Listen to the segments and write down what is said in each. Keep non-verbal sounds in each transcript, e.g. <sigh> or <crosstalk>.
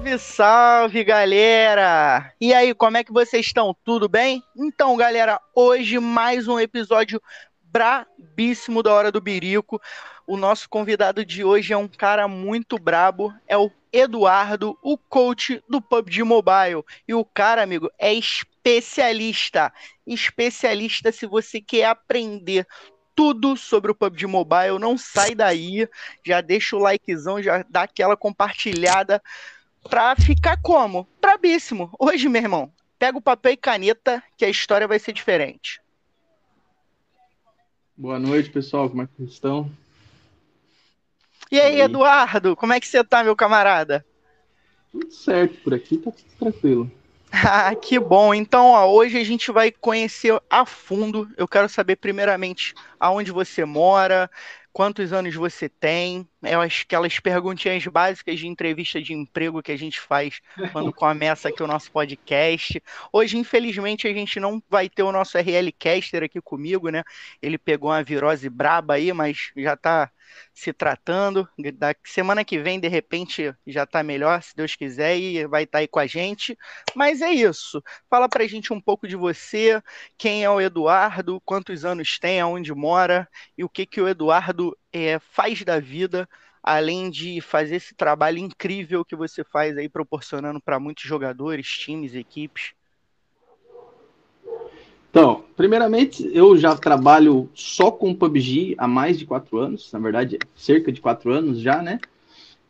Salve, salve, galera! E aí, como é que vocês estão? Tudo bem? Então, galera, hoje mais um episódio brabíssimo da Hora do Birico. O nosso convidado de hoje é um cara muito brabo, é o Eduardo, o coach do PUBG Mobile. E o cara, amigo, é especialista. Especialista se você quer aprender tudo sobre o PUBG Mobile, não sai daí, já deixa o likezão, já dá aquela compartilhada pra ficar como? Brabíssimo. Hoje, meu irmão, pega o papel e caneta que a história vai ser diferente. Boa noite, pessoal. Como é que vocês estão? E aí, Eduardo, como é que você tá, meu camarada? Tudo certo por aqui, tá tudo tranquilo. <laughs> Ah, que bom. Então, ó, hoje a gente vai conhecer a fundo. Eu quero saber, primeiramente, aonde você mora, quantos anos você tem, é aquelas perguntinhas básicas de entrevista de emprego que a gente faz quando começa aqui o nosso podcast. Hoje, infelizmente, a gente não vai ter o nosso RL Caster aqui comigo, né? Ele pegou uma virose braba aí, mas já tá se tratando. Da semana que vem, de repente, já tá melhor, se Deus quiser, e vai estar tá aí com a gente. Mas é isso. Fala pra gente um pouco de você, quem é o Eduardo, quantos anos tem, aonde mora, e o que, que o Eduardo é, faz da vida, além de fazer esse trabalho incrível que você faz aí, proporcionando para muitos jogadores, times, equipes. Então, primeiramente, eu já trabalho só com PUBG há mais de quatro anos, na verdade, cerca de quatro anos já, né?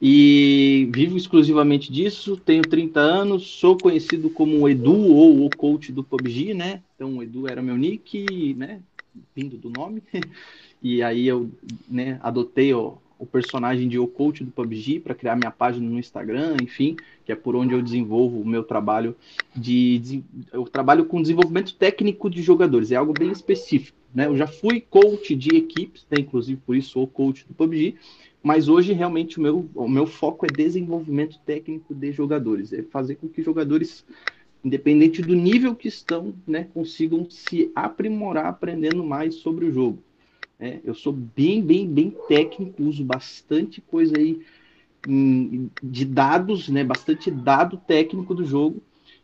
E vivo exclusivamente disso, tenho 30 anos, sou conhecido como Edu ou o coach do PUBG, né? Então, Edu era meu nick, né? Vindo do nome. <laughs> E aí eu né, adotei ó, o personagem de O Coach do PUBG para criar minha página no Instagram, enfim, que é por onde eu desenvolvo o meu trabalho de, de eu trabalho com desenvolvimento técnico de jogadores, é algo bem específico, né? Eu já fui coach de equipes, né, inclusive por isso sou coach do PUBG, mas hoje realmente o meu, o meu foco é desenvolvimento técnico de jogadores, é fazer com que jogadores independente do nível que estão, né, consigam se aprimorar aprendendo mais sobre o jogo. É, eu sou bem, bem, bem técnico, uso bastante coisa aí de dados, né? Bastante dado técnico do jogo.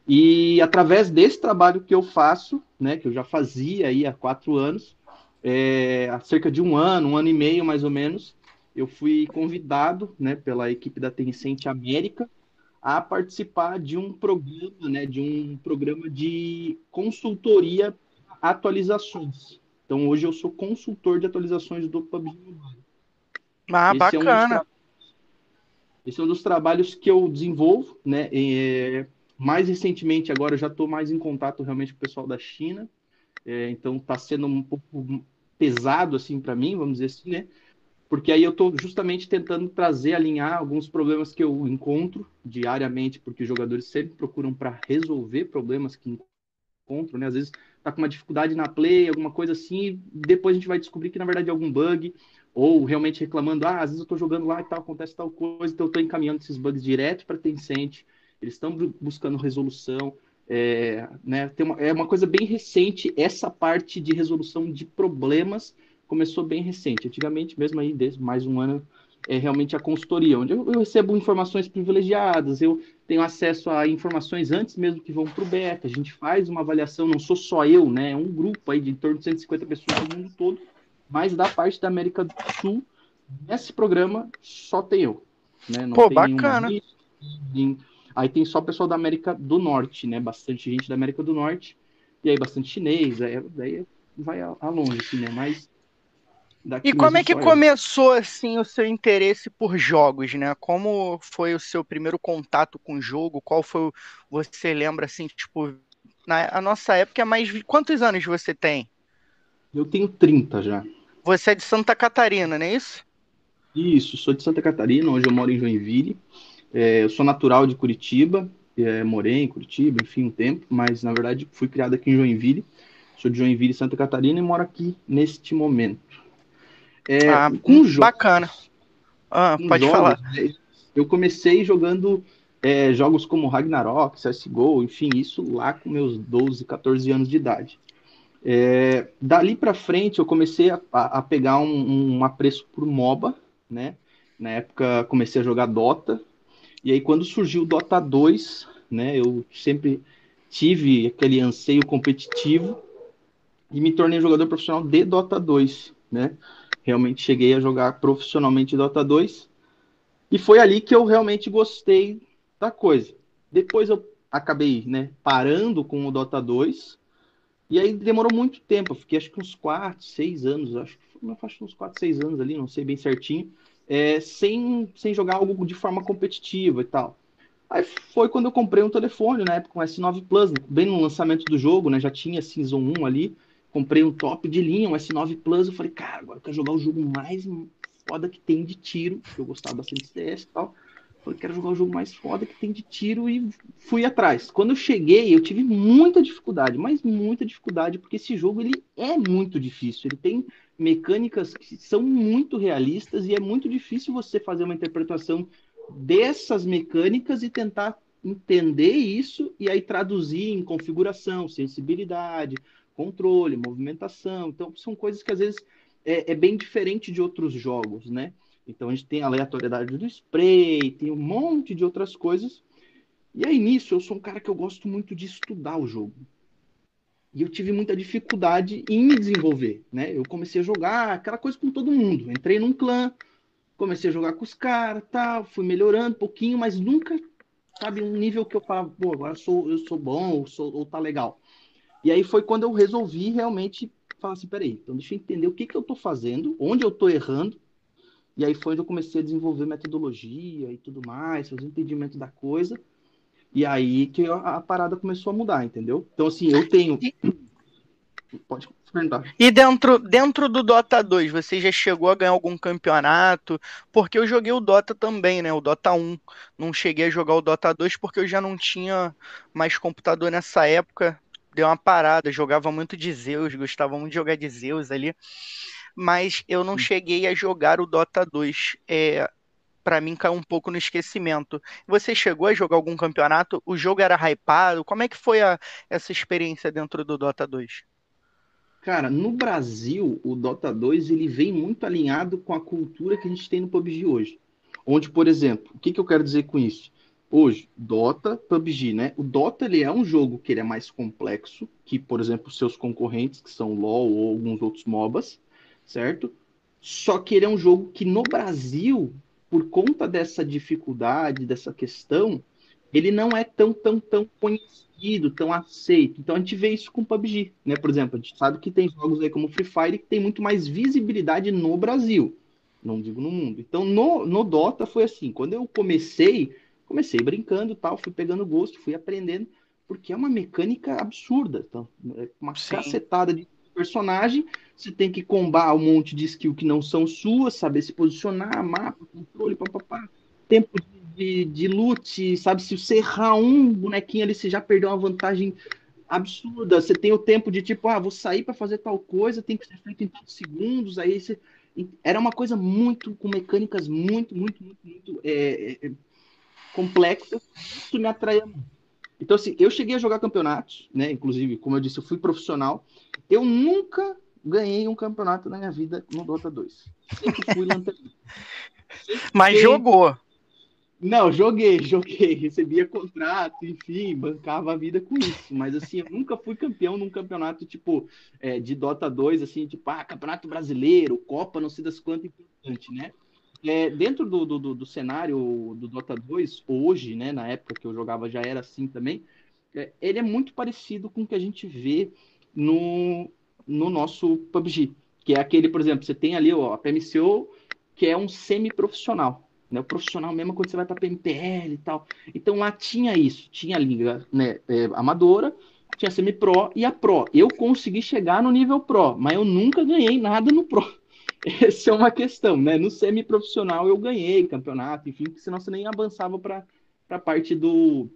E através desse trabalho que eu faço, né? Que eu já fazia aí há quatro anos, é, há cerca de um ano, um ano e meio mais ou menos, eu fui convidado, né? Pela equipe da Tencent América a participar de um programa, né? De um programa de consultoria atualizações. Então hoje eu sou consultor de atualizações do PUBG Mobile. Ah, Esse bacana. É um Esse é um dos trabalhos que eu desenvolvo, né? É, mais recentemente, agora eu já estou mais em contato realmente com o pessoal da China. É, então está sendo um pouco pesado assim para mim, vamos dizer assim, né? Porque aí eu estou justamente tentando trazer, alinhar alguns problemas que eu encontro diariamente, porque os jogadores sempre procuram para resolver problemas que encontram, né? Às vezes tá com uma dificuldade na play, alguma coisa assim, depois a gente vai descobrir que na verdade é algum bug, ou realmente reclamando, ah, às vezes eu tô jogando lá e tal, acontece tal coisa, então eu tô encaminhando esses bugs direto para Tencent, eles estão buscando resolução, é, né, tem uma, é uma coisa bem recente, essa parte de resolução de problemas começou bem recente, antigamente mesmo aí, desde mais um ano, é realmente a consultoria, onde eu, eu recebo informações privilegiadas, eu tenho acesso a informações antes mesmo que vão para o beta, a gente faz uma avaliação, não sou só eu, né, é um grupo aí de em torno de 150 pessoas no mundo todo, mas da parte da América do Sul, nesse programa só tem eu. Né? Não Pô, bacana. Aí tem só pessoal da América do Norte, né? Bastante gente da América do Norte, e aí bastante chinês, aí, aí vai a, a longe, assim, né? Mas e como é que começou assim o seu interesse por jogos, né? Como foi o seu primeiro contato com o jogo? Qual foi você lembra assim, tipo, na a nossa época é mais quantos anos você tem? Eu tenho 30 já. Você é de Santa Catarina, não é isso? Isso, sou de Santa Catarina, hoje eu moro em Joinville. É, eu sou natural de Curitiba, é, morei em Curitiba, enfim, um tempo, mas na verdade fui criado aqui em Joinville. Sou de Joinville, Santa Catarina e moro aqui neste momento. É, ah, com jogos, bacana. Ah, pode jogos, falar. Né, eu comecei jogando é, jogos como Ragnarok, CSGO, enfim, isso lá com meus 12, 14 anos de idade. É, dali para frente eu comecei a, a pegar um, um, apreço por MOBA, né? Na época comecei a jogar Dota E aí, quando surgiu o Dota 2, né, eu sempre tive aquele anseio competitivo e me tornei jogador profissional de Dota 2, né? Realmente cheguei a jogar profissionalmente Dota 2 e foi ali que eu realmente gostei da coisa. Depois eu acabei, né, parando com o Dota 2 e aí demorou muito tempo, eu fiquei acho que uns 4, 6 anos, acho que foi faixa uns 4, 6 anos ali, não sei bem certinho, é, sem, sem jogar algo de forma competitiva e tal. Aí foi quando eu comprei um telefone, na época, um S9 Plus, bem no lançamento do jogo, né? Já tinha Season 1 ali. Comprei um top de linha, um S9 Plus. Eu falei, cara, agora eu quero jogar o jogo mais foda que tem de tiro, eu gostava bastante de CS e tal. Falei, quero jogar o jogo mais foda que tem de tiro e fui atrás. Quando eu cheguei, eu tive muita dificuldade, mas muita dificuldade, porque esse jogo ele é muito difícil. Ele tem mecânicas que são muito realistas e é muito difícil você fazer uma interpretação dessas mecânicas e tentar entender isso e aí traduzir em configuração, sensibilidade, controle, movimentação. Então, são coisas que às vezes é, é, bem diferente de outros jogos, né? Então, a gente tem a aleatoriedade do spray, tem um monte de outras coisas. E aí, nisso, eu sou um cara que eu gosto muito de estudar o jogo. E eu tive muita dificuldade em me desenvolver, né? Eu comecei a jogar aquela coisa com todo mundo. Entrei num clã, comecei a jogar com os caras, tal, fui melhorando um pouquinho, mas nunca, sabe, um nível que eu falava, pô, agora eu sou, eu sou bom, ou, sou, ou tá legal. E aí foi quando eu resolvi realmente falar assim, peraí, então deixa eu entender o que, que eu tô fazendo, onde eu tô errando, e aí foi onde eu comecei a desenvolver metodologia e tudo mais, fazer um entendimento da coisa, e aí que a, a parada começou a mudar, entendeu? Então, assim, eu tenho... Pode e dentro, dentro do Dota 2, você já chegou a ganhar algum campeonato? Porque eu joguei o Dota também, né? O Dota 1. Não cheguei a jogar o Dota 2 porque eu já não tinha mais computador nessa época. Deu uma parada, jogava muito de Zeus, gostava muito de jogar de Zeus ali. Mas eu não cheguei a jogar o Dota 2. É, para mim caiu um pouco no esquecimento. Você chegou a jogar algum campeonato? O jogo era hypado? Como é que foi a, essa experiência dentro do Dota 2? Cara, no Brasil, o Dota 2 ele vem muito alinhado com a cultura que a gente tem no PUBG hoje. Onde, por exemplo, o que, que eu quero dizer com isso? Hoje, Dota, PUBG, né? O Dota ele é um jogo que ele é mais complexo que, por exemplo, seus concorrentes, que são LoL ou alguns outros MOBAs, certo? Só que ele é um jogo que no Brasil, por conta dessa dificuldade, dessa questão, ele não é tão, tão, tão conhecido, tão aceito. Então a gente vê isso com o PUBG, né? Por exemplo, a gente sabe que tem jogos aí como Free Fire que tem muito mais visibilidade no Brasil, não digo no mundo. Então no, no Dota foi assim, quando eu comecei, comecei brincando tal, fui pegando gosto, fui aprendendo, porque é uma mecânica absurda, então, é uma Sim. cacetada de personagem, você tem que combar um monte de skill que não são suas, saber se posicionar, mapa, controle, papapá, tempo de de, de loot, sabe? Se você errar um bonequinho ali, você já perdeu uma vantagem absurda. Você tem o tempo de tipo, ah, vou sair para fazer tal coisa, tem que ser feito em tantos segundos. Aí você... era uma coisa muito com mecânicas muito, muito, muito, muito é, é, complexa. Isso me atraía muito. Então, assim, eu cheguei a jogar campeonatos, né? Inclusive, como eu disse, eu fui profissional. Eu nunca ganhei um campeonato na minha vida no Dota 2. Sempre fui lanterna. <laughs> Mas jogou. Não, joguei, joguei, recebia contrato, enfim, bancava a vida com isso. Mas assim, eu nunca fui campeão num campeonato tipo é, de Dota 2, assim, tipo, ah, campeonato brasileiro, Copa, não sei das quantas, importante, né? É, dentro do, do, do, cenário do Dota 2, hoje, né, na época que eu jogava já era assim também, é, ele é muito parecido com o que a gente vê no, no nosso PUBG, que é aquele, por exemplo, você tem ali ó, a PMCO, que é um semi-profissional né? O profissional mesmo quando você vai para PMPL e tal. Então lá tinha isso, tinha a liga né, é, amadora, tinha semi-pro e a pro. Eu consegui chegar no nível pro, mas eu nunca ganhei nada no pro. <laughs> Essa é uma questão, né? No semi-profissional eu ganhei campeonato, enfim, senão você nem avançava para a parte do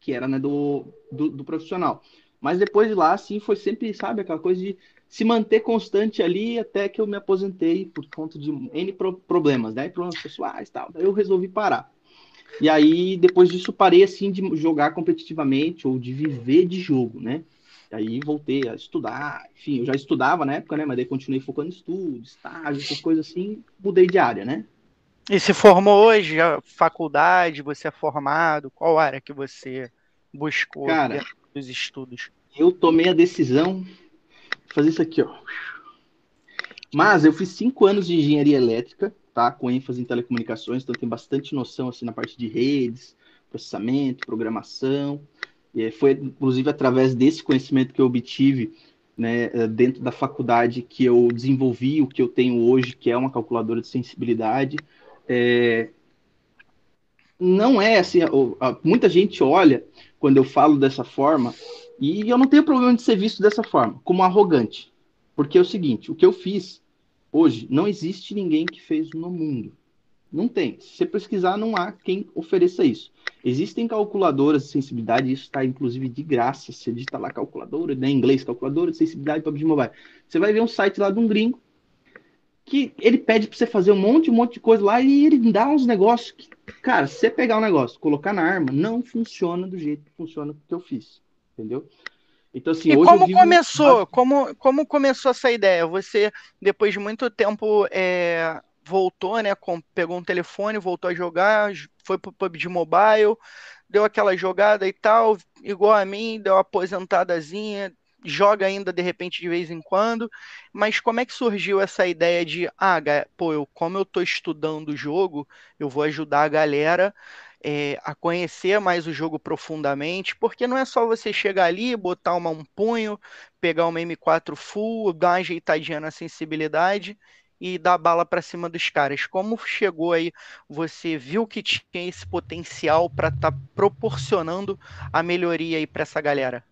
que era né, do, do, do profissional. Mas depois de lá, assim, foi sempre, sabe, aquela coisa de se manter constante ali até que eu me aposentei por conta de N problemas, né? Problemas pessoais e tal. Daí eu resolvi parar. E aí, depois disso, parei, assim, de jogar competitivamente ou de viver de jogo, né? Aí voltei a estudar, enfim, eu já estudava na época, né? Mas daí continuei focando em estudo, estágio, essas coisas assim, mudei de área, né? E se formou hoje, a faculdade, você é formado? Qual área que você buscou Cara, dos estudos? Eu tomei a decisão de fazer isso aqui, ó. Mas eu fiz cinco anos de engenharia elétrica, tá? Com ênfase em telecomunicações, então tem bastante noção assim na parte de redes, processamento, programação. E foi inclusive através desse conhecimento que eu obtive né, dentro da faculdade que eu desenvolvi o que eu tenho hoje, que é uma calculadora de sensibilidade. É... Não é assim, muita gente olha quando eu falo dessa forma, e eu não tenho problema de ser visto dessa forma, como arrogante. Porque é o seguinte, o que eu fiz hoje, não existe ninguém que fez no mundo. Não tem. Se você pesquisar, não há quem ofereça isso. Existem calculadoras de sensibilidade, isso está inclusive de graça. Você digita lá calculadora, né, em inglês, calculadora de sensibilidade para PUBG Mobile. Você vai ver um site lá de um gringo que ele pede para você fazer um monte, um monte de coisa lá e ele dá uns negócios que, cara, se você pegar um negócio, colocar na arma, não funciona do jeito que funciona que eu fiz, entendeu? Então, assim, e como começou? Como, como começou essa ideia? Você, depois de muito tempo, é, voltou, né? Com, pegou um telefone, voltou a jogar, foi pro PUBG Mobile, deu aquela jogada e tal, igual a mim, deu uma aposentadazinha, joga ainda de repente de vez em quando, mas como é que surgiu essa ideia de, ah, pô, eu, como eu tô estudando o jogo, eu vou ajudar a galera é, a conhecer mais o jogo profundamente, porque não é só você chegar ali, botar uma, um punho, pegar uma M4 full, dar uma ajeitadinha na sensibilidade e dar bala para cima dos caras. Como chegou aí, você viu que tinha esse potencial para estar tá proporcionando a melhoria aí para essa galera?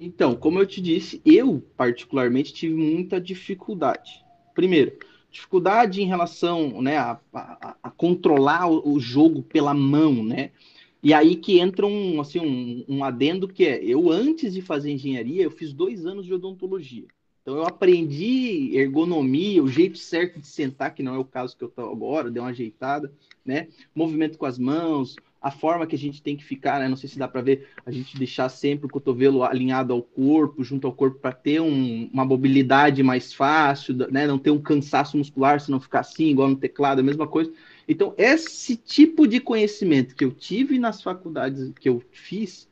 Então, como eu te disse, eu particularmente tive muita dificuldade. Primeiro, dificuldade em relação né, a, a, a controlar o, o, jogo pela mão, né? E aí que entra um, assim, um, um adendo que é, eu antes de fazer engenharia, eu fiz dois anos de odontologia. Então eu aprendi ergonomia, o jeito certo de sentar, que não é o caso que eu estou agora, deu uma ajeitada, né? Movimento com as mãos, a forma que a gente tem que ficar, né? Não sei se dá para ver, a gente deixar sempre o cotovelo alinhado ao corpo, junto ao corpo, para ter um, uma mobilidade mais fácil, né? Não ter um cansaço muscular, se não ficar assim, igual no teclado, a mesma coisa. Então, esse tipo de conhecimento que eu tive nas faculdades que eu fiz,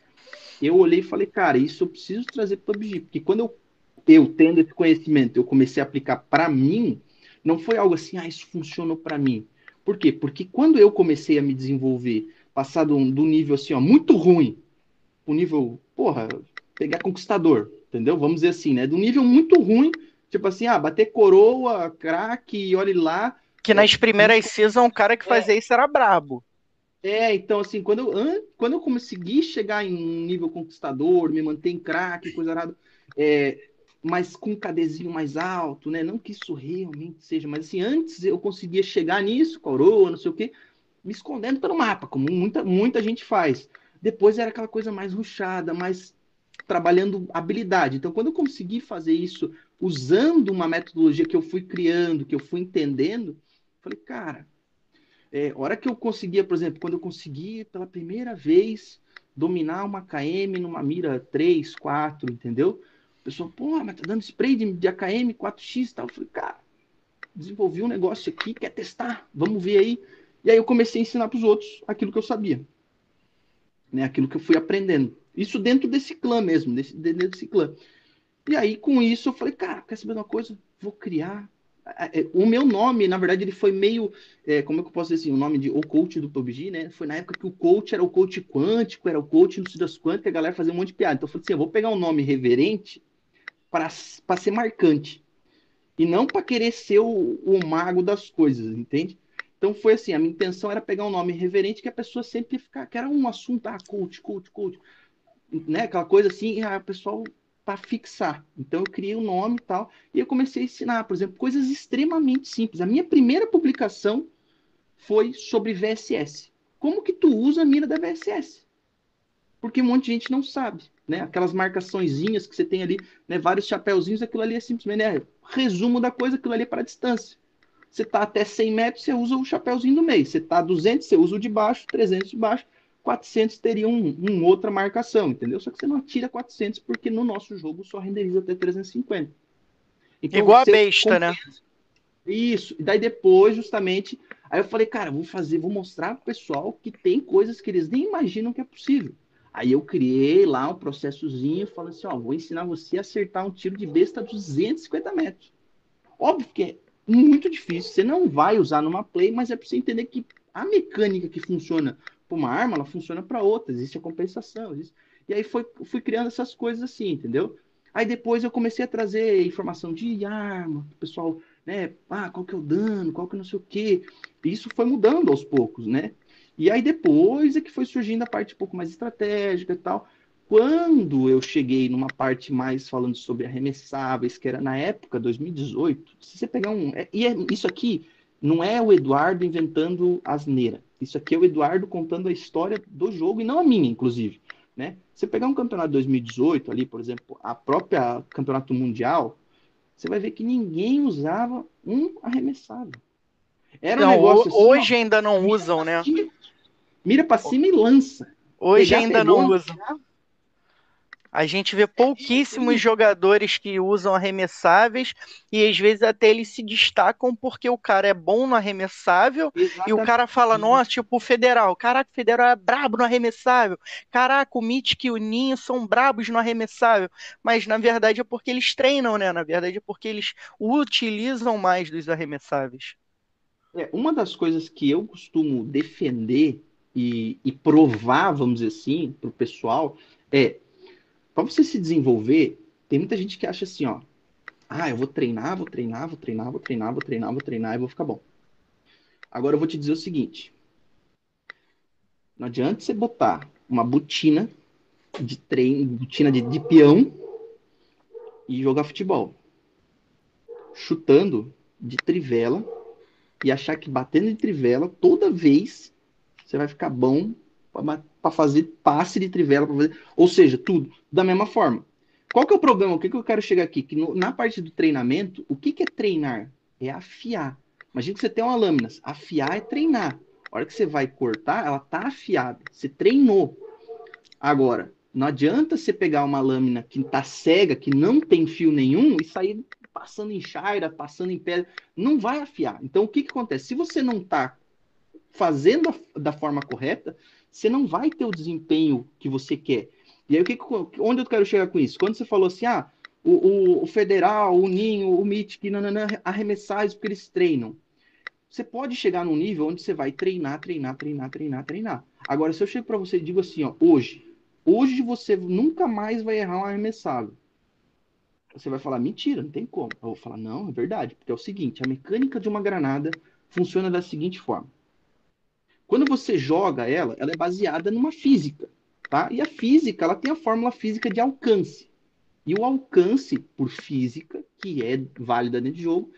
eu olhei e falei, cara, isso eu preciso trazer para o PUBG, porque quando eu eu tendo esse conhecimento, eu comecei a aplicar para mim, não foi algo assim, ah, isso funcionou para mim. Por quê? Porque quando eu comecei a me desenvolver, passar do, do nível assim, ó, muito ruim, o nível, porra, pegar conquistador, entendeu? Vamos dizer assim, né? Do nível muito ruim, tipo assim, ah, bater coroa, craque, olhe lá. Que nas primeiras seasons, o cara que fazia é. isso era brabo. É, então assim, quando eu, quando eu consegui chegar em um nível conquistador, me manter em craque, coisa errada, é, mas com um cadezinho mais alto, né? Não que isso realmente seja, mas assim, antes eu conseguia chegar nisso, coroa, não sei o quê, me escondendo pelo mapa, como muita, muita gente faz. Depois era aquela coisa mais ruchada, mais trabalhando habilidade. Então, quando eu consegui fazer isso usando uma metodologia que eu fui criando, que eu fui entendendo, falei, cara, é, hora que eu conseguia, por exemplo, quando eu consegui pela primeira vez dominar uma KM numa mira 3, 4, entendeu? Pessoa, pô, mas tá dando spray de, de AKM 4X e tal. Eu falei, cara, desenvolvi um negócio aqui, quer testar? Vamos ver aí. E aí eu comecei a ensinar para os outros aquilo que eu sabia. Né? Aquilo que eu fui aprendendo. Isso dentro desse clã mesmo, desse, dentro desse clã. E aí, com isso, eu falei, cara, quer saber uma coisa? Vou criar. É, o meu nome, na verdade, ele foi meio. É, como é que eu posso dizer assim? O nome de O Coach do PUBG, né? Foi na época que o coach era o coach quântico, era o coach no das quânticas, a galera fazia um monte de piada. Então eu falei assim: eu vou pegar um nome reverente para ser marcante. E não para querer ser o, o mago das coisas, entende? Então foi assim, a minha intenção era pegar um nome reverente que a pessoa sempre ficar, que era um assunto, ah, coach, coach, coach, né? Aquela coisa assim, a pessoal para fixar. Então eu criei um nome e tal, e eu comecei a ensinar, por exemplo, coisas extremamente simples. A minha primeira publicação foi sobre VSS. Como que tu usa a mira da VSS? Porque um monte de gente não sabe né? Aquelas marcaçõezinhas que você tem ali, né? Vários chapéuzinhos, aquilo ali é simplesmente né? resumo da coisa, aquilo ali é para distância. Você está até 100 metros, você usa o chapéuzinho do meio. Você está a 200, você usa o de baixo, 300 de baixo, 400 teria um, um, outra marcação, entendeu? Só que você não atira 400 porque no nosso jogo só renderiza até 350. Então, Igual a besta, né? Isso. E daí depois, justamente, aí eu falei, cara, vou fazer, vou mostrar pro pessoal que tem coisas que eles nem imaginam que é possível. Aí eu criei lá um processozinho, falando assim, ó, vou ensinar você a acertar um tiro de besta a 250 metros. Óbvio que é muito difícil, você não vai usar numa play, mas é para você entender que a mecânica que funciona para uma arma, ela funciona para outra, existe a compensação. Existe... E aí foi, fui criando essas coisas assim, entendeu? Aí depois eu comecei a trazer informação de arma, o pessoal, né, ah, qual que é o dano, qual que não sei o quê. E isso foi mudando aos poucos, né? E aí depois é que foi surgindo a parte um pouco mais estratégica e tal. Quando eu cheguei numa parte mais falando sobre arremessáveis, que era na época, 2018, se você pegar um. É, e é, isso aqui não é o Eduardo inventando asneira. Isso aqui é o Eduardo contando a história do jogo, e não a minha, inclusive. Né? Você pegar um campeonato de 2018, ali, por exemplo, a própria campeonato mundial, você vai ver que ninguém usava um arremessável. Era um negócio assim, hoje ó, ainda não usam, né? Mira para cima e lança. Hoje ainda pegou, não usam. A gente vê pouquíssimos jogadores que usam arremessáveis e às vezes até eles se destacam porque o cara é bom no arremessável Exatamente. e o cara fala, nossa, tipo o Federal, caraca, o Federal é brabo no arremessável, caraca, o Mític e o Ninho são brabos no arremessável, mas na verdade é porque eles treinam, né? Na verdade é porque eles utilizam mais dos arremessáveis. É, uma das coisas que eu costumo defender e, e provar, vamos dizer assim, para o pessoal, é para você se desenvolver, tem muita gente que acha assim, ó, ah, eu vou treinar, vou treinar, vou treinar, vou treinar, vou treinar, vou treinar e vou ficar bom. Agora eu vou te dizer o seguinte: não adianta você botar uma botina de treino, botina de, de peão e jogar futebol. Chutando de trivela e achar que batendo de trivela toda vez você vai ficar bom para fazer passe de trivela, fazer, ou seja, tudo da mesma forma. Qual que é o problema? O que, que eu quero chegar aqui? Que no, na parte do treinamento, o que, que é treinar? É afiar. Imagina que você tem uma lâmina. Afiar é treinar. A hora que você vai cortar, ela tá afiada. Você treinou. Agora, não adianta você pegar uma lâmina que tá cega, que não tem fio nenhum, e sair passando em chaira, passando em pedra. Não vai afiar. Então, o que, que acontece? Se você não tá fazendo da forma correta, você não vai ter o desempenho que você quer. E aí, o que, onde eu quero chegar com isso? Quando você falou assim, ah, o, o, Federal, o Ninho, o MIT, nananã, arremessar porque eles treinam. Você pode chegar num nível onde você vai treinar, treinar, treinar, treinar, treinar. Agora, se eu chego para você e digo assim, ó, hoje, hoje você nunca mais vai errar um arremessável. Você vai falar, mentira, não tem como. Eu vou falar, não, é verdade, porque é o seguinte, a mecânica de uma granada funciona da seguinte forma. Quando você joga ela, ela é baseada numa física, tá? E a física, ela tem a fórmula física de alcance. E o alcance por física, que é válida dentro de jogo,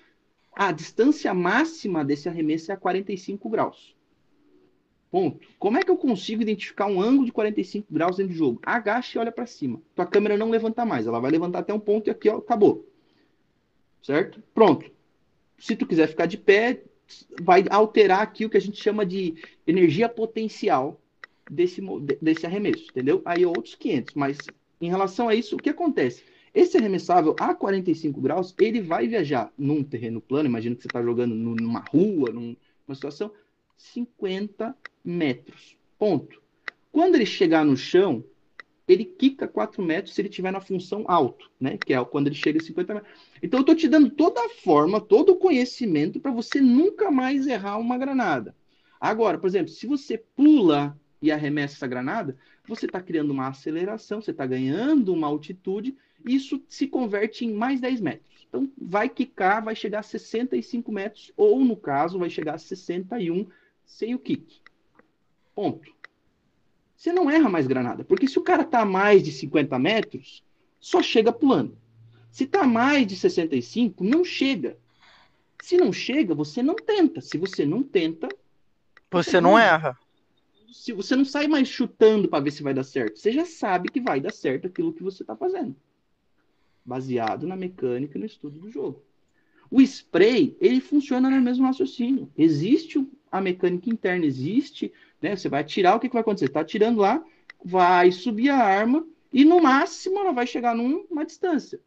a distância máxima desse arremesso é a 45 graus. Ponto. Como é que eu consigo identificar um ângulo de 45 graus dentro do jogo? Agacha e olha para cima. Tua câmera não levanta mais, ela vai levantar até um ponto e aqui, ó, acabou. Certo? Pronto. Se tu quiser ficar de pé, vai alterar aqui o que a gente chama de energia potencial desse, desse arremesso, entendeu? Aí outros 500, mas em relação a isso, o que acontece? Esse arremessável a 45 graus, ele vai viajar num terreno plano, imagina que você está jogando numa rua, numa situação, 50 metros, ponto. Quando ele chegar no chão, ele quica 4 metros se ele estiver na função alto, né? Que é quando ele chega a 50 metros. Então eu estou te dando toda a forma, todo o conhecimento para você nunca mais errar uma granada. Agora, por exemplo, se você pula e arremessa essa granada, você está criando uma aceleração, você está ganhando uma altitude, isso se converte em mais 10 metros. Então vai quicar, vai chegar a 65 metros, ou no caso, vai chegar a 61 sem o kick. Ponto você não erra mais granada. Porque se o cara está a mais de 50 metros, só chega pulando. Se está a mais de 65, não chega. Se não chega, você não tenta. Se você não tenta. Você não erra. Se você não sai mais chutando para ver se vai dar certo, você já sabe que vai dar certo aquilo que você está fazendo. Baseado na mecânica e no estudo do jogo. O spray, ele funciona no mesmo raciocínio. Existe a mecânica interna, existe né? Você vai atirar, o que, que vai acontecer? Está atirando lá, vai subir a arma e no máximo ela vai chegar numa distância.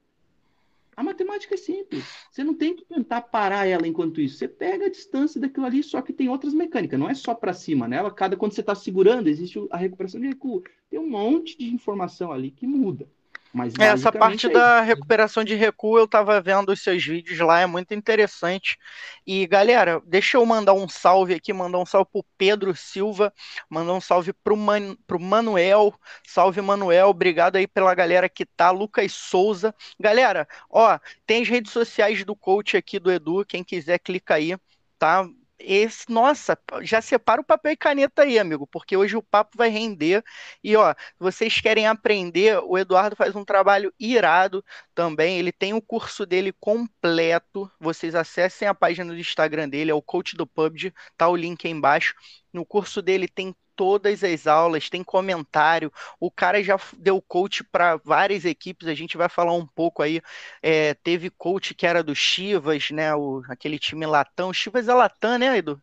A matemática é simples. Você não tem que tentar parar ela enquanto isso. Você pega a distância daquilo ali, só que tem outras mecânicas. Não é só para cima, né? Ela, cada quando você está segurando, existe a recuperação de recuo. Tem um monte de informação ali que muda. Mas é, essa parte é da recuperação de recuo, eu estava vendo os seus vídeos lá, é muito interessante. E galera, deixa eu mandar um salve aqui, mandar um salve pro Pedro Silva, mandar um salve pro, Man, pro Manuel. Salve, Manuel, obrigado aí pela galera que tá. Lucas Souza. Galera, ó, tem as redes sociais do coach aqui do Edu, quem quiser clica aí, tá? Esse, nossa, já separa o papel e caneta aí, amigo, porque hoje o papo vai render. E ó, vocês querem aprender, o Eduardo faz um trabalho irado também. Ele tem o curso dele completo. Vocês acessem a página do Instagram dele, é o Coach do PUBG, tá o link aí embaixo. No curso dele tem todas as aulas, tem comentário. O cara já deu coach para várias equipes, a gente vai falar um pouco aí. É, teve coach que era do Chivas, né? O, aquele time Latam. O Chivas é Latam, né, Edu?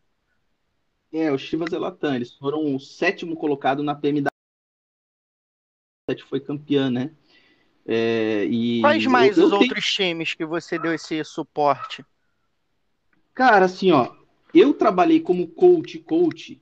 É, o Chivas é Latam. Eles foram o sétimo colocado na PMW. Foi campeã, né? É, e Quais mais eu, eu os tenho... outros times que você deu esse suporte? Cara, assim, ó, eu trabalhei como coach, coach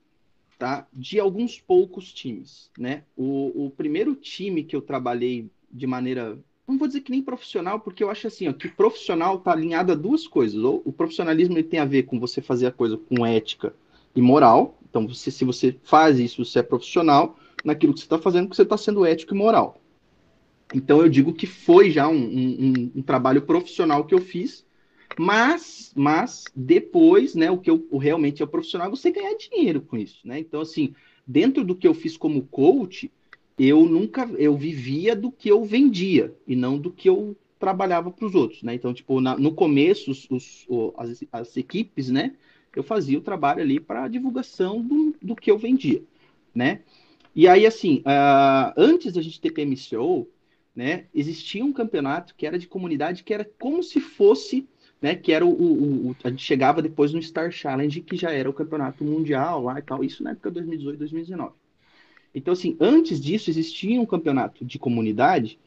tá? De alguns poucos times, né? O, o primeiro time que eu trabalhei de maneira, não vou dizer que nem profissional, porque eu acho assim, ó, que profissional tá alinhado a duas coisas. Ou o profissionalismo tem a ver com você fazer a coisa com ética e moral. Então, você, se você faz isso, você é profissional naquilo que você está fazendo, que você está sendo ético e moral. Então, eu digo que foi já um, um, um trabalho profissional que eu fiz mas, mas depois, né, o que eu o realmente é profissional, você ganhar dinheiro com isso, né? Então, assim, dentro do que eu fiz como coach, eu nunca, eu vivia do que eu vendia e não do que eu trabalhava para os outros, né? Então, tipo, na, no começo, os, os, as, as, equipes, né, eu fazia o trabalho ali para divulgação do, do que eu vendia, né? E aí, assim, uh, antes da gente ter PMCO, né, existia um campeonato que era de comunidade, que era como se fosse né? Que era o, o, o, A gente chegava depois no Star Challenge, que já era o campeonato mundial lá e tal. Isso na época de 2018, 2019. Então, assim, antes disso existia um campeonato de comunidade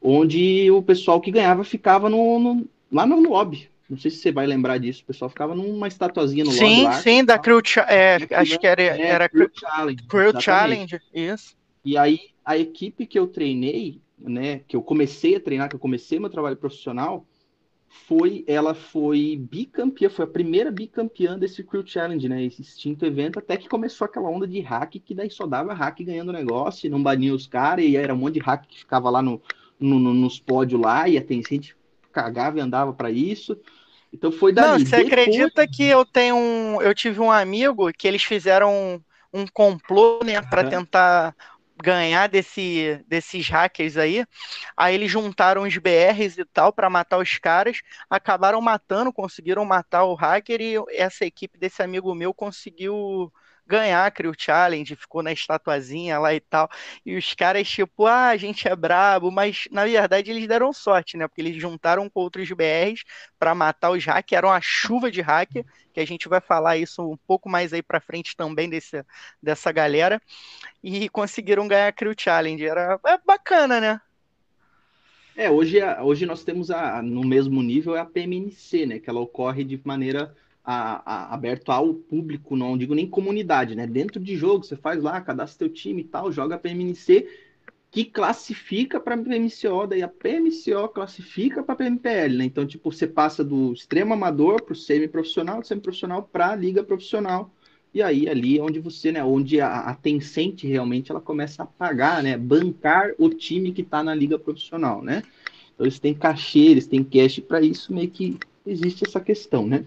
onde o pessoal que ganhava ficava no, no lá no lobby. Não sei se você vai lembrar disso. O pessoal ficava numa estatuazinha no sim, lobby. Lá, sim, sim, da Crew é, Acho que era, é, era Crew Challenge. Crew Challenge, isso. E aí, a equipe que eu treinei, né, que eu comecei a treinar, que eu comecei meu trabalho profissional, foi, ela foi bicampeã, foi a primeira bicampeã desse Crew Challenge, né? Esse extinto evento, até que começou aquela onda de hack, que daí só dava hack ganhando negócio, e não bania os caras, e era um monte de hack que ficava lá no, no, no nos pódios lá, e a gente cagava e andava para isso. Então foi daí. Não, você Depois... acredita que eu tenho um, eu tive um amigo que eles fizeram um, um complô, né, para tentar ganhar desse, desses hackers aí. Aí eles juntaram os BRs e tal para matar os caras, acabaram matando, conseguiram matar o hacker e essa equipe desse amigo meu conseguiu ganhar a Crew Challenge, ficou na estatuazinha lá e tal. E os caras, tipo, ah, a gente é brabo, mas na verdade eles deram sorte, né? Porque eles juntaram com outros BRs para matar os hackers, era uma chuva de hacker, que a gente vai falar isso um pouco mais aí para frente também desse, dessa galera. E conseguiram ganhar a Crew Challenge. Era é bacana, né? É, hoje, hoje nós temos a, no mesmo nível é a PMNC, né? Que ela ocorre de maneira a, a, aberto ao público, não digo nem comunidade, né? Dentro de jogo, você faz lá, cadastra teu time e tal, joga a PMNC, que classifica para PMCO, daí a PMCO classifica para PMPL, né? Então, tipo, você passa do extremo amador para o semi-profissional, do semi-profissional para a liga profissional, e aí ali é onde você, né, onde a, a Tencent realmente ela começa a pagar, né, bancar o time que está na liga profissional, né? Então eles têm cachê, eles têm cash para isso, meio que existe essa questão, né?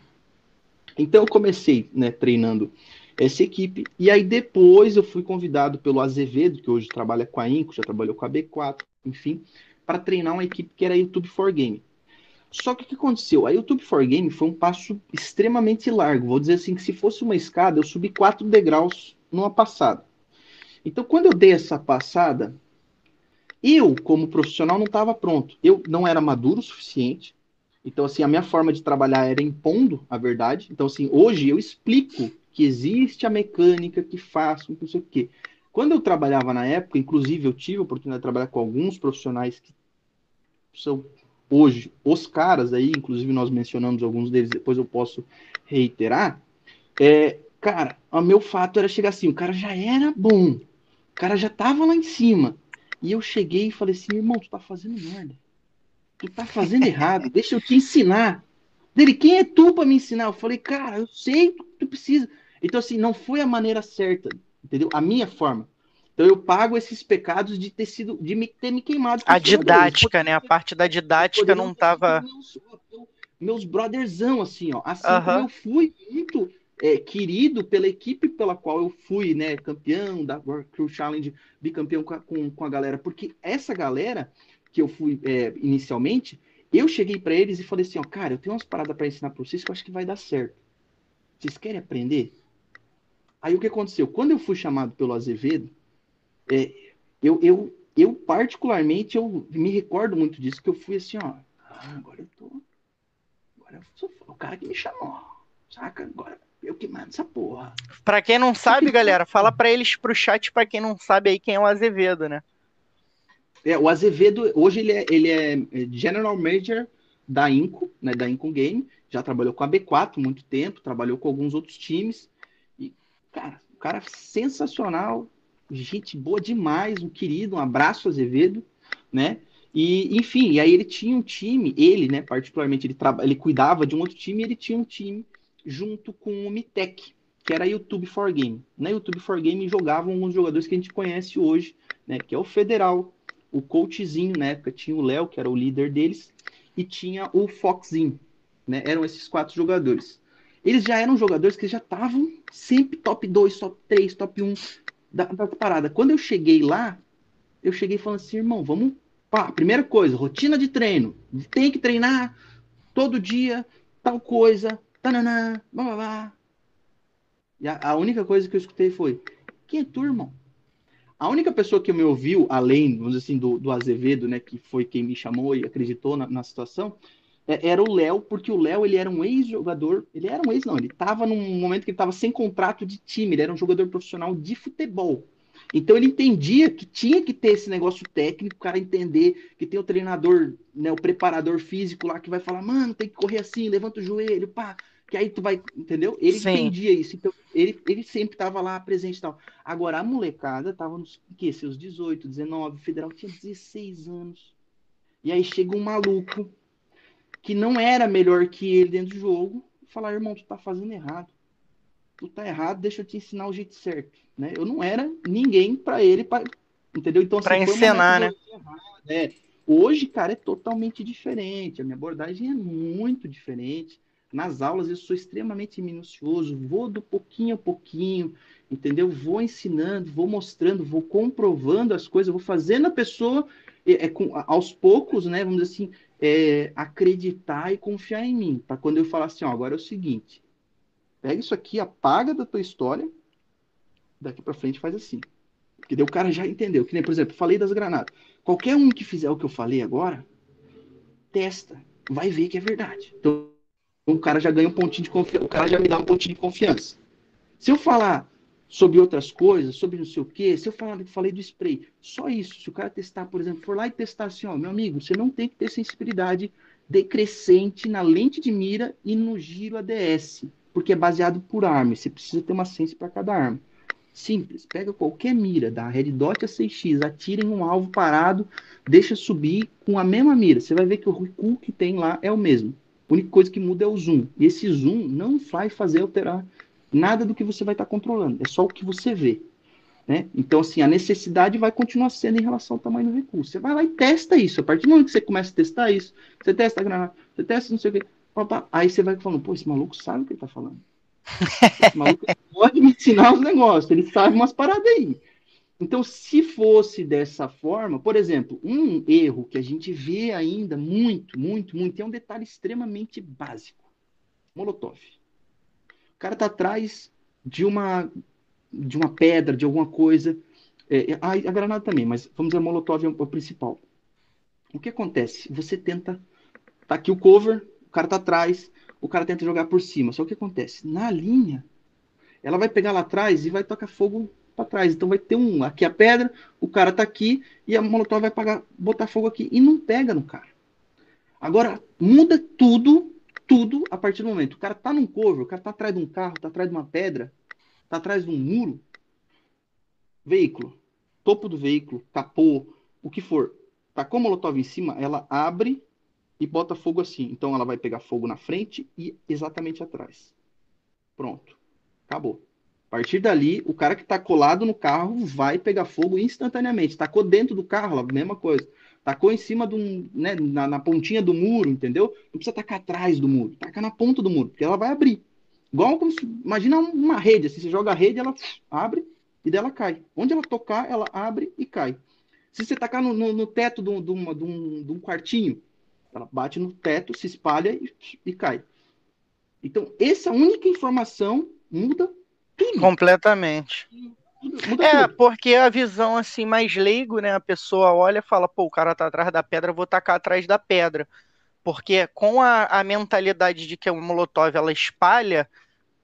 Então eu comecei né, treinando essa equipe, e aí depois eu fui convidado pelo Azevedo, que hoje trabalha com a Inco, já trabalhou com a B4, enfim, para treinar uma equipe que era a YouTube for Game. Só que o que aconteceu? A YouTube for Game foi um passo extremamente largo. Vou dizer assim que se fosse uma escada, eu subi quatro degraus numa passada. Então, quando eu dei essa passada, eu, como profissional, não estava pronto. Eu não era maduro o suficiente. Então, assim, a minha forma de trabalhar era impondo a verdade. Então, assim, hoje eu explico que existe a mecânica que faço, não sei o quê. Quando eu trabalhava na época, inclusive eu tive a oportunidade de trabalhar com alguns profissionais que são hoje, os caras aí, inclusive nós mencionamos alguns deles, depois eu posso reiterar, é, cara, o meu fato era chegar assim, o cara já era bom, o cara já tava lá em cima, e eu cheguei e falei assim, irmão, tu tá fazendo merda, tu tá fazendo errado, deixa eu te ensinar. Dele, quem é tu para me ensinar? Eu falei, cara, eu sei, tu, tu precisa. Então, assim, não foi a maneira certa, entendeu? A minha forma. Então eu pago esses pecados de ter sido, de me, ter me queimado. A didática, né? A parte da didática não estava. Meus, meus brotherzão, assim, ó. Assim uh -huh. eu fui muito é, querido pela equipe pela qual eu fui, né? Campeão da World Crew Challenge, bicampeão com a, com, com a galera. Porque essa galera que eu fui é, inicialmente, eu cheguei para eles e falei assim, ó, cara, eu tenho umas paradas para ensinar para vocês que eu acho que vai dar certo. Vocês querem aprender? Aí o que aconteceu? Quando eu fui chamado pelo Azevedo, é, eu, eu, eu, particularmente, eu me recordo muito disso, que eu fui assim, ó, ah, agora eu tô, agora eu sou o cara que me chamou, saca? Agora eu que mando essa porra. Pra quem não sabe, galera, fala para eles pro chat, para quem não sabe aí quem é o Azevedo, né? É, o Azevedo, hoje ele é, ele é General Manager da Inco, né, da Inco Game, já trabalhou com a B4 muito tempo, trabalhou com alguns outros times, e, cara, o cara sensacional, gente boa demais, um querido, um abraço Azevedo, né? E, enfim, e aí ele tinha um time, ele, né, particularmente, ele, tra... ele cuidava de um outro time ele tinha um time junto com o Mitec, que era YouTube for Game. Na YouTube for Game jogavam alguns jogadores que a gente conhece hoje, né, que é o Federal, o Coachzinho, na época tinha o Léo, que era o líder deles, e tinha o Foxzinho, né, eram esses quatro jogadores. Eles já eram jogadores que já estavam sempre top 2, top 3, top 1, da, da parada. Quando eu cheguei lá, eu cheguei falando assim, irmão, vamos. Pá, primeira coisa, rotina de treino. Tem que treinar todo dia, tal coisa, tananã, blá blá blá. E a, a única coisa que eu escutei foi: quem é tu, irmão? A única pessoa que me ouviu, além, vamos dizer assim, do, do Azevedo, né, que foi quem me chamou e acreditou na, na situação, é, era o Léo, porque o Léo ele era um ex-jogador, ele era um ex, não, ele estava num momento que ele estava sem contrato de time, ele era um jogador profissional de futebol. Então ele entendia que tinha que ter esse negócio técnico, o cara entender que tem o treinador, né, o preparador físico lá que vai falar, mano, tem que correr assim, levanta o joelho, pá, que aí tu vai, entendeu? Ele Sim. entendia isso, então ele, ele sempre estava lá presente e tal. Agora a molecada tava nos que seus 18, 19, o federal tinha 16 anos. E aí chega um maluco que não era melhor que ele dentro do jogo, falar, irmão, tu tá fazendo errado. Tu tá errado, deixa eu te ensinar o jeito certo, né? Eu não era ninguém para ele, pra, entendeu? Então, assim, para ensinar, né? É. Hoje, cara, é totalmente diferente. A minha abordagem é muito diferente. Nas aulas eu sou extremamente minucioso, vou do pouquinho a pouquinho, entendeu? Vou ensinando, vou mostrando, vou comprovando as coisas, vou fazendo a pessoa é, é, com, aos poucos, né? Vamos dizer assim, é, acreditar e confiar em mim. Para quando eu falar assim, ó, agora é o seguinte: pega isso aqui, apaga da tua história, daqui para frente faz assim. Porque daí o cara já entendeu. Que nem, por exemplo, falei das granadas. Qualquer um que fizer o que eu falei agora, testa, vai ver que é verdade. Então o cara já ganha um pontinho de confiança, o cara já me dá um pontinho de confiança. Se eu falar sobre outras coisas, sobre não sei o quê, se eu falar, falei do spray, só isso. Se o cara testar, por exemplo, for lá e testar assim, ó, meu amigo, você não tem que ter sensibilidade decrescente na lente de mira e no giro ADS, porque é baseado por arma. Você precisa ter uma sense para cada arma. Simples, pega qualquer mira, da Red Dot a 6x, atira em um alvo parado, deixa subir com a mesma mira. Você vai ver que o recuo que tem lá é o mesmo. A única coisa que muda é o zoom. E esse zoom não vai fazer alterar nada do que você vai estar tá controlando, é só o que você vê. Né? Então, assim, a necessidade vai continuar sendo em relação ao tamanho do recurso. Você vai lá e testa isso. A partir do momento que você começa a testar isso, você testa a granada, você testa não sei o quê, aí você vai falando, pô, esse maluco sabe o que ele está falando. <laughs> Esse maluco pode me ensinar os negócios, ele sabe umas paradas aí. Então, se fosse dessa forma, por exemplo, um erro que a gente vê ainda muito, muito, muito, é um detalhe extremamente básico. Molotov. O cara tá atrás de uma de uma pedra, de alguma coisa. É, a, a, granada também, mas vamos dizer, a Molotov é o, o principal. O que acontece? Você tenta. Tá aqui o cover, o cara tá atrás, o cara tenta jogar por cima. Só o que acontece? Na linha, ela vai pegar lá atrás e vai tocar fogo para trás. Então vai ter um. Aqui a pedra, o cara tá aqui e a Molotov vai pagar, botar fogo aqui e não pega no cara. Agora, muda tudo, tudo a partir do momento. O cara tá num cover, o cara tá atrás de um carro, tá atrás de uma pedra, tá atrás de um muro. Veículo, topo do veículo, capô, o que for. Tacou molotov em cima, ela abre e bota fogo assim. Então ela vai pegar fogo na frente e exatamente atrás. Pronto. Acabou. A partir dali, o cara que está colado no carro vai pegar fogo instantaneamente. Tacou dentro do carro, a mesma coisa. Tacou em cima um, né, na, na, pontinha do muro, entendeu? Não precisa tacar atrás do muro, taca na ponta do muro, porque ela vai abrir. Igual como se, imagina uma rede, assim, você joga a rede, ela abre e dela cai. Onde ela tocar, ela abre e cai. Se você tacar no, no, no teto de um, de, de, um, de um quartinho, ela bate no teto, se espalha e, e cai. Então, essa única informação muda Completamente. É, porque a visão assim mais leigo, né? A pessoa olha e fala, pô, o cara tá atrás da pedra, vou tacar atrás da pedra. Porque com a, a mentalidade de que o Molotov ela espalha,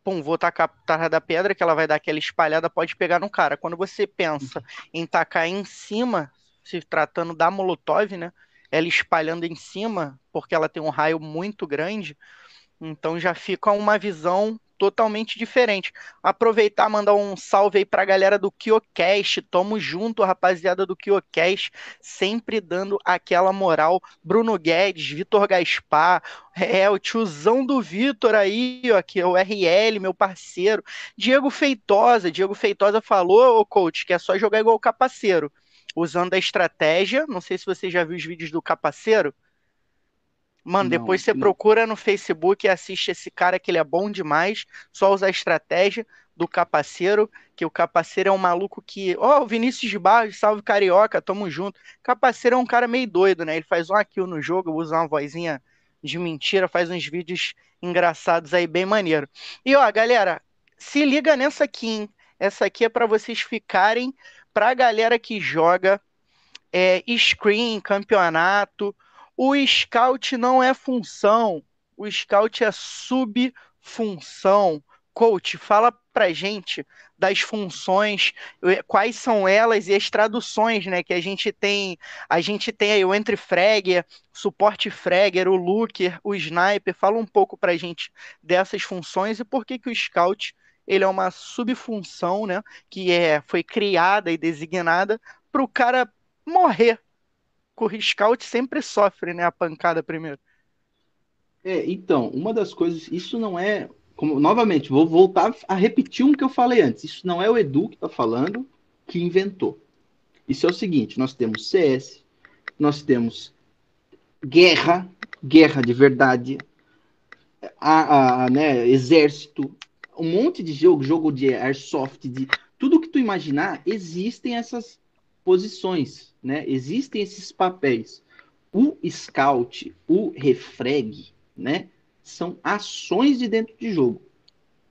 pum, vou tacar atrás da pedra, que ela vai dar aquela espalhada, pode pegar no cara. Quando você pensa em tacar em cima, se tratando da Molotov, né? Ela espalhando em cima, porque ela tem um raio muito grande, então já fica uma visão totalmente diferente. Aproveitar, mandar um salve aí pra galera do KioCast. Tamo junto, rapaziada do KioCast, sempre dando aquela moral. Bruno Guedes, Vitor Gaspar, é, o tiozão do Vitor aí, ó, que é o RL, meu parceiro. Diego Feitosa, Diego Feitosa falou, ô coach, que é só jogar igual o capaceiro. Usando a estratégia, não sei se você já viu os vídeos do capaceiro, Mano, não, depois você não. procura no Facebook e assiste esse cara que ele é bom demais. Só usa a estratégia do Capaceiro, que o Capaceiro é um maluco que. Ó, oh, Vinícius de Barros, salve carioca, tamo junto. Capaceiro é um cara meio doido, né? Ele faz um kill no jogo, usa uma vozinha de mentira, faz uns vídeos engraçados aí, bem maneiro. E ó, galera, se liga nessa aqui, hein? Essa aqui é para vocês ficarem, pra galera que joga é, screen, campeonato o scout não é função, o scout é subfunção. Coach, fala pra gente das funções, eh, quais são elas e as traduções, né? Que a gente tem, a gente tem aí o entre fragger, suporte fragger, o looker, o sniper. Fala um pouco pra gente dessas funções e por que que o scout ele é uma subfunção, né? Que é, foi criada e designada para o cara morrer o scout sempre sofre, né? A pancada primeiro. É, então, uma das coisas, isso não é. Como, novamente, vou voltar a repetir um que eu falei antes. Isso não é o Edu que está falando que inventou. Isso é o seguinte: nós temos CS, nós temos guerra, guerra de verdade, a, a, né, exército, um monte de jogo, jogo de airsoft, de tudo que tu imaginar, existem essas posições, né? Existem esses papéis. O scout, o refreg, né? São ações de dentro de jogo.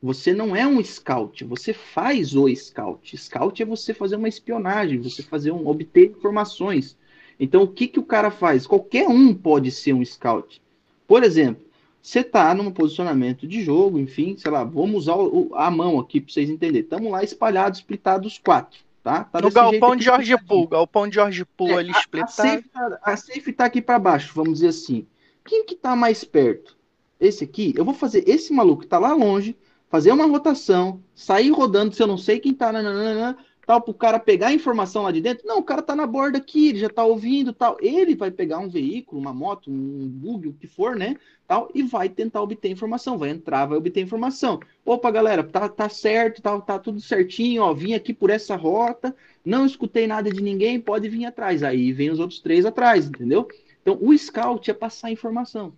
Você não é um scout, você faz o scout. Scout é você fazer uma espionagem, você fazer um obter informações. Então, o que, que o cara faz? Qualquer um pode ser um scout. Por exemplo, você está num posicionamento de jogo, enfim, sei lá, vamos usar a mão aqui para vocês entenderem. Estamos lá espalhados, splitados quatro. Tá? tá no galpão de Jorge Pool, galpão de Jorge Pool é, ali splitado. Tá, a safe, está aqui para baixo, vamos dizer assim. Quem que tá mais perto? Esse aqui, eu vou fazer esse maluco que tá lá longe, fazer uma rotação, sair rodando, se eu não sei quem tá, nananana, tal, pro cara pegar a informação lá de dentro. Não, o cara tá na borda aqui, ele já tá ouvindo, tal. Ele vai pegar um veículo, uma moto, um bug, o que for, né? Tal, e vai tentar obter informação. Vai entrar, vai obter informação. Opa, galera, tá, tá certo, tá, tá tudo certinho, ó. Vim aqui por essa rota, não escutei nada de ninguém, pode vir atrás. Aí vem os outros três atrás, entendeu? Então, o scout é passar informação.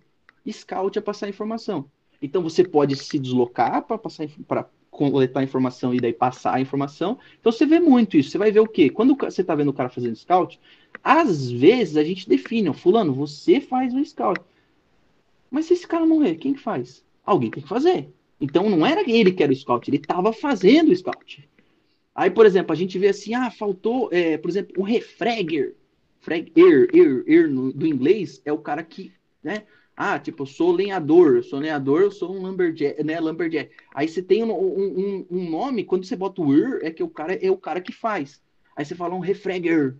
Scout é passar informação. Então, você pode se deslocar para passar para coletar informação e daí passar a informação. Então você vê muito isso. Você vai ver o quê? Quando você está vendo o cara fazendo scout, às vezes a gente define, ó, fulano, você faz o scout. Mas se esse cara morrer, quem faz? Alguém tem que fazer. Então não era ele que era o scout, ele estava fazendo o scout. Aí, por exemplo, a gente vê assim, ah, faltou, é, por exemplo, um refragger. Frag, er, er, er, no, do inglês é o cara que, né, ah, tipo, eu sou lenhador, eu sou lenhador, eu sou um lumberjack, né, lumberjack. Aí você tem um, um, um nome, quando você bota o er, é que o cara é o cara que faz. Aí você fala um refragger.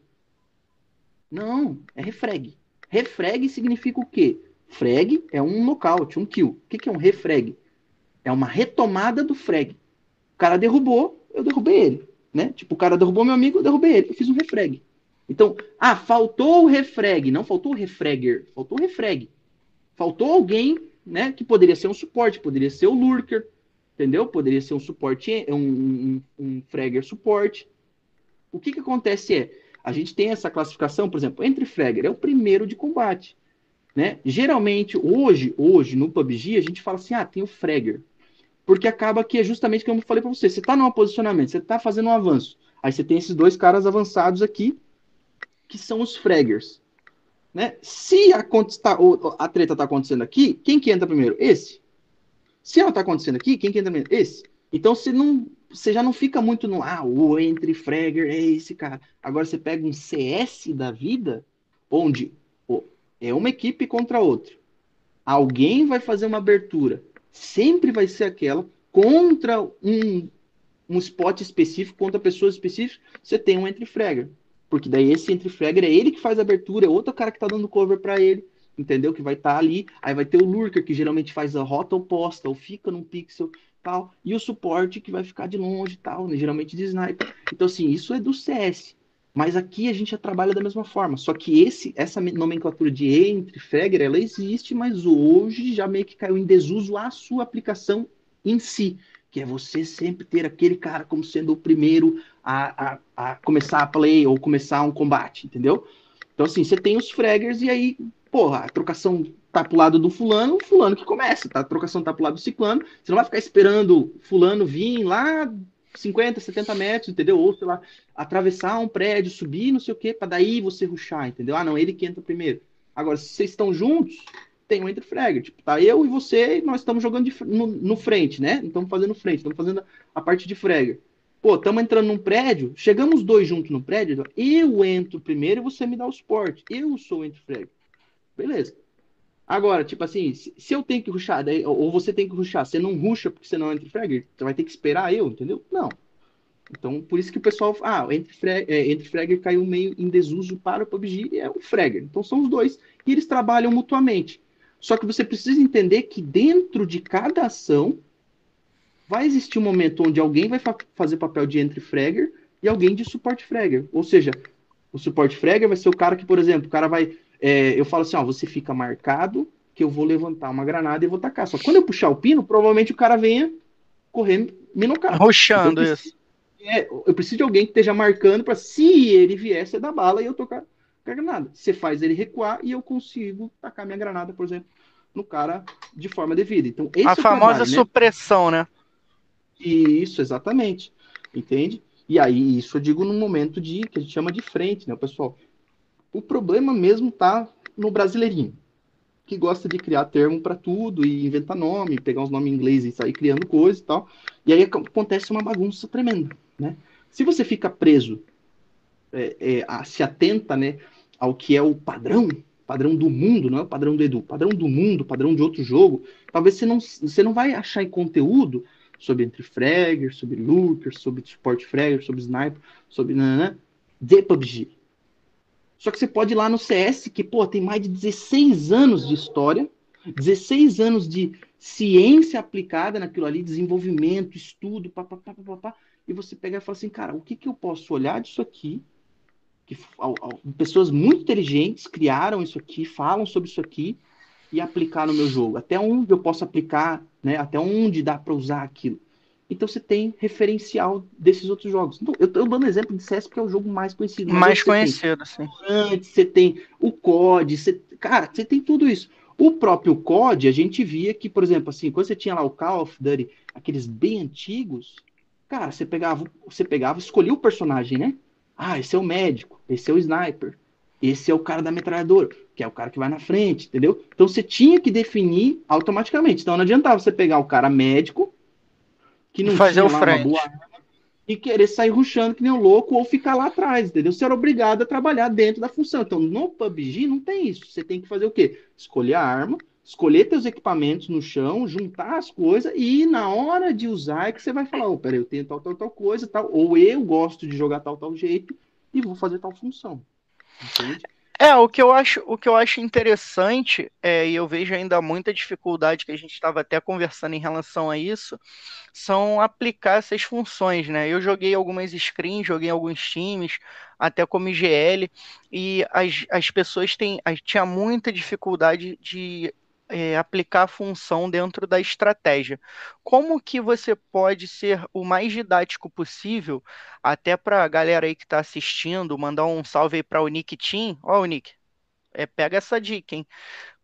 Não, é refrag. Refrag significa o quê? Frag é um nocaute, um kill. O que, que é um refrag? É uma retomada do frag. O cara derrubou, eu derrubei ele. Né? Tipo, o cara derrubou meu amigo, eu derrubei ele. Eu fiz um refrag. Então, ah, faltou o refrag. Não faltou o refragger, faltou o refrag. Faltou alguém, né, que poderia ser um suporte, poderia ser o lurker, entendeu? Poderia ser um suporte, um, um, um fragger suporte. O que que acontece é, a gente tem essa classificação, por exemplo, entre fragger, é o primeiro de combate. Né? Geralmente, hoje, hoje no PUBG, a gente fala assim, ah, tem o fragger. Porque acaba que é justamente como eu falei para você, você está num posicionamento, você está fazendo um avanço. Aí você tem esses dois caras avançados aqui, que são os fraggers. Né? Se a, a treta está acontecendo aqui, quem que entra primeiro? Esse. Se ela está acontecendo aqui, quem que entra primeiro? Esse. Então você não, você já não fica muito no ah, o entre fragger é esse cara. Agora você pega um CS da vida, onde é uma equipe contra outra. Alguém vai fazer uma abertura. Sempre vai ser aquela contra um, um spot específico, contra pessoas específicas. Você tem um entre fragger. Porque daí esse entre fragger é ele que faz a abertura, é outro cara que tá dando cover para ele, entendeu? Que vai estar tá ali. Aí vai ter o lurker que geralmente faz a rota oposta ou fica num pixel tal, e o suporte que vai ficar de longe tal, né? geralmente de sniper. Então assim, isso é do CS. Mas aqui a gente já trabalha da mesma forma. Só que esse, essa nomenclatura de entre fragger, ela existe, mas hoje já meio que caiu em desuso a sua aplicação em si que é você sempre ter aquele cara como sendo o primeiro a, a, a começar a play ou começar um combate, entendeu? Então, assim, você tem os fraggers e aí, porra, a trocação tá pro lado do fulano, fulano que começa, tá? A trocação tá pro lado do ciclano, você não vai ficar esperando fulano vir lá 50, 70 metros, entendeu? Ou, sei lá, atravessar um prédio, subir, não sei o quê, para daí você ruxar, entendeu? Ah, não, ele que entra primeiro. Agora, se vocês estão juntos, tem um entre frag. Tipo, tá eu e você, nós estamos jogando de, no, no, frente, né? Estamos fazendo frente, estamos fazendo a parte de frag. Pô, estamos entrando num prédio, chegamos dois juntos no prédio, eu entro primeiro e você me dá o suporte. Eu sou entre frag. Beleza. Agora, tipo assim, se, eu tenho que ruxar, daí, ou você tem que ruxar, você não ruxa porque você não é entre frag, você vai ter que esperar eu, entendeu? Não. Então, por isso que o pessoal. Ah, entre, frag, é, fragger caiu meio em desuso para o PUBG e é o fragger. Então, são os dois. E eles trabalham mutuamente. Só que você precisa entender que dentro de cada ação vai existir um momento onde alguém vai fa fazer papel de entre fragger e alguém de suporte fragger. Ou seja, o suporte fragger vai ser o cara que, por exemplo, o cara vai. É, eu falo assim, ó, você fica marcado que eu vou levantar uma granada e vou tacar. Só que quando eu puxar o pino, provavelmente o cara venha correndo, me nocar. Roxando então, isso. É, eu preciso de alguém que esteja marcando para se ele vier, você dar bala e eu tocar com a granada. Você faz ele recuar e eu consigo tacar minha granada, por exemplo, no cara de forma devida. Então, a é famosa trabalho, né? supressão, né? Isso, exatamente. Entende? E aí, isso eu digo num momento de que a gente chama de frente, né, pessoal? O problema mesmo tá no brasileirinho, que gosta de criar termo para tudo e inventar nome, pegar uns nomes em inglês e sair criando coisa e tal. E aí acontece uma bagunça tremenda, né? Se você fica preso, é, é, a, se atenta, né, ao que é o padrão, padrão do mundo, não é o padrão do Edu, padrão do mundo, padrão de outro jogo, talvez você não, você não vai achar em conteúdo sobre entre fragger, sobre lurker, sobre suporte fragger, sobre sniper, sobre nanã, de PUBG. Só que você pode ir lá no CS, que, pô, tem mais de 16 anos de história, 16 anos de ciência aplicada naquilo ali, desenvolvimento, estudo, papapá, papapá, e você pega e fala assim, cara, o que, que eu posso olhar disso aqui que pessoas muito inteligentes criaram isso aqui, falam sobre isso aqui e aplicar no meu jogo. Até onde eu posso aplicar, né? Até onde dá para usar aquilo. Então você tem referencial desses outros jogos. Então, eu estou dando exemplo de CS porque é o jogo mais conhecido. Mais conhecido, sim. Antes você tem o COD, você, cara, você tem tudo isso. O próprio COD, a gente via que, por exemplo, assim, quando você tinha lá o Call of Duty, aqueles bem antigos, cara, você pegava, você pegava, escolhia o personagem, né? Ah, esse é o médico, esse é o sniper, esse é o cara da metralhadora, que é o cara que vai na frente, entendeu? Então você tinha que definir automaticamente. Então não adiantava você pegar o cara médico, que não fazer o frente. Boa, e querer sair ruxando que nem um louco ou ficar lá atrás, entendeu? Você era obrigado a trabalhar dentro da função. Então no PUBG não tem isso. Você tem que fazer o quê? Escolher a arma, escolher teus equipamentos no chão, juntar as coisas e na hora de usar é que você vai falar, oh, peraí, eu tenho tal, tal, tal coisa, tal, ou eu gosto de jogar tal, tal jeito e vou fazer tal função. Entende? É, o que eu acho, o que eu acho interessante, é, e eu vejo ainda muita dificuldade que a gente estava até conversando em relação a isso, são aplicar essas funções, né? Eu joguei algumas screens, joguei alguns times, até como IGL, e as, as pessoas têm, tinha muita dificuldade de é, aplicar a função dentro da estratégia. Como que você pode ser o mais didático possível, até para a galera aí que está assistindo, mandar um salve aí para o Nick Team. Ó, o Nick, é, pega essa dica, hein?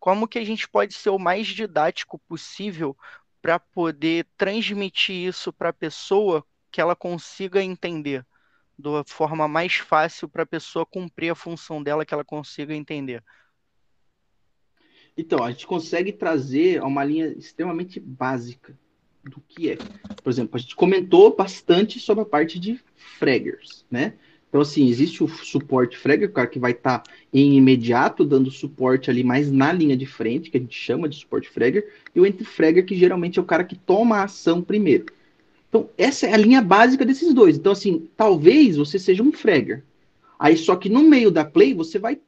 Como que a gente pode ser o mais didático possível para poder transmitir isso para a pessoa que ela consiga entender? Da forma mais fácil para a pessoa cumprir a função dela que ela consiga entender. Então, a gente consegue trazer uma linha extremamente básica do que é. Por exemplo, a gente comentou bastante sobre a parte de fraggers, né? Então, assim, existe o suporte fragger, o cara que vai estar tá em imediato dando suporte ali mais na linha de frente, que a gente chama de suporte fragger, e o anti-fragger, que geralmente é o cara que toma a ação primeiro. Então, essa é a linha básica desses dois. Então, assim, talvez você seja um fragger. Aí, só que no meio da play, você vai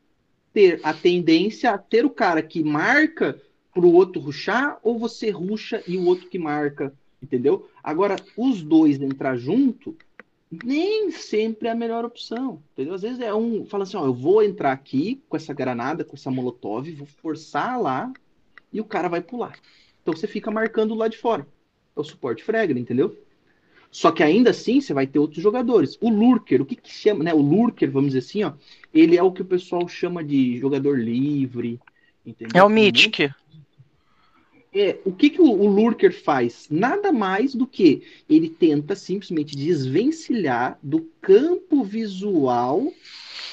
ter a tendência a ter o cara que marca para o outro ruxar, ou você ruxa e o outro que marca, entendeu? Agora, os dois entrar junto, nem sempre é a melhor opção, entendeu? Às vezes é um, fala assim, ó, eu vou entrar aqui com essa granada, com essa molotov, vou forçar lá, e o cara vai pular. Então você fica marcando lá de fora. É o suporte fragile, entendeu? Só que ainda assim você vai ter outros jogadores. O Lurker, o que, que chama, né? O Lurker, vamos dizer assim, ó, ele é o que o pessoal chama de jogador livre. Entendeu? É o Mythic. É, o que, que o, o, Lurker faz? Nada mais do que ele tenta simplesmente desvencilhar do campo visual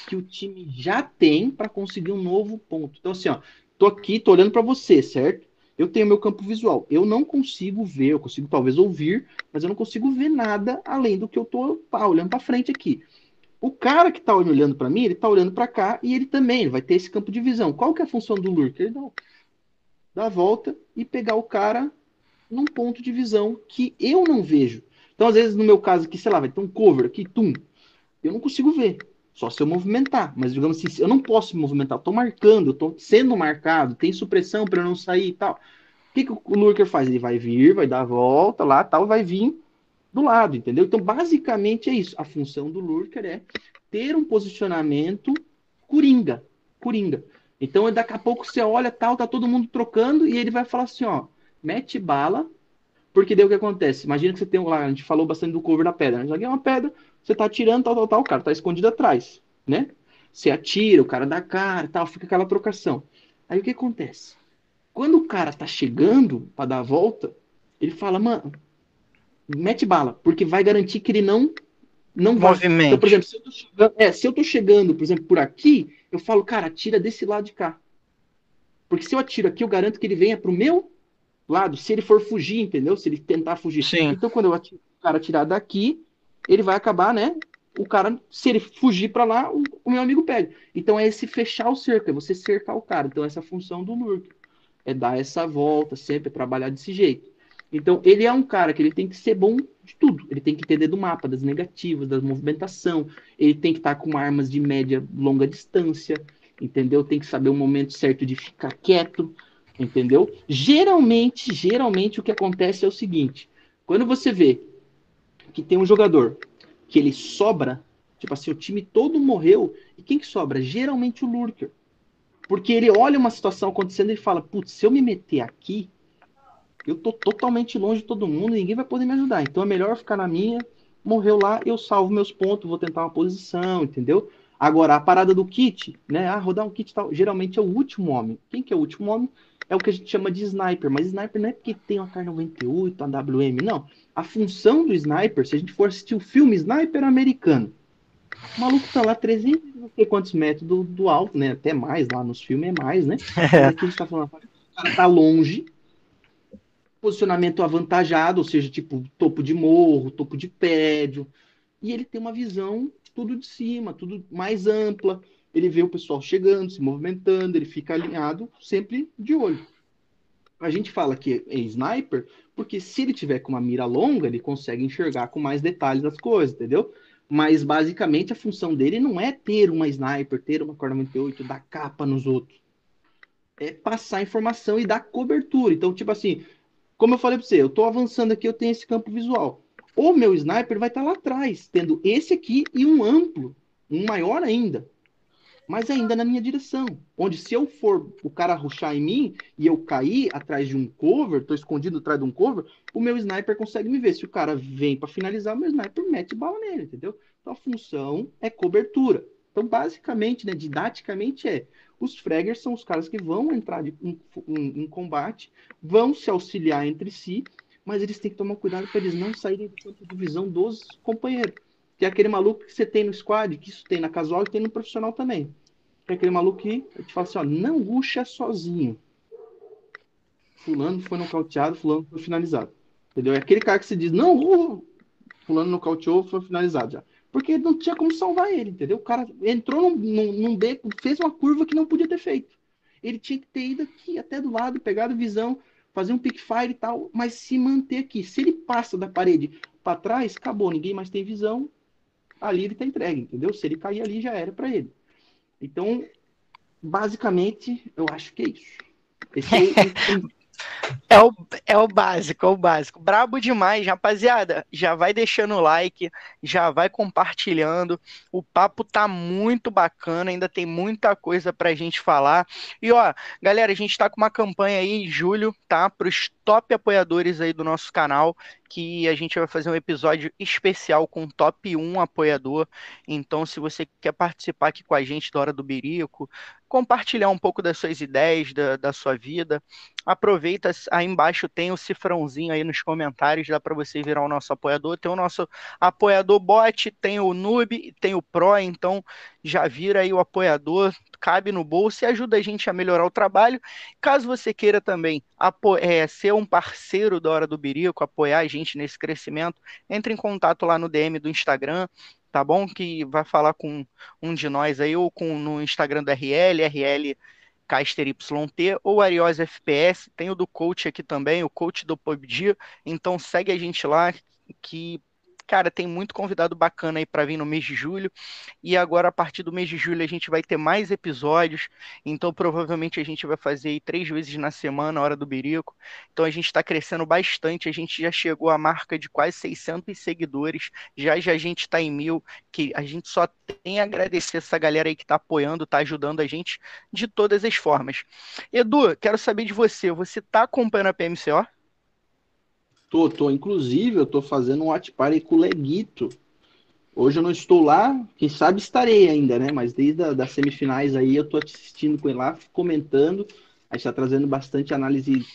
que o time já tem para conseguir um novo ponto. Então, assim, ó, tô aqui, tô olhando para você, certo? Eu tenho meu campo visual. Eu não consigo ver, eu consigo talvez ouvir, mas eu não consigo ver nada além do que eu pá, olhando para frente aqui. O cara que está olhando para mim, ele está olhando para cá e ele também vai ter esse campo de visão. Qual que é a função do lurker? Dá, dá a volta e pegar o cara num ponto de visão que eu não vejo. Então, às vezes, no meu caso aqui, sei lá, vai ter um cover aqui, tum, eu não consigo ver. Só se eu movimentar. Mas, digamos assim, eu não posso me movimentar. Estou marcando, estou sendo marcado, tem supressão para eu não sair e tal. O que, que o lurker faz? Ele vai vir, vai dar a volta lá, tal, vai vir do lado, entendeu? Então, basicamente é isso. A função do lurker é ter um posicionamento coringa. Coringa. Então, daqui a pouco você olha, tal, tá todo mundo trocando e ele vai falar assim, ó, mete bala, porque daí o que acontece? Imagina que você tem lá, a gente falou bastante do cover da pedra. Né? Joguei uma pedra, você tá atirando, tal, tal, tal, o cara tá escondido atrás, né? Você atira, o cara dá cara, tal, fica aquela trocação. Aí o que acontece? Quando o cara tá chegando para dar a volta, ele fala, mano, mete bala, porque vai garantir que ele não não vai. Então, por exemplo, se eu, tô chegando, é, se eu tô chegando, por exemplo, por aqui, eu falo, cara, atira desse lado de cá. Porque se eu atiro aqui, eu garanto que ele venha pro meu lado, se ele for fugir, entendeu? Se ele tentar fugir. Sim. Então, quando eu atiro, o cara atirar daqui, ele vai acabar, né? O cara, se ele fugir para lá, o, o, meu amigo pega. Então é esse fechar o cerco, é você cercar o cara. Então essa é a função do Lurk. É dar essa volta, sempre trabalhar desse jeito. Então ele é um cara que ele tem que ser bom de tudo. Ele tem que entender do mapa, das negativas, da movimentação. Ele tem que estar com armas de média, longa distância, entendeu? Tem que saber o momento certo de ficar quieto, entendeu? Geralmente, geralmente o que acontece é o seguinte: quando você vê que tem um jogador que ele sobra, tipo assim, o time todo morreu, e quem que sobra? Geralmente o Lurker. Porque ele olha uma situação acontecendo e fala, putz, se eu me meter aqui, eu tô totalmente longe de todo mundo, ninguém vai poder me ajudar. Então é melhor ficar na minha, morreu lá, eu salvo meus pontos, vou tentar uma posição, entendeu? Agora, a parada do kit, né? Ah, rodar um kit tal, geralmente é o último homem. Quem que é o último homem? É o que a gente chama de sniper, mas sniper não é porque tem uma K98, uma WM, não a função do sniper, se a gente for assistir o filme Sniper americano, o maluco tá lá 300 não sei quantos metros do, do alto, né? Até mais lá nos filmes é mais, né? <laughs> É. Aqui a gente tá falando, o cara tá longe, posicionamento avantajado, ou seja, tipo topo de morro, topo de prédio, e ele tem uma visão tudo de cima, tudo mais ampla. Ele vê o pessoal chegando, se movimentando, ele fica alinhado, sempre de olho. A gente fala que é sniper porque se ele tiver com uma mira longa, ele consegue enxergar com mais detalhes as coisas, entendeu? Mas basicamente a função dele não é ter uma sniper, ter uma corda 98, dar capa nos outros. É passar informação e dar cobertura. Então, tipo assim, como eu falei para você, eu estou avançando aqui, eu tenho esse campo visual. O meu sniper vai estar tá lá atrás, tendo esse aqui e um amplo, um maior ainda mas ainda na minha direção. Onde se eu for o cara ruxar em mim e eu cair atrás de um cover, tô escondido atrás de um cover, o meu sniper consegue me ver. Se o cara vem para finalizar, o meu sniper mete bala nele, entendeu? Então a função é cobertura. Então, basicamente, né, didaticamente é, os fraggers são os caras que vão entrar em, em combate, vão se auxiliar entre si, mas eles têm que tomar cuidado para eles não saírem do campo de visão dos companheiros. Que é aquele maluco que você tem no squad, que isso tem na casual e tem no profissional também aquele maluco que te fala assim, ó, não ruxa sozinho. Fulano foi nocauteado, fulano foi finalizado. Entendeu? É aquele cara que se diz, não, uh, fulano nocauteou, foi finalizado já. Porque não tinha como salvar ele, entendeu? O cara entrou num, num, num beco, fez uma curva que não podia ter feito. Ele tinha que ter ido aqui até do lado, pegado visão, fazer um pick fire e tal, mas se manter aqui. Se ele passa da parede para trás, acabou, ninguém mais tem visão, ali ele tá entregue, entendeu? Se ele cair ali, já era para ele. Então, basicamente, eu acho que é isso. <laughs> Esse é, É o, é o básico, é o básico. Brabo demais, rapaziada. Já vai deixando o like, já vai compartilhando. O papo tá muito bacana, ainda tem muita coisa pra gente falar. E ó, galera, a gente tá com uma campanha aí em julho, tá? Pros top apoiadores aí do nosso canal, que a gente vai fazer um episódio especial com top 1 apoiador. Então, se você quer participar aqui com a gente da Hora do Birico, compartilhar um pouco das suas ideias, da, da sua vida, aproveita, aí embaixo tem o cifrãozinho aí nos comentários, dá para você virar o nosso apoiador. Tem o nosso apoiador bot, tem o noob, tem o pro, então já vira aí o apoiador, cabe no bolso e ajuda a gente a melhorar o trabalho. Caso você queira também é, ser um parceiro da Hora do Birico, apoiar a gente nesse crescimento, entre em contato lá no DM do Instagram, tá bom? Que vai falar com um de nós aí, ou com no Instagram do RL, RL Caster YT ou Arios FPS, tem o do coach aqui também, o coach do PUBG, então segue a gente lá que cara, tem muito convidado bacana aí para vir no mês de julho. E agora, a partir do mês de julho, a gente vai ter mais episódios. Então, provavelmente, a gente vai fazer aí três vezes na semana, hora do birico. Então, a gente está crescendo bastante. A gente já chegou à marca de quase 600 seguidores. Já já a gente está em mil. Que a gente só tem a agradecer essa galera aí que está apoiando, está ajudando a gente de todas as formas. Edu, quero saber de você. Você está acompanhando a PMCO? Tô, tô. Inclusive, eu tô fazendo um watch party com o Leguito. Hoje eu não estou lá, quem sabe estarei ainda, né? Mas desde as semifinais aí eu tô assistindo com ele lá, comentando. A gente tá trazendo bastante análise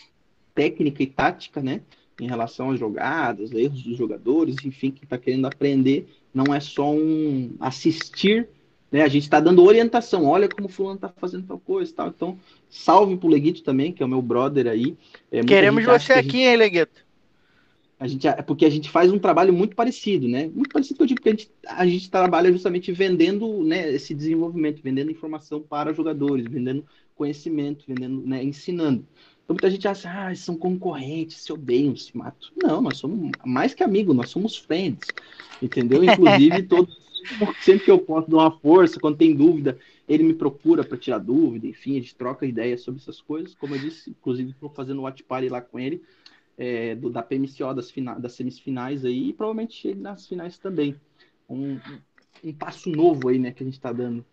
técnica e tática, né? Em relação às jogadas, erros dos jogadores, enfim, quem tá querendo aprender. Não é só um assistir, né? A gente está dando orientação. Olha como o fulano tá fazendo tal coisa e tal. Então, salve pro Leguito também, que é o meu brother aí. É, Queremos você aqui, gente... hein, Leguito? A gente, é porque a gente faz um trabalho muito parecido, né? Muito parecido que eu digo, porque a gente, a gente trabalha justamente vendendo né, esse desenvolvimento, vendendo informação para jogadores, vendendo conhecimento, vendendo, né, ensinando. Então muita gente acha, ah, são concorrentes, se odeiam, se matam. Não, nós somos mais que amigos, nós somos friends, entendeu? Inclusive, <laughs> todos, sempre que eu posso dar uma força, quando tem dúvida, ele me procura para tirar dúvida, enfim, a gente troca ideias sobre essas coisas. Como eu disse, inclusive, estou fazendo o watch party lá com ele, é, do, da PMCO das, fina, das semifinais aí e provavelmente chegue nas finais também. Um, um passo novo aí, né, que a gente está dando.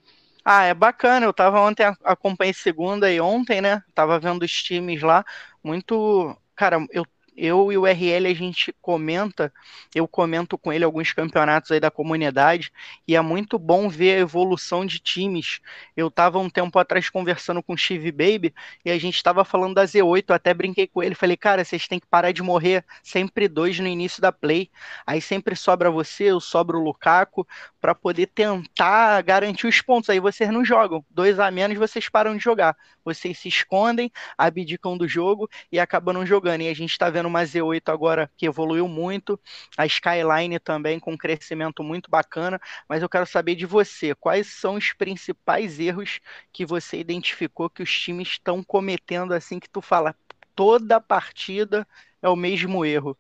Ah, é bacana. Eu tava ontem, acompanhei segunda e ontem, né? Tava vendo os times lá. Muito. Cara, eu eu e o RL a gente comenta, eu comento com ele alguns campeonatos aí da comunidade e é muito bom ver a evolução de times. Eu estava um tempo atrás conversando com o Steve Baby e a gente estava falando da Z8, eu até brinquei com ele, falei, cara, vocês têm que parar de morrer sempre dois no início da play. Aí sempre sobra você, eu sobro o Lukaku para poder tentar garantir os pontos. Aí vocês não jogam, dois a menos vocês param de jogar. Vocês se escondem, abdicam do jogo e acabam não jogando. E a gente está vendo uma Z8 agora que evoluiu muito, a Skyline também com um crescimento muito bacana, mas eu quero saber de você, quais são os principais erros que você identificou que os times estão cometendo assim que tu fala, toda partida é o mesmo erro?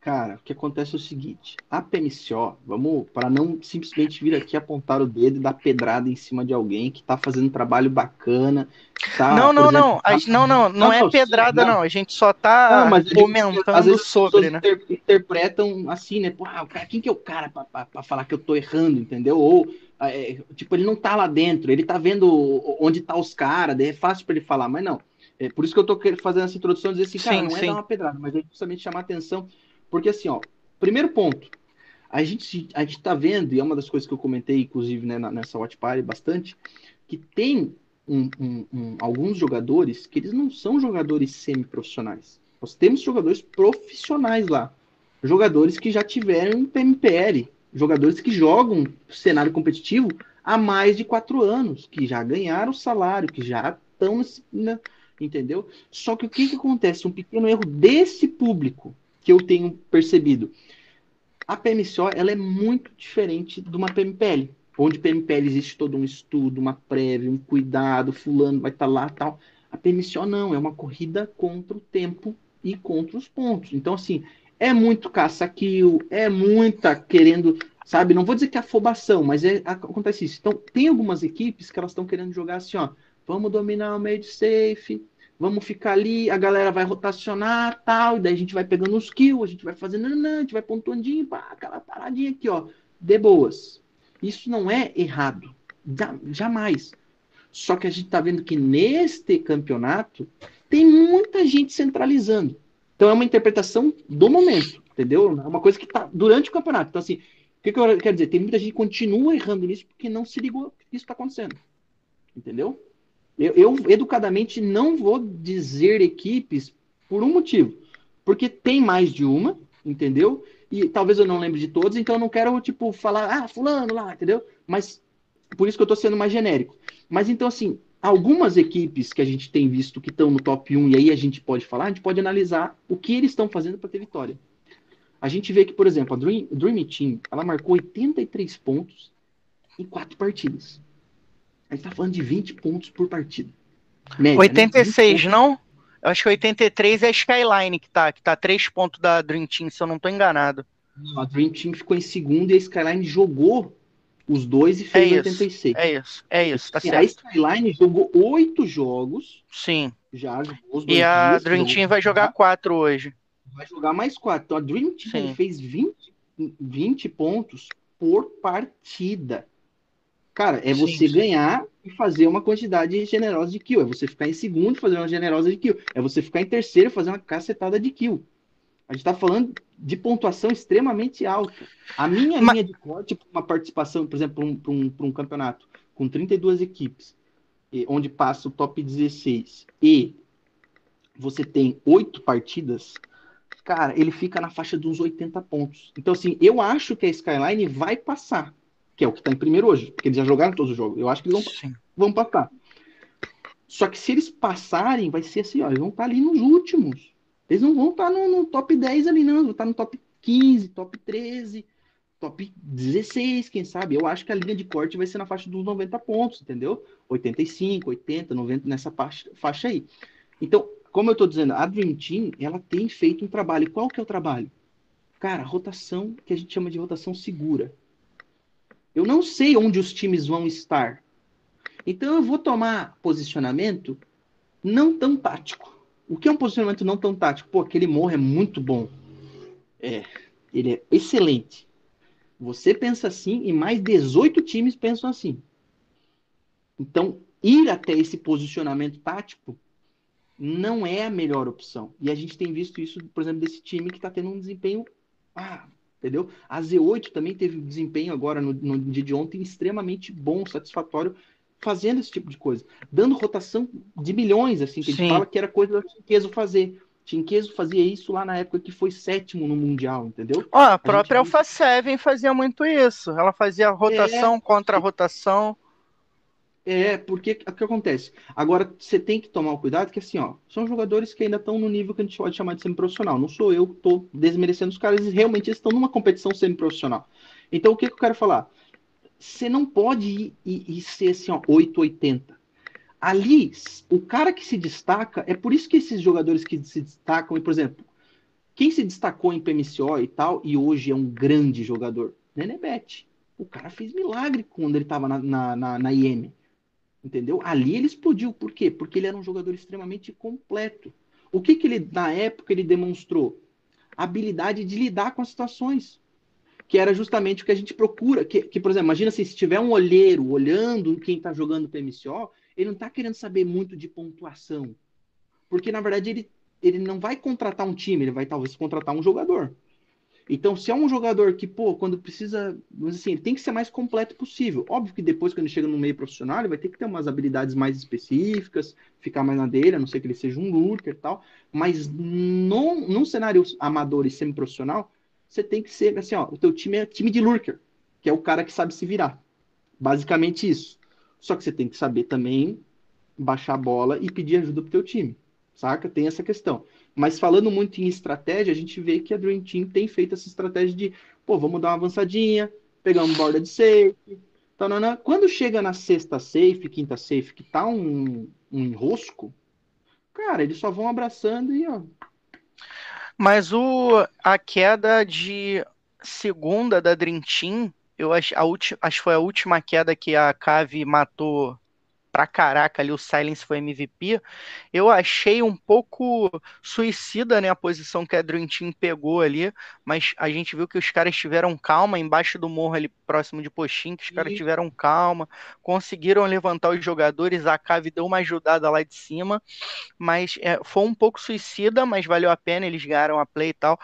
Cara, o que acontece é o seguinte: a PMCO, vamos, para não simplesmente vir aqui apontar o dedo e dar pedrada em cima de alguém que tá fazendo um trabalho bacana. Tá, não, não, exemplo, não. Tá... não, não, não, não, é pedrada, não. não. A gente só tá não, comentando sobre, né? Inter interpretam assim, né? Pô, ah, o cara, quem que é o cara para falar que eu tô errando, entendeu? Ou, é, tipo, ele não tá lá dentro, ele tá vendo onde tá os caras, é fácil para ele falar, mas não. É por isso que eu tô fazendo essa introdução, dizer assim, cara, sim, não é sim. dar uma pedrada, mas é justamente chamar atenção porque assim, ó, primeiro ponto, a gente a gente tá vendo, e é uma das coisas que eu comentei, inclusive, né, nessa Watch Party bastante, que tem um, um, um, alguns jogadores que eles não são jogadores semi-profissionais. Nós temos jogadores profissionais lá. Jogadores que já tiveram PMPL, jogadores que jogam cenário competitivo há mais de quatro anos, que já ganharam salário, que já estão, né, entendeu? Só que o que, que acontece? Um pequeno erro desse público que eu tenho percebido. A PMCO ela é muito diferente de uma PMPL, onde PMPL existe todo um estudo, uma prévia, um cuidado, fulano vai estar tá lá tal. A PMCO não, é uma corrida contra o tempo e contra os pontos. Então, assim, é muito caça-kill, é muita querendo, sabe? Não vou dizer que é afobação, mas é, acontece isso. Então, tem algumas equipes que elas estão querendo jogar assim, ó, vamos dominar o meio de safe, vamos ficar ali, a galera vai rotacionar, tal, e daí a gente vai pegando os kills, a gente vai fazendo, a gente vai pontuandinho, pá, aquela paradinha aqui, ó, de boas. Isso não é errado, jamais. Só que a gente tá vendo que neste campeonato tem muita gente centralizando. Então é uma interpretação do momento, entendeu? É uma coisa que tá durante o campeonato. Então, assim, o que, que eu quero dizer? Tem muita gente que continua errando nisso porque não se ligou que isso está acontecendo. Entendeu? Eu, eu, educadamente não vou dizer equipes por um motivo. Porque tem mais de uma, entendeu? E talvez eu não lembre de todos, então eu não quero, tipo, falar, ah, fulano lá, entendeu? Mas por isso que eu tô sendo mais genérico. Mas então, assim, algumas equipes que a gente tem visto que estão no top 1, e aí a gente pode falar, a gente pode analisar o que eles estão fazendo para ter vitória. A gente vê que, por exemplo, a Dream, Dream Team, ela marcou 83 pontos em quatro partidas. A gente tá falando de 20 pontos por partida. Média, 86, né? não? Eu acho que 83 é a Skyline que tá, que tá 3 pontos da Dream Team, se eu não tô enganado. Não, a Dream Team ficou em segundo e a Skyline jogou os dois e fez é 86. É isso, é isso, tá certo. A Skyline jogou oito jogos. Sim. Já jogou os dois E a dias, Dream Team vai jogar quatro hoje. Vai jogar mais quatro. Então a Dream Team fez 20, 20 pontos por partida. Cara, é você sim, ganhar e fazer uma quantidade generosa de kill. É você ficar em segundo e fazer uma generosa de kill. É você ficar em terceiro e fazer uma cacetada de kill. A gente está falando de pontuação extremamente alta. A minha Mas... linha de corte, uma participação, por exemplo, para um, um, um, campeonato com 32 equipes, onde passa o top 16, e você tem oito partidas, cara, ele fica na faixa dos 80 pontos. Então, assim, eu acho que a Skyline vai passar que é o que está em primeiro hoje, porque eles já jogaram todos os jogos. Eu acho que eles vão, vão passar. Só que se eles passarem, vai ser assim, ó, eles vão estar tá ali nos últimos. Eles não vão estar tá no, no, top 10 ali, não. Vão estar tá no top 15, top 13, top 16, quem sabe. Eu acho que a linha de corte vai ser na faixa dos 90 pontos, entendeu? 85, 80, 90, nessa faixa, faixa aí. Então, como eu estou dizendo, a Dream Team, ela tem feito um trabalho. Qual que é o trabalho? Cara, rotação que a gente chama de rotação segura. Eu não sei onde os times vão estar. Então eu vou tomar posicionamento não tão tático. O que é um posicionamento não tão tático? Pô, aquele morro é muito bom. É, ele é excelente. Você pensa assim e mais 18 times pensam assim. Então, ir até esse posicionamento tático não é a melhor opção. E a gente tem visto isso, por exemplo, desse time que está tendo um desempenho ah, entendeu? A Z8 também teve um desempenho agora no, no dia de ontem extremamente bom, satisfatório, fazendo esse tipo de coisa, dando rotação de milhões, assim, que a gente Sim. fala que era coisa da Tinqueso fazer. Tinqueso fazia isso lá na época que foi sétimo no Mundial, entendeu? Ó, a, a própria Alpha 7 fazia muito isso. Ela fazia rotação é... contra rotação. É, porque o que acontece? Agora, você tem que tomar cuidado que, assim, ó, são jogadores que ainda estão no nível que a gente pode chamar de semi-profissional. Não sou eu que estou desmerecendo os caras, eles realmente estão numa competição semi-profissional. Então, o que, que eu quero falar? Você não pode ir, ir, ir ser, assim, ó, 880. Ali, o cara que se destaca, é por isso que esses jogadores que se destacam, por exemplo, Quem se destacou em PMCO e tal, e hoje é um grande jogador? Nenebet. O cara fez milagre quando ele estava na, na, na, na IM. Entendeu? Ali ele explodiu. Por quê? Porque ele era um jogador extremamente completo. O que, que ele, na época, ele demonstrou? habilidade de lidar com as situações. Que era justamente o que a gente procura. Que, que por exemplo, imagina assim, se tiver um olheiro olhando quem está jogando PMCO, ele não está querendo saber muito de pontuação. Porque, na verdade, ele, ele não vai contratar um time, ele vai talvez contratar um jogador. Então, se é um jogador que, pô, quando precisa, assim, ele tem que ser mais completo possível. Óbvio que depois, quando ele chega no meio profissional, ele vai ter que ter umas habilidades mais específicas, ficar mais na dele, a não ser que ele seja um lurker e tal. Mas num, num cenário amador e semi-profissional, você tem que ser, assim, ó, o teu time é time de lurker, que é o cara que sabe se virar. Basicamente isso. Só que você tem que saber também baixar a bola e pedir ajuda pro teu time. Saca? Tem essa questão. Mas falando muito em estratégia, a gente vê que a Dream Team tem feito essa estratégia de, pô, vamos dar uma avançadinha, pegar um borda de safe. Tanana. Quando chega na sexta safe, quinta safe, que tá um, um enrosco, cara, eles só vão abraçando e, ó. Mas o, a queda de segunda da Dream Team, eu acho, a ulti, acho que foi a última queda que a Cave matou pra caraca ali, o Silence foi MVP, eu achei um pouco suicida, né, a posição que a Dream Team pegou ali, mas a gente viu que os caras tiveram calma embaixo do morro ali próximo de Poxim, que os caras tiveram calma, conseguiram levantar os jogadores, a Cave deu uma ajudada lá de cima, mas é, foi um pouco suicida, mas valeu a pena, eles ganharam a play e tal,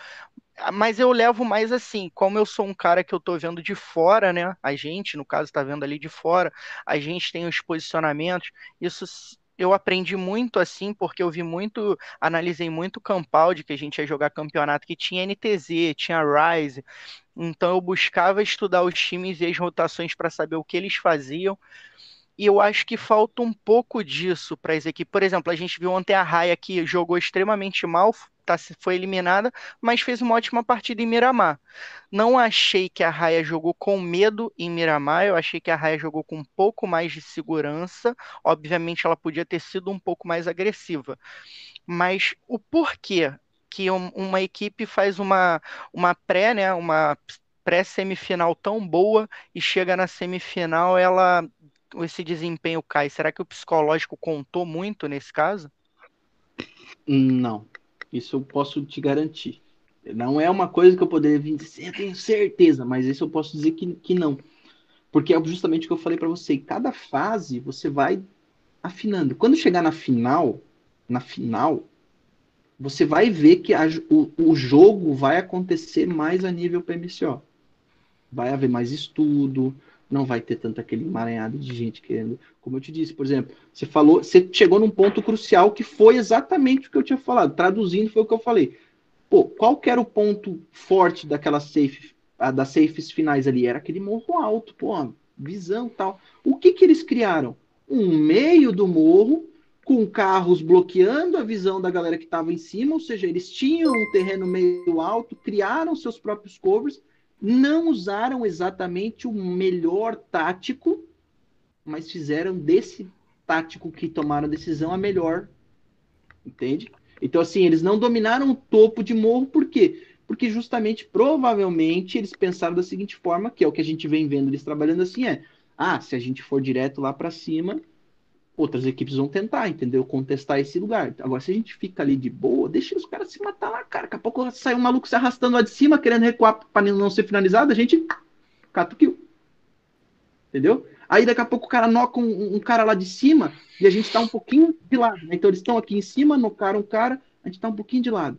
mas eu levo mais assim, como eu sou um cara que eu tô vendo de fora, né? A gente, no caso, tá vendo ali de fora, a gente tem os posicionamentos, isso eu aprendi muito assim, porque eu vi muito, analisei muito Campaldi, que a gente ia jogar campeonato que tinha NTZ, tinha Rise. Então eu buscava estudar os times e as rotações para saber o que eles faziam. E eu acho que falta um pouco disso para as equipes. Por exemplo, a gente viu ontem a Raia que jogou extremamente mal, tá, foi eliminada, mas fez uma ótima partida em Miramar. Não achei que a Raia jogou com medo em Miramar, eu achei que a Raia jogou com um pouco mais de segurança. Obviamente, ela podia ter sido um pouco mais agressiva. Mas o porquê que uma equipe faz uma, uma pré, né, uma pré-semifinal tão boa e chega na semifinal, ela esse desempenho cai. Será que o psicológico contou muito nesse caso? Não. Isso eu posso te garantir. Não é uma coisa que eu poderia vir dizer, eu tenho certeza, mas isso eu posso dizer que, que não. Porque é justamente o que eu falei para você. Cada fase você vai afinando. Quando chegar na final, na final, você vai ver que a, o, o jogo vai acontecer mais a nível PMCO. Vai haver mais estudo, não vai ter tanto aquele emaranhado de gente querendo. Como eu te disse, por exemplo, você falou, você chegou num ponto crucial que foi exatamente o que eu tinha falado. Traduzindo, foi o que eu falei. Pô, qual que era o ponto forte daquela safe, das safes finais ali? Era aquele morro alto, pô, visão tal. O que que eles criaram? Um meio do morro com carros bloqueando a visão da galera que estava em cima, ou seja, eles tinham um terreno meio alto, criaram seus próprios covers não usaram exatamente o melhor tático, mas fizeram desse tático que tomaram a decisão a melhor. Entende? Então, assim, eles não dominaram o topo de morro, por quê? Porque justamente, provavelmente, eles pensaram da seguinte forma, que é o que a gente vem vendo eles trabalhando assim, é, ah, se a gente for direto lá para cima, outras equipes vão tentar, entendeu? Contestar esse lugar. Agora, se a gente fica ali de boa, deixa os caras se matar lá, cara. Daqui a pouco sai um maluco se arrastando lá de cima, querendo recuar para não ser finalizado, a gente cata o kill. Entendeu? Aí daqui a pouco o cara noca um, um, cara lá de cima e a gente tá um pouquinho de lado. Né? Então eles estão aqui em cima, nocaram o cara, a gente tá um pouquinho de lado.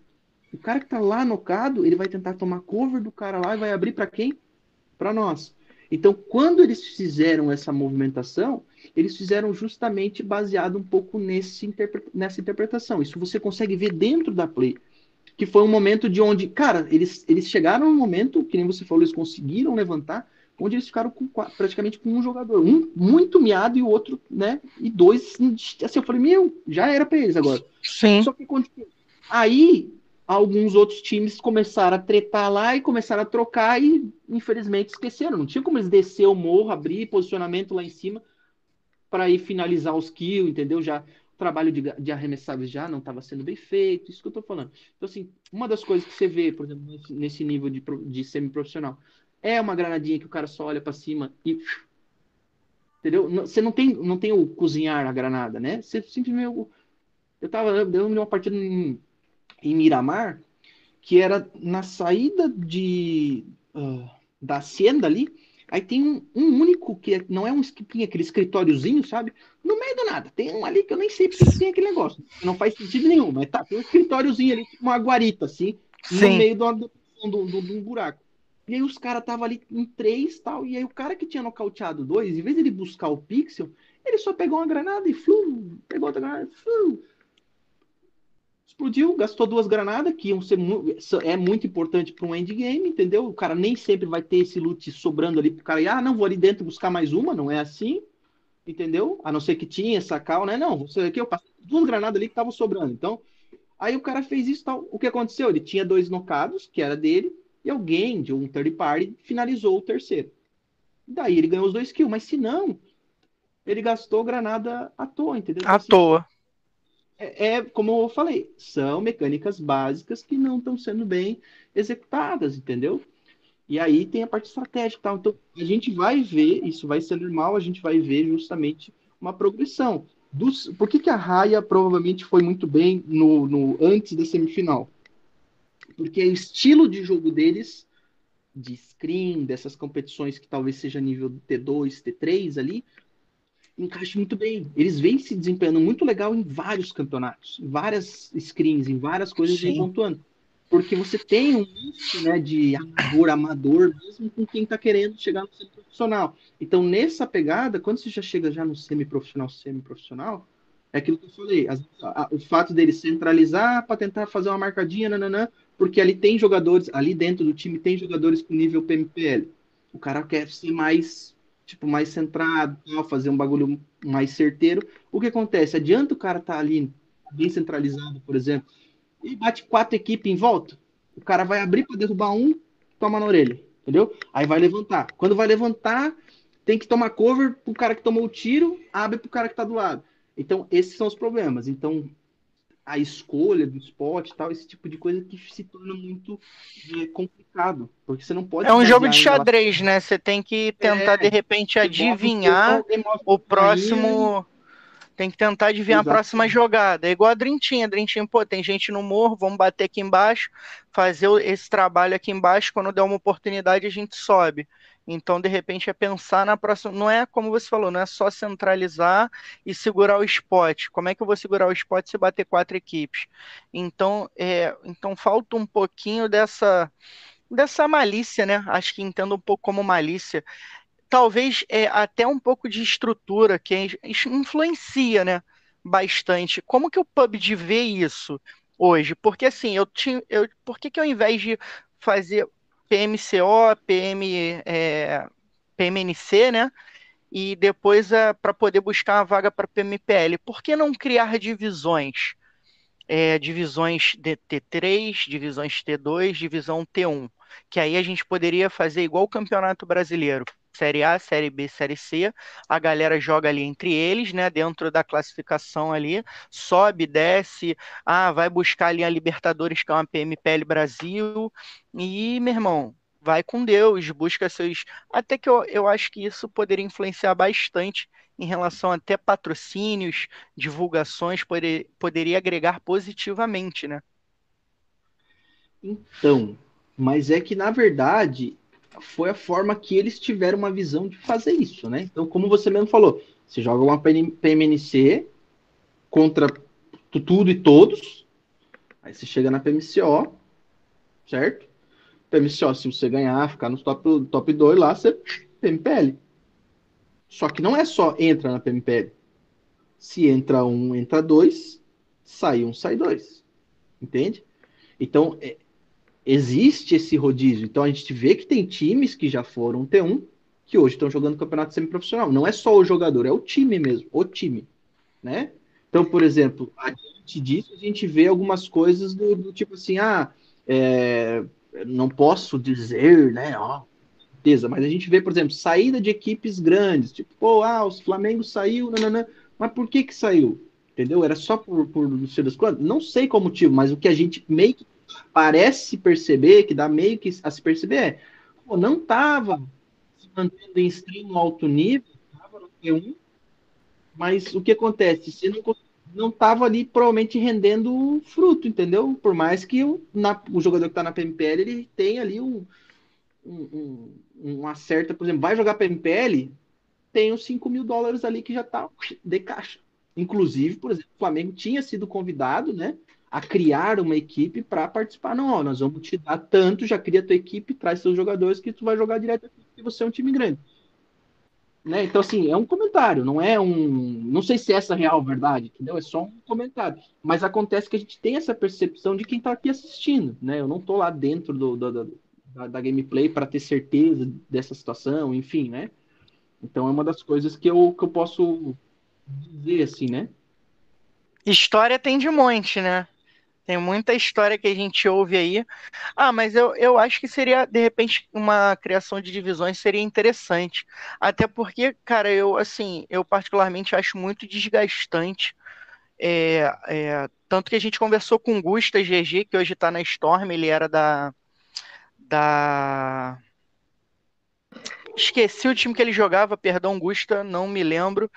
O cara que tá lá nocado, ele vai tentar tomar cover do cara lá e vai abrir para quem? Para nós. Então, quando eles fizeram essa movimentação, eles fizeram justamente baseado um pouco nesse interpre nessa interpretação. Isso você consegue ver dentro da play. Que foi um momento de onde, cara, eles, eles chegaram no momento, que nem você falou, eles conseguiram levantar, onde eles ficaram com, praticamente com um jogador. Um muito miado e o outro, né? E dois, assim, eu falei, meu, já era para eles agora. Sim. Só que aí alguns outros times começaram a tretar lá e começaram a trocar e infelizmente esqueceram. Não tinha como eles descer o morro, abrir posicionamento lá em cima para ir finalizar os kills, entendeu? Já trabalho de, de arremessáveis já não estava sendo bem feito, isso que eu estou falando. Então, assim, uma das coisas que você vê, por exemplo, nesse, nível de, de semi-profissional, é uma granadinha que o cara só olha para cima e. Entendeu? Você não tem, não tem o cozinhar a granada, né? Você simplesmente. Eu tava dando uma partida em, em Miramar, que era na saída de, uh, da Hacienda ali, Aí tem um, um único que é, não é um esquipinho, aquele escritóriozinho, sabe? No meio do nada. Tem um ali que eu nem sei porque tem aquele negócio. Não faz sentido nenhum, mas tá, tem um escritóriozinho ali, tipo uma guarita, assim, Sim. no meio do, do, do, do, do buraco. E aí os caras estavam ali em três tal. E aí o cara que tinha nocauteado dois, em vez de ele buscar o pixel, ele só pegou uma granada e flu, pegou outra granada, flu, explodiu, gastou duas granadas, que iam ser é muito importante para um endgame, entendeu? O cara nem sempre vai ter esse loot sobrando ali pro cara, e, ah, não, vou ali dentro buscar mais uma, não é assim, entendeu? A não ser que tinha essa cal, né? Não, você aqui eu passei duas granadas ali que estavam sobrando. Então, aí o cara fez isso tal. O que aconteceu? Ele tinha dois nocados, que era dele, e alguém de um third party finalizou o terceiro. Daí ele ganhou os dois kills, mas se não, ele gastou granada à toa, entendeu? À assim, toa é, é, como eu falei, são mecânicas básicas que não estão sendo bem executadas, entendeu? E aí tem a parte estratégica, tal. Então a gente vai ver, isso vai ser normal, a gente vai ver justamente uma progressão. Dos, por que, que a Raia provavelmente foi muito bem no, no antes da semifinal? Porque o estilo de jogo deles, de screen, dessas competições que talvez seja nível T2, T3 ali, encaixa muito bem. Eles vêm se desempenhando muito legal em vários campeonatos, em várias screens, em várias coisas de pontuando. Porque você tem um misto né, de amador, amador, mesmo com quem está querendo chegar no semi-profissional. Então, nessa pegada, quando você já chega já no semi-profissional, semi-profissional, é aquilo que eu falei, a, o fato dele centralizar para tentar fazer uma marcadinha, nananã, porque ali tem jogadores, ali dentro do time tem jogadores com nível PMPL. O cara quer ser mais tipo, mais centrado, fazer um bagulho mais certeiro. O que acontece? Adianta o cara estar tá ali bem centralizado, por exemplo, e bate quatro equipes em volta. O cara vai abrir para derrubar um, toma na orelha, entendeu? Aí vai levantar. Quando vai levantar, tem que tomar cover pro cara que tomou o tiro, abre pro cara que tá do lado. Então, esses são os problemas. Então, a escolha do spot e tal, esse tipo de coisa que se torna muito é, complicado, porque você não pode... É um jogo de xadrez, né? Você tem que tentar, é, de repente, adivinhar o próximo... Tem que tentar adivinhar Exato. a próxima jogada. É igual a Drintinha. A Drintinha, pô, tem gente no morro, vamos bater aqui embaixo, fazer esse trabalho aqui embaixo, quando der uma oportunidade a gente sobe. Então, de repente, é pensar na próxima. Não é como você falou, não é só centralizar e segurar o spot. Como é que eu vou segurar o spot se bater quatro equipes? Então, é, então falta um pouquinho dessa, dessa malícia, né? Acho que entendo um pouco como malícia. Talvez é, até um pouco de estrutura que influencia, né? Bastante. Como que o PUBG vê isso hoje? Porque assim, eu tinha. Eu, por que, que ao invés de fazer PMCO, PM, é, PMNC, né? E depois é, para poder buscar uma vaga para PMPL. Por que não criar divisões? É, divisões de T3, divisões T2, divisão T1. Que aí a gente poderia fazer igual o Campeonato Brasileiro. Série A, Série B, Série C. A galera joga ali entre eles, né? Dentro da classificação ali, sobe, desce, ah, vai buscar ali a Libertadores, que é uma PMPL Brasil. E, meu irmão, vai com Deus, busca seus. Até que eu, eu acho que isso poderia influenciar bastante em relação até patrocínios, divulgações, poder, poderia agregar positivamente, né? Então, mas é que na verdade foi a forma que eles tiveram uma visão de fazer isso, né? Então, como você mesmo falou, você joga uma PMNC contra tudo e todos, aí você chega na PMCO, certo? PMCO, se você ganhar, ficar no top, top 2 lá, você PMPL. Só que não é só entra na PMPL. Se entra um, entra dois, sai um, sai dois. Entende? Então, é, existe esse rodízio. Então a gente vê que tem times que já foram T1 que hoje estão jogando campeonato semiprofissional. Não é só o jogador, é o time mesmo, o time, né? Então, por exemplo, a gente disso, a gente vê algumas coisas do, do tipo assim, ah, é, não posso dizer, né, ó, certeza, mas a gente vê, por exemplo, saída de equipes grandes, tipo, pô, ah, os Flamengo saiu, nananã, mas por que que saiu? Entendeu? Era só por, por não sei das quantas. Não sei qual motivo, mas o que a gente meio que parece perceber, que dá meio que a se perceber é, pô, não tava se mantendo em extremo alto nível, tava no T1, mas o que acontece? Se não não estava ali provavelmente rendendo fruto, entendeu? Por mais que o, na, o jogador que está na PMPL ele tenha ali um, um, um, uma certa, por exemplo, vai jogar PMPL, tem os 5 mil dólares ali que já está de caixa. Inclusive, por exemplo, o Flamengo tinha sido convidado, né, a criar uma equipe para participar. Não, ó, nós vamos te dar tanto, já cria tua equipe, traz seus jogadores que tu vai jogar direto porque você é um time grande. Né? Então, assim, é um comentário, não é um. Não sei se é essa real verdade, entendeu? É só um comentário. Mas acontece que a gente tem essa percepção de quem está aqui assistindo, né? Eu não estou lá dentro do, do, do da, da, gameplay para ter certeza dessa situação, enfim, né? Então é uma das coisas que eu, que eu posso dizer, assim, né? História tem de monte, né? Tem muita história que a gente ouve aí. Ah, mas eu, eu acho que seria, de repente, uma criação de divisões seria interessante. Até porque, cara, eu, assim, eu particularmente acho muito desgastante. É, é, tanto que a gente conversou com o Gusta GG, que hoje está na Storm, ele era da. da. Esqueci o time que ele jogava, perdão, Gusta, não me lembro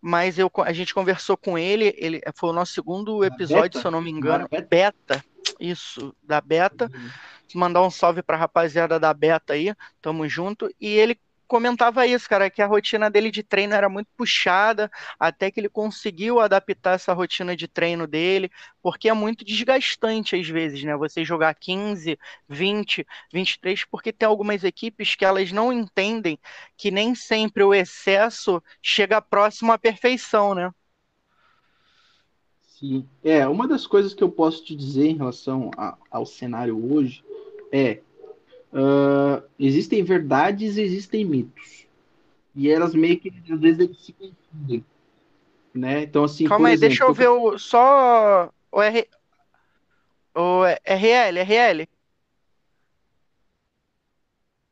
mas eu, a gente conversou com ele, ele foi o nosso segundo episódio, se eu não me engano, beta. beta. isso, da Beta. Uhum. Mandar um salve para a rapaziada da Beta aí, tamo junto. E ele comentava isso, cara, que a rotina dele de treino era muito puxada, até que ele conseguiu adaptar essa rotina de treino dele, porque é muito desgastante às vezes, né? Você jogar 15, 20, 23, porque tem algumas equipes que elas não entendem que nem sempre o excesso chega próximo à perfeição, né? Sim. É, uma das coisas que eu posso te dizer em relação a, ao cenário hoje é uh, existem verdades e existem mitos. E elas meio que, às vezes, eles se confundem. Né? Então, assim. Calma aí, exemplo, deixa eu ver o, só o, R, o RL, RL.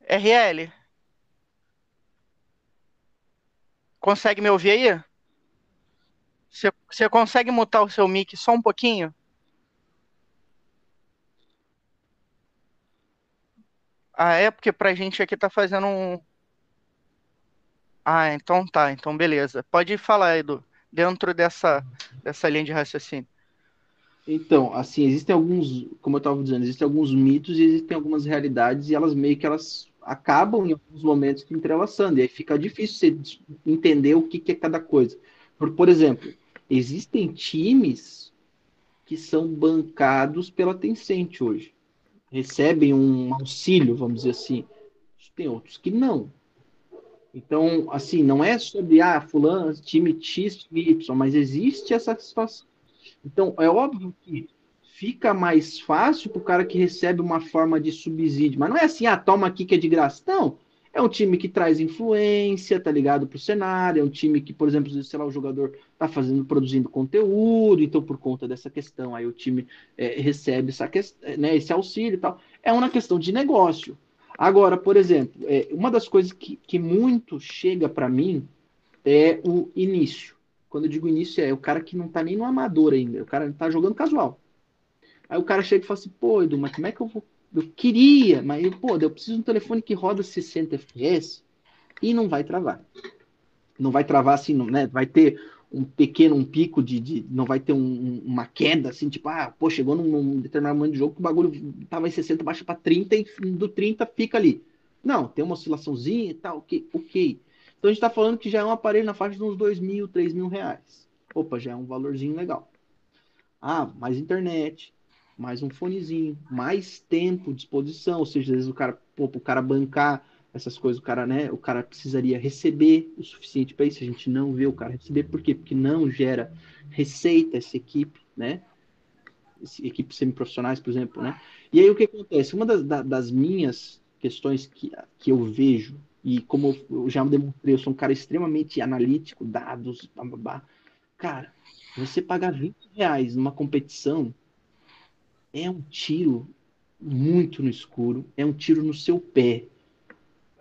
RL. Consegue me ouvir aí? Você, você consegue mutar o seu mic só um pouquinho? Ah, é porque pra gente aqui tá fazendo um. Ah, então tá, então beleza. Pode falar, Edu, dentro dessa, dessa linha de raciocínio. Então, assim, existem alguns, como eu estava dizendo, existem alguns mitos e existem algumas realidades e elas meio que elas acabam em alguns momentos entrelaçando, e aí fica difícil você entender o que, que é cada coisa. Por, por exemplo, existem times que são bancados pela Tencent hoje recebem um auxílio, vamos dizer assim. Tem outros que não. Então, assim, não é sobre, ah, fulano, time X, time Y, mas existe essa situação. Então, é óbvio que fica mais fácil para o cara que recebe uma forma de subsídio. Mas não é assim, ah, toma aqui que é de graça. Não. É um time que traz influência, tá ligado pro cenário, é um time que, por exemplo, sei lá, o jogador tá fazendo, produzindo conteúdo, então por conta dessa questão, aí o time é, recebe essa questão, né, esse auxílio e tal. É uma questão de negócio. Agora, por exemplo, é, uma das coisas que, que muito chega para mim é o início. Quando eu digo início, é o cara que não tá nem no amador ainda, o cara tá jogando casual. Aí o cara chega e fala assim, pô, Edu, mas como é que eu vou eu queria, mas pô, eu preciso de um telefone que roda 60 FPS e não vai travar. Não vai travar assim, né? Vai ter um pequeno, um pico de, de não vai ter um, uma queda assim, tipo, ah, pô, chegou num, num, determinado momento de jogo que o bagulho tava em 60, baixa para 30 e do 30 fica ali. Não, tem uma oscilaçãozinha e tal, ok, ok. Então a gente tá falando que já é um aparelho na faixa de uns 2 mil, 3 mil reais. Opa, já é um valorzinho legal. Ah, mais internet, mais um fonezinho, mais tempo de exposição, ou seja, às vezes o cara, pô, o cara bancar essas coisas, o cara, né, o cara precisaria receber o suficiente para isso, a gente não vê o cara receber, por quê? Porque não gera receita essa equipe, né, equipes semiprofissionais, por exemplo, né, e aí o que acontece? Uma das, das minhas questões que, que eu vejo, e como eu já demonstrei, eu sou um cara extremamente analítico, dados, blá. cara, você pagar 20 reais numa competição é um tiro muito no escuro, é um tiro no seu pé.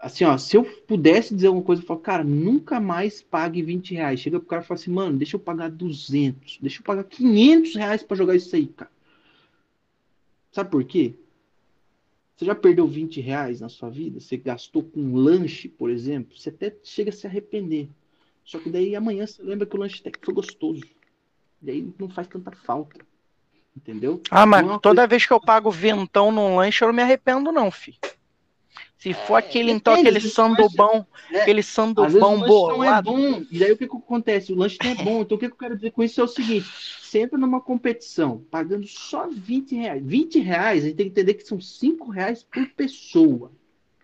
Assim, ó, se eu pudesse dizer alguma coisa, eu falo, cara, nunca mais pague 20 reais. Chega pro cara e fala assim, mano, deixa eu pagar 200, deixa eu pagar 500 reais pra jogar isso aí, cara. Sabe por quê? Você já perdeu 20 reais na sua vida? Você gastou com um lanche, por exemplo? Você até chega a se arrepender. Só que daí amanhã você lembra que o lanche até que foi gostoso. E aí não faz tanta falta. Entendeu? Ah, mas é toda coisa... vez que eu pago vintão num lanche, eu não me arrependo, não, filho. Se for aquele, então, aquele sandobão, é, aquele sandobão bolado. Não é bom. E aí o que, que acontece? O lanche não é bom. Então o que, que eu quero dizer com isso é o seguinte: você entra numa competição pagando só 20 reais. 20 reais, a gente tem que entender que são 5 reais por pessoa.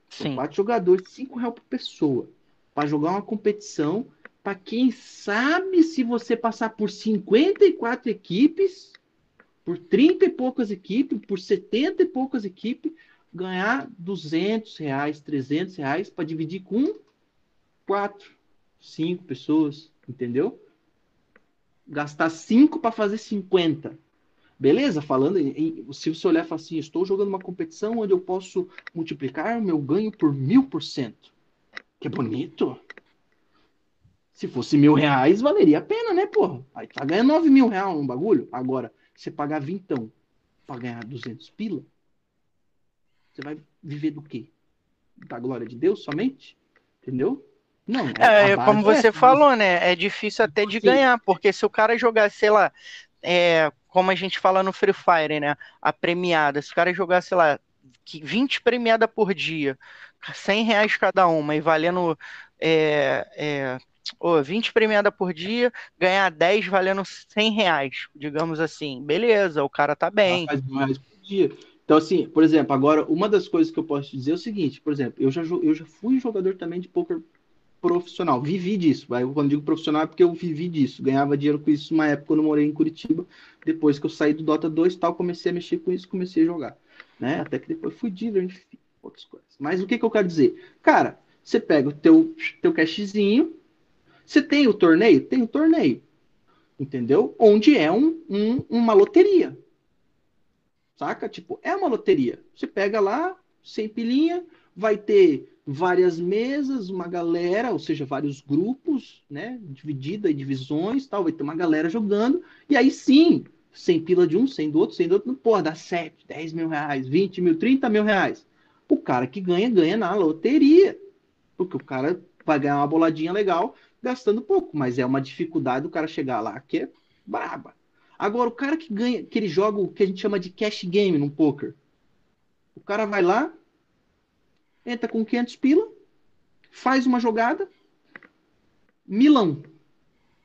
Sim. Quatro jogadores, 5 reais por pessoa. Para jogar uma competição, para quem sabe se você passar por 54 equipes, por 30 e poucas equipes, por 70 e poucas equipes, ganhar 200 reais, 300 reais para dividir com quatro, cinco pessoas, entendeu? Gastar cinco para fazer 50. Beleza? Falando, se você olhar e falar assim, estou jogando uma competição onde eu posso multiplicar o meu ganho por mil por cento. Que bonito. Se fosse mil reais, valeria a pena, né, porra? Aí tá ganhando nove mil reais um bagulho. Agora, você pagar vintão para ganhar 200 pila, você vai viver do quê? Da glória de Deus somente? Entendeu? Não. É, como você é falou, né? É difícil até de Sim. ganhar, porque se o cara jogar, sei lá, é, como a gente fala no Free Fire, né? A premiada, se o cara jogar, sei lá, 20 premiada por dia, 100 reais cada uma, e valendo é, é, oh, 20 premiada por dia, ganhar 10 valendo 100 reais, digamos assim. Beleza, o cara tá bem. Faz mais por dia. Então, assim, por exemplo, agora, uma das coisas que eu posso te dizer é o seguinte, por exemplo, eu já, eu já fui jogador também de poker profissional, vivi disso. Quando digo profissional é porque eu vivi disso, ganhava dinheiro com isso uma época quando eu morei em Curitiba, depois que eu saí do Dota 2 tal, comecei a mexer com isso, comecei a jogar, né? Até que depois fui dealer, enfim, outras coisas. Mas o que, que eu quero dizer? Cara, você pega o teu, teu cashzinho, você tem o torneio? Tem o torneio, entendeu? Onde é um, um uma loteria. Saca? Tipo, é uma loteria. Você pega lá, sem pilinha, vai ter várias mesas, uma galera, ou seja, vários grupos, né? Dividida em divisões, tal, vai ter uma galera jogando, e aí sim, sem pila de um, sem do outro, sem do outro, pô, dá 7, 10 mil reais, 20 mil, 30 mil reais. O cara que ganha, ganha na loteria. Porque o cara vai ganhar uma boladinha legal gastando pouco, mas é uma dificuldade do cara chegar lá que é braba. Agora, o cara que ganha, que ele joga o que a gente chama de cash game no poker. O cara vai lá, entra com 500 pila, faz uma jogada, milão.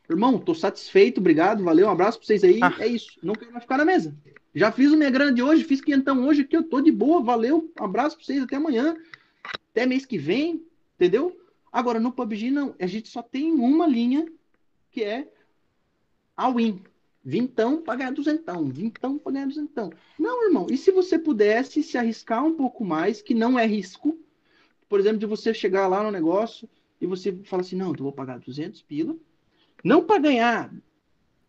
Irmão, tô satisfeito, obrigado, valeu, um abraço pra vocês aí. Ah. É isso, não quero mais ficar na mesa. Já fiz o minha grande hoje, fiz quinhentão hoje aqui, eu tô de boa, valeu, um abraço pra vocês, até amanhã, até mês que vem, entendeu? Agora, no PUBG, não, a gente só tem uma linha, que é a win. Vintão para ganhar duzentão, vintão para ganhar duzentão. Não, irmão, e se você pudesse se arriscar um pouco mais, que não é risco, por exemplo, de você chegar lá no negócio e você fala assim, não, eu vou pagar 200 pila, não para ganhar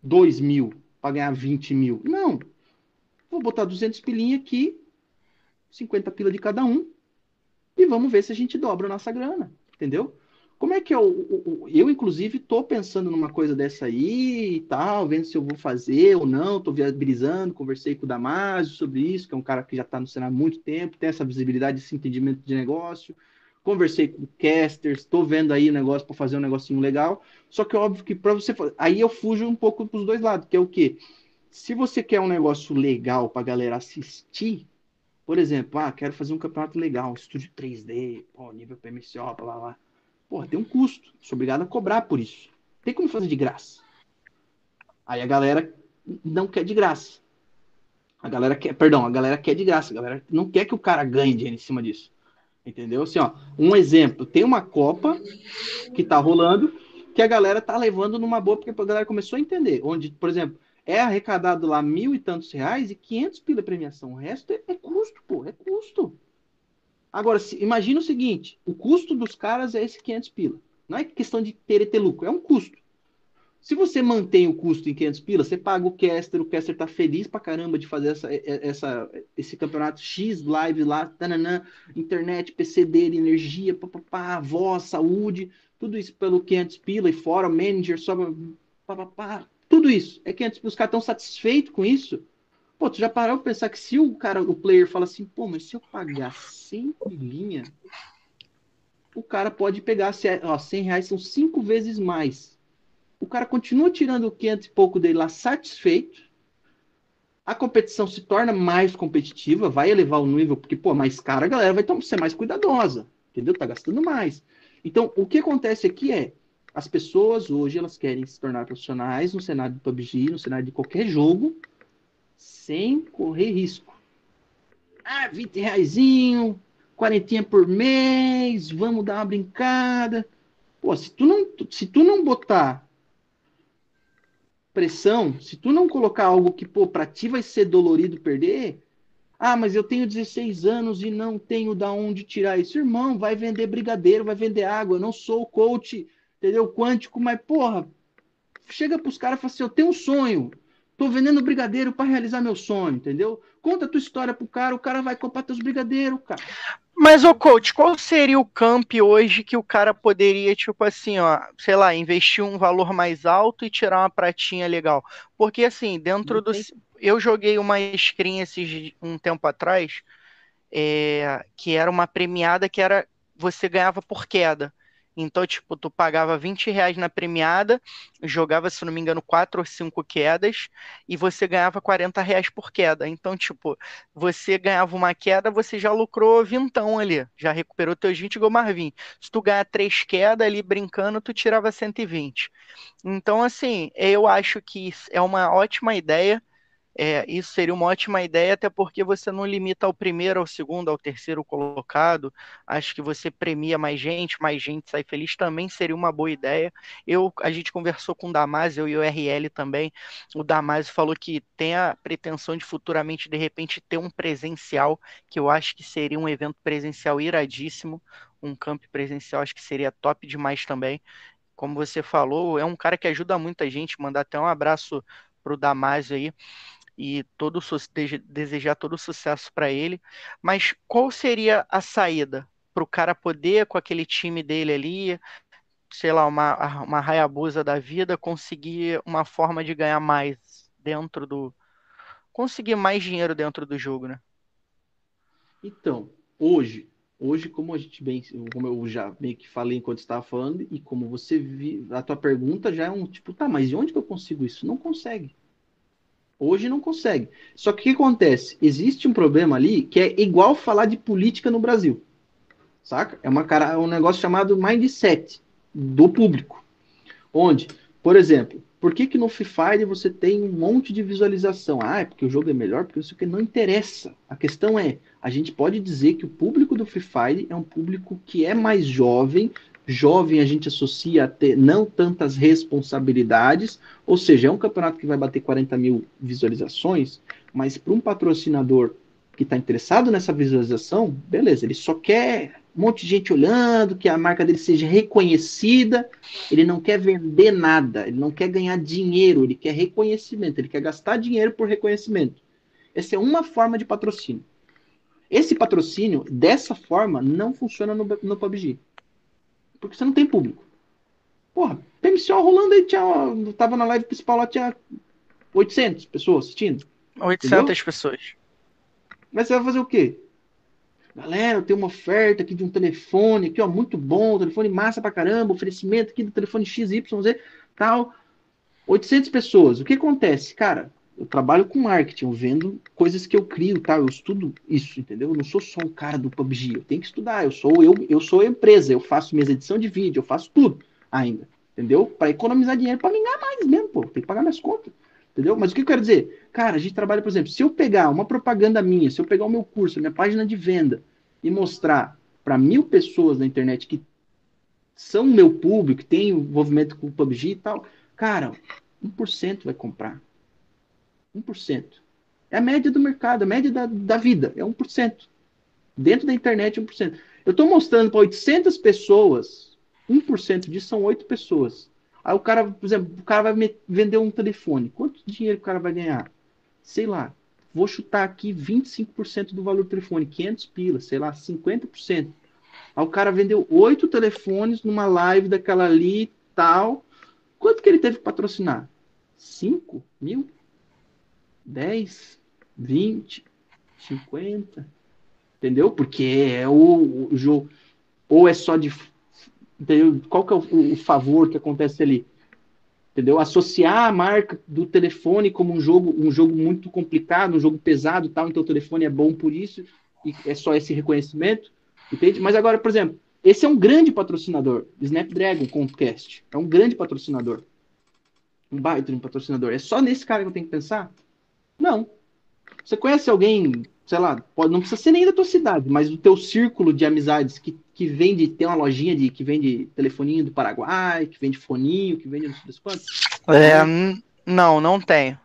2 mil, para ganhar 20 mil, não. Vou botar 200 pilinha aqui, 50 pila de cada um, e vamos ver se a gente dobra a nossa grana, entendeu? Como é que eu, eu, inclusive, estou pensando numa coisa dessa aí e tal, vendo se eu vou fazer ou não, estou viabilizando, conversei com o Damásio sobre isso, que é um cara que já está no cenário há muito tempo, tem essa visibilidade, esse entendimento de negócio. Conversei com casters, estou vendo aí o negócio para fazer um negocinho legal. Só que óbvio que para você aí eu fujo um pouco para os dois lados, que é o quê? Se você quer um negócio legal para a galera assistir, por exemplo, ah, quero fazer um campeonato legal, estúdio 3D, pô, nível PMCO, blá blá blá Porra, tem um custo. Sou obrigado a cobrar por isso. Tem como fazer de graça. Aí a galera não quer de graça. A galera quer, perdão, a galera quer de graça. A galera não quer que o cara ganhe dinheiro em cima disso. Entendeu? Assim, ó, um exemplo, tem uma Copa que tá rolando que a galera tá levando numa boa, porque a galera começou a entender. Onde, por exemplo, é arrecadado lá mil e tantos reais e quinhentos pila premiação. O resto é, é custo, pô, é custo. Agora, se, imagina o seguinte: o custo dos caras é esse 500 pila. Não é questão de ter ter lucro, é um custo. Se você mantém o custo em 500 pila, você paga o caster, o caster tá feliz pra caramba de fazer essa, essa, esse campeonato X live lá, tananã, internet, PC dele, energia, papapá, voz, saúde, tudo isso pelo 500 pila e fora, manager, só papapá, tudo isso. É 500 pila, os caras estão satisfeitos com isso. Pô, tu já parou pra pensar que se o cara, o player fala assim, pô, mas se eu pagar 100 pilinha, o cara pode pegar, ó, 100 reais são cinco vezes mais o cara continua tirando o 500 e pouco dele lá satisfeito, a competição se torna mais competitiva, vai elevar o nível, porque, pô, mais cara, a galera vai ser mais cuidadosa, entendeu? Tá gastando mais. Então, o que acontece aqui é, as pessoas hoje, elas querem se tornar profissionais no cenário de PUBG, no cenário de qualquer jogo, sem correr risco. Ah, 20 reaisinho, quarentinha por mês, vamos dar uma brincada. Pô, se tu não, se tu não botar pressão, se tu não colocar algo que, pô, pra ti vai ser dolorido perder, ah, mas eu tenho 16 anos e não tenho da onde tirar isso. Irmão, vai vender brigadeiro, vai vender água. Eu não sou coach, entendeu? Quântico, mas, porra, chega pros caras e fala assim: eu tenho um sonho, tô vendendo brigadeiro para realizar meu sonho, entendeu? Conta a tua história pro cara, o cara vai comprar teus brigadeiros, cara. Mas, ô coach, qual seria o camp hoje que o cara poderia, tipo assim, ó, sei lá, investir um valor mais alto e tirar uma pratinha legal? Porque, assim, dentro do. Eu joguei uma screen esses um tempo atrás, é, que era uma premiada que era. Você ganhava por queda. Então, tipo, tu pagava 20 reais na premiada, jogava, se não me engano, quatro ou cinco quedas, e você ganhava 40 reais por queda. Então, tipo, você ganhava uma queda, você já lucrou vintão ali, já recuperou teus 20 igual Marvin. Se tu ganhar três quedas ali brincando, tu tirava 120. Então, assim, eu acho que é uma ótima ideia é, isso seria uma ótima ideia, até porque você não limita ao primeiro, ao segundo, ao terceiro colocado. Acho que você premia mais gente, mais gente sai feliz também seria uma boa ideia. Eu, a gente conversou com o Damásio e o RL também. O Damásio falou que tem a pretensão de futuramente, de repente, ter um presencial, que eu acho que seria um evento presencial iradíssimo. Um camp presencial, acho que seria top demais também como você falou, é um cara que ajuda muita gente. Mandar até um abraço pro Damásio aí e todo desejar todo sucesso para ele. Mas qual seria a saída para o cara poder, com aquele time dele ali, sei lá, uma, uma Hayabusa da vida, conseguir uma forma de ganhar mais dentro do. conseguir mais dinheiro dentro do jogo, né? Então, hoje, hoje, como a gente bem, como eu já meio que falei enquanto estava falando, e como você viu, a tua pergunta já é um tipo, tá, mas de onde que eu consigo isso? Não consegue. Hoje não consegue. Só que o que acontece? Existe um problema ali que é igual falar de política no Brasil. Saca? É uma cara, é um negócio chamado mindset do público. Onde, por exemplo, por que, que no Free Fire você tem um monte de visualização? Ah, é porque o jogo é melhor, porque isso que não interessa. A questão é, a gente pode dizer que o público do Free Fire é um público que é mais jovem, Jovem a gente associa a ter não tantas responsabilidades, ou seja, é um campeonato que vai bater 40 mil visualizações, mas para um patrocinador que está interessado nessa visualização, beleza, ele só quer um monte de gente olhando, que a marca dele seja reconhecida, ele não quer vender nada, ele não quer ganhar dinheiro, ele quer reconhecimento, ele quer gastar dinheiro por reconhecimento. Essa é uma forma de patrocínio. Esse patrocínio, dessa forma, não funciona no, no PUBG. Porque você não tem público. Porra, PMCO rolando aí, tinha, tava na live principal lá, tinha 800 pessoas assistindo. 800 entendeu? pessoas. Mas você vai fazer o quê? Galera, eu tenho uma oferta aqui de um telefone, aqui, ó, muito bom, telefone massa pra caramba, oferecimento aqui do telefone XYZ, tal. 800 pessoas. O que acontece? Cara, eu trabalho com marketing, eu vendo coisas que eu crio, tá? Eu estudo isso, entendeu? Eu não sou só um cara do PUBG, eu tenho que estudar, eu sou eu, eu sou empresa, eu faço minhas edições de vídeo, eu faço tudo ainda, entendeu? Para economizar dinheiro, para ganhar mais mesmo, pô, tem que pagar minhas contas, entendeu? Mas o que eu quero dizer? Cara, a gente trabalha, por exemplo, se eu pegar uma propaganda minha, se eu pegar o meu curso, a minha página de venda e mostrar para mil pessoas na internet que são meu público, que tem envolvimento com o PUBG e tal, cara, 1% vai comprar 1%. É a média do mercado, a média da, da vida, é 1%. Dentro da internet, 1%. Eu estou mostrando para 800 pessoas, 1% disso são 8 pessoas. Aí o cara, por exemplo, o cara vai vender um telefone. Quanto dinheiro o cara vai ganhar? Sei lá, vou chutar aqui 25% do valor do telefone, 500 pilas, sei lá, 50%. Aí o cara vendeu oito telefones numa live daquela ali tal. Quanto que ele teve que patrocinar? 5 mil? 10? 20? 50? Entendeu? Porque é o, o jogo. Ou é só de Entendeu? Qual que é o, o, favor que acontece ali? Entendeu? Associar a marca do telefone como um jogo, um jogo muito complicado, um jogo pesado, tal, então o telefone é bom por isso e é só esse reconhecimento, entende? Mas agora, por exemplo, esse é um grande patrocinador, Snapdragon Comcast, é um grande patrocinador, um baita um patrocinador. É só nesse cara que eu tenho que pensar? Não. Você conhece alguém sei lá, pode, não precisa ser nem da tua cidade, mas o teu círculo de amizades que, que vende, tem uma lojinha de que vende telefoninho do Paraguai, que vende foninho, que vende não sei quantos? É, não, não tenho.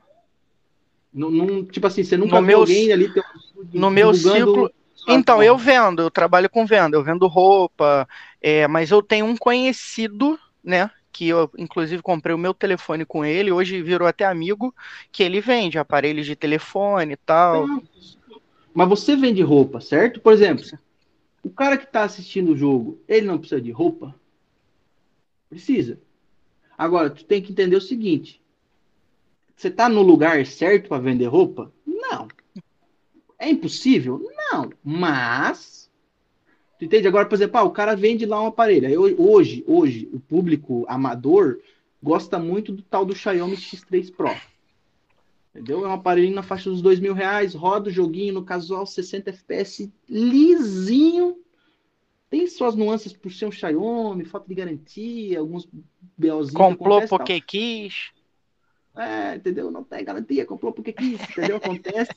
Não, não, tipo assim, você nunca no viu alguém ali teu, No meu círculo. Então, eu vendo, eu trabalho com venda, eu vendo roupa, é, mas eu tenho um conhecido, né, que eu inclusive comprei o meu telefone com ele, hoje virou até amigo, que ele vende aparelhos de telefone e tal. Mas você vende roupa, certo? Por exemplo, o cara que está assistindo o jogo, ele não precisa de roupa? Precisa. Agora, tu tem que entender o seguinte: você está no lugar certo para vender roupa? Não. É impossível? Não. Mas. Tu entende? Agora, por exemplo, ah, o cara vende lá um aparelho. Aí, hoje, hoje, o público amador gosta muito do tal do Xiaomi X3 Pro. Entendeu? É um aparelhinho na faixa dos dois mil reais, roda o joguinho no casual 60 FPS lisinho. Tem suas nuances por ser um Xiaomi, falta de garantia, alguns BOzinhos. Comprou porque quis. É, entendeu? Não tem garantia, comprou porque quis, entendeu? Acontece.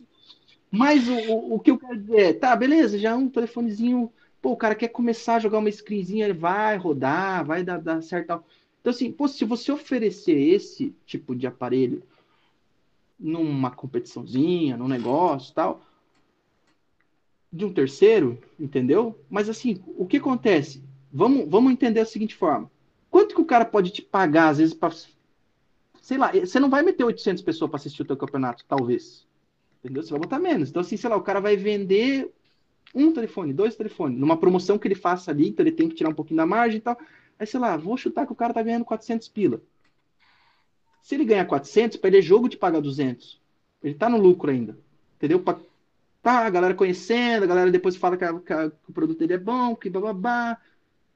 Mas o, o, o, que eu quero dizer é, tá, beleza, já é um telefonezinho. Pô, o cara quer começar a jogar uma screenzinha, ele vai rodar, vai dar, dar certo. Então, assim, pô, se você oferecer esse tipo de aparelho numa competiçãozinha, num negócio tal, de um terceiro, entendeu? Mas assim, o que acontece? Vamos, vamos entender da seguinte forma. Quanto que o cara pode te pagar, às vezes, para sei lá, você não vai meter 800 pessoas para assistir o teu campeonato, talvez. Entendeu? Você vai botar menos. Então, assim, sei lá, o cara vai vender um telefone, dois telefones, numa promoção que ele faça ali, então ele tem que tirar um pouquinho da margem e tal. Aí, sei lá, vou chutar que o cara tá ganhando 400 pila. Se ele ganha 400, para ele é jogo de pagar 200. Ele tá no lucro ainda. Entendeu? Pra, tá, a galera conhecendo, a galera depois fala que, a, que, a, que o produto dele é bom, que bababá.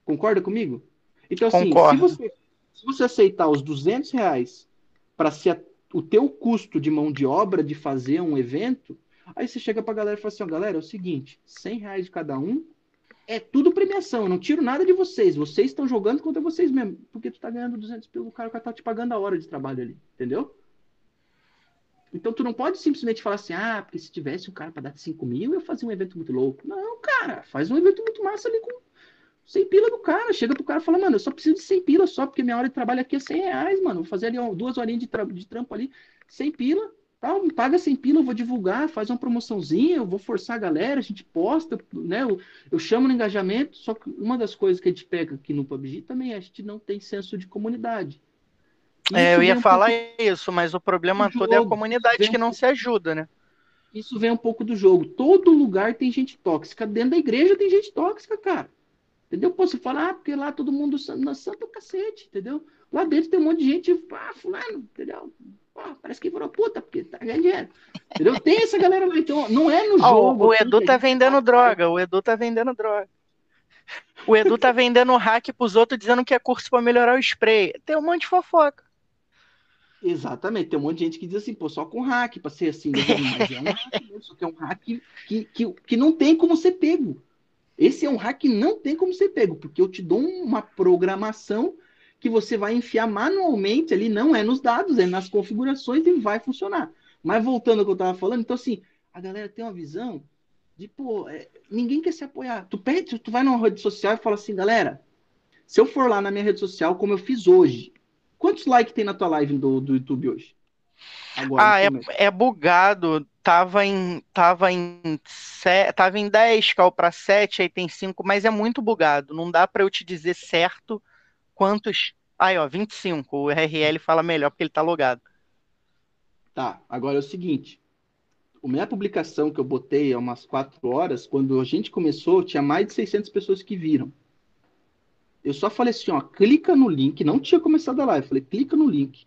Concorda comigo? Então, assim, se você, se você aceitar os 200 reais para ser o teu custo de mão de obra de fazer um evento, aí você chega pra galera e fala assim, ó, galera, é o seguinte, 100 reais de cada um, é tudo premiação, eu não tiro nada de vocês. Vocês estão jogando contra vocês mesmo. Porque tu tá ganhando 200 pelo cara, cara tá te pagando a hora de trabalho ali, entendeu? Então tu não pode simplesmente falar assim, ah, porque se tivesse um cara para dar 5 mil, eu fazia um evento muito louco. Não, cara, faz um evento muito massa ali com 100 pila do cara. Chega pro cara e fala, mano, eu só preciso de 100 pila só, porque minha hora de trabalho aqui é 100 reais, mano. Vou fazer ali duas horinhas de, tra de trampo ali, 100 pila. Me paga 100 pila, eu vou divulgar, faz uma promoçãozinha, eu vou forçar a galera, a gente posta, né? Eu, eu chamo no engajamento, só que uma das coisas que a gente pega aqui no PUBG também é a gente não tem senso de comunidade. é, eu ia um falar pouco... isso, mas o problema todo é a comunidade que não se ajuda, né? Isso vem um pouco do jogo. Todo lugar tem gente tóxica. Dentro da igreja tem gente tóxica, cara. Entendeu? Pô, você fala, ah, porque lá todo mundo na santa cacete, entendeu? Lá dentro tem um monte de gente, ah, fulano, entendeu? Parece que virou puta, porque tá ganhando dinheiro. Entendeu? Tem essa galera lá, então não é no oh, jogo. O Edu tá vendendo droga, o Edu tá vendendo droga. O Edu tá vendendo hack pros outros dizendo que é curso para melhorar o spray. Tem um monte de fofoca. Exatamente, tem um monte de gente que diz assim, pô, só com hack para ser assim, mas é um hack mesmo, só que é um hack que, que, que não tem como ser pego. Esse é um hack que não tem como ser pego, porque eu te dou uma programação que você vai enfiar manualmente ali, não é nos dados, é nas configurações e vai funcionar. Mas voltando ao que eu estava falando, então assim, a galera tem uma visão de, pô, é, ninguém quer se apoiar. Tu pede, tu vai numa rede social e fala assim, galera, se eu for lá na minha rede social, como eu fiz hoje, quantos likes tem na tua live do, do YouTube hoje? Agora, ah, é, é bugado. Tava em, tava em, tava em 10, caiu para 7, aí tem 5, mas é muito bugado. Não dá para eu te dizer certo quantos Aí, ó, 25. O RL fala melhor porque ele tá logado. Tá, agora é o seguinte. A minha publicação que eu botei há umas 4 horas, quando a gente começou, tinha mais de 600 pessoas que viram. Eu só falei assim, ó, clica no link, não tinha começado a live, eu falei, clica no link.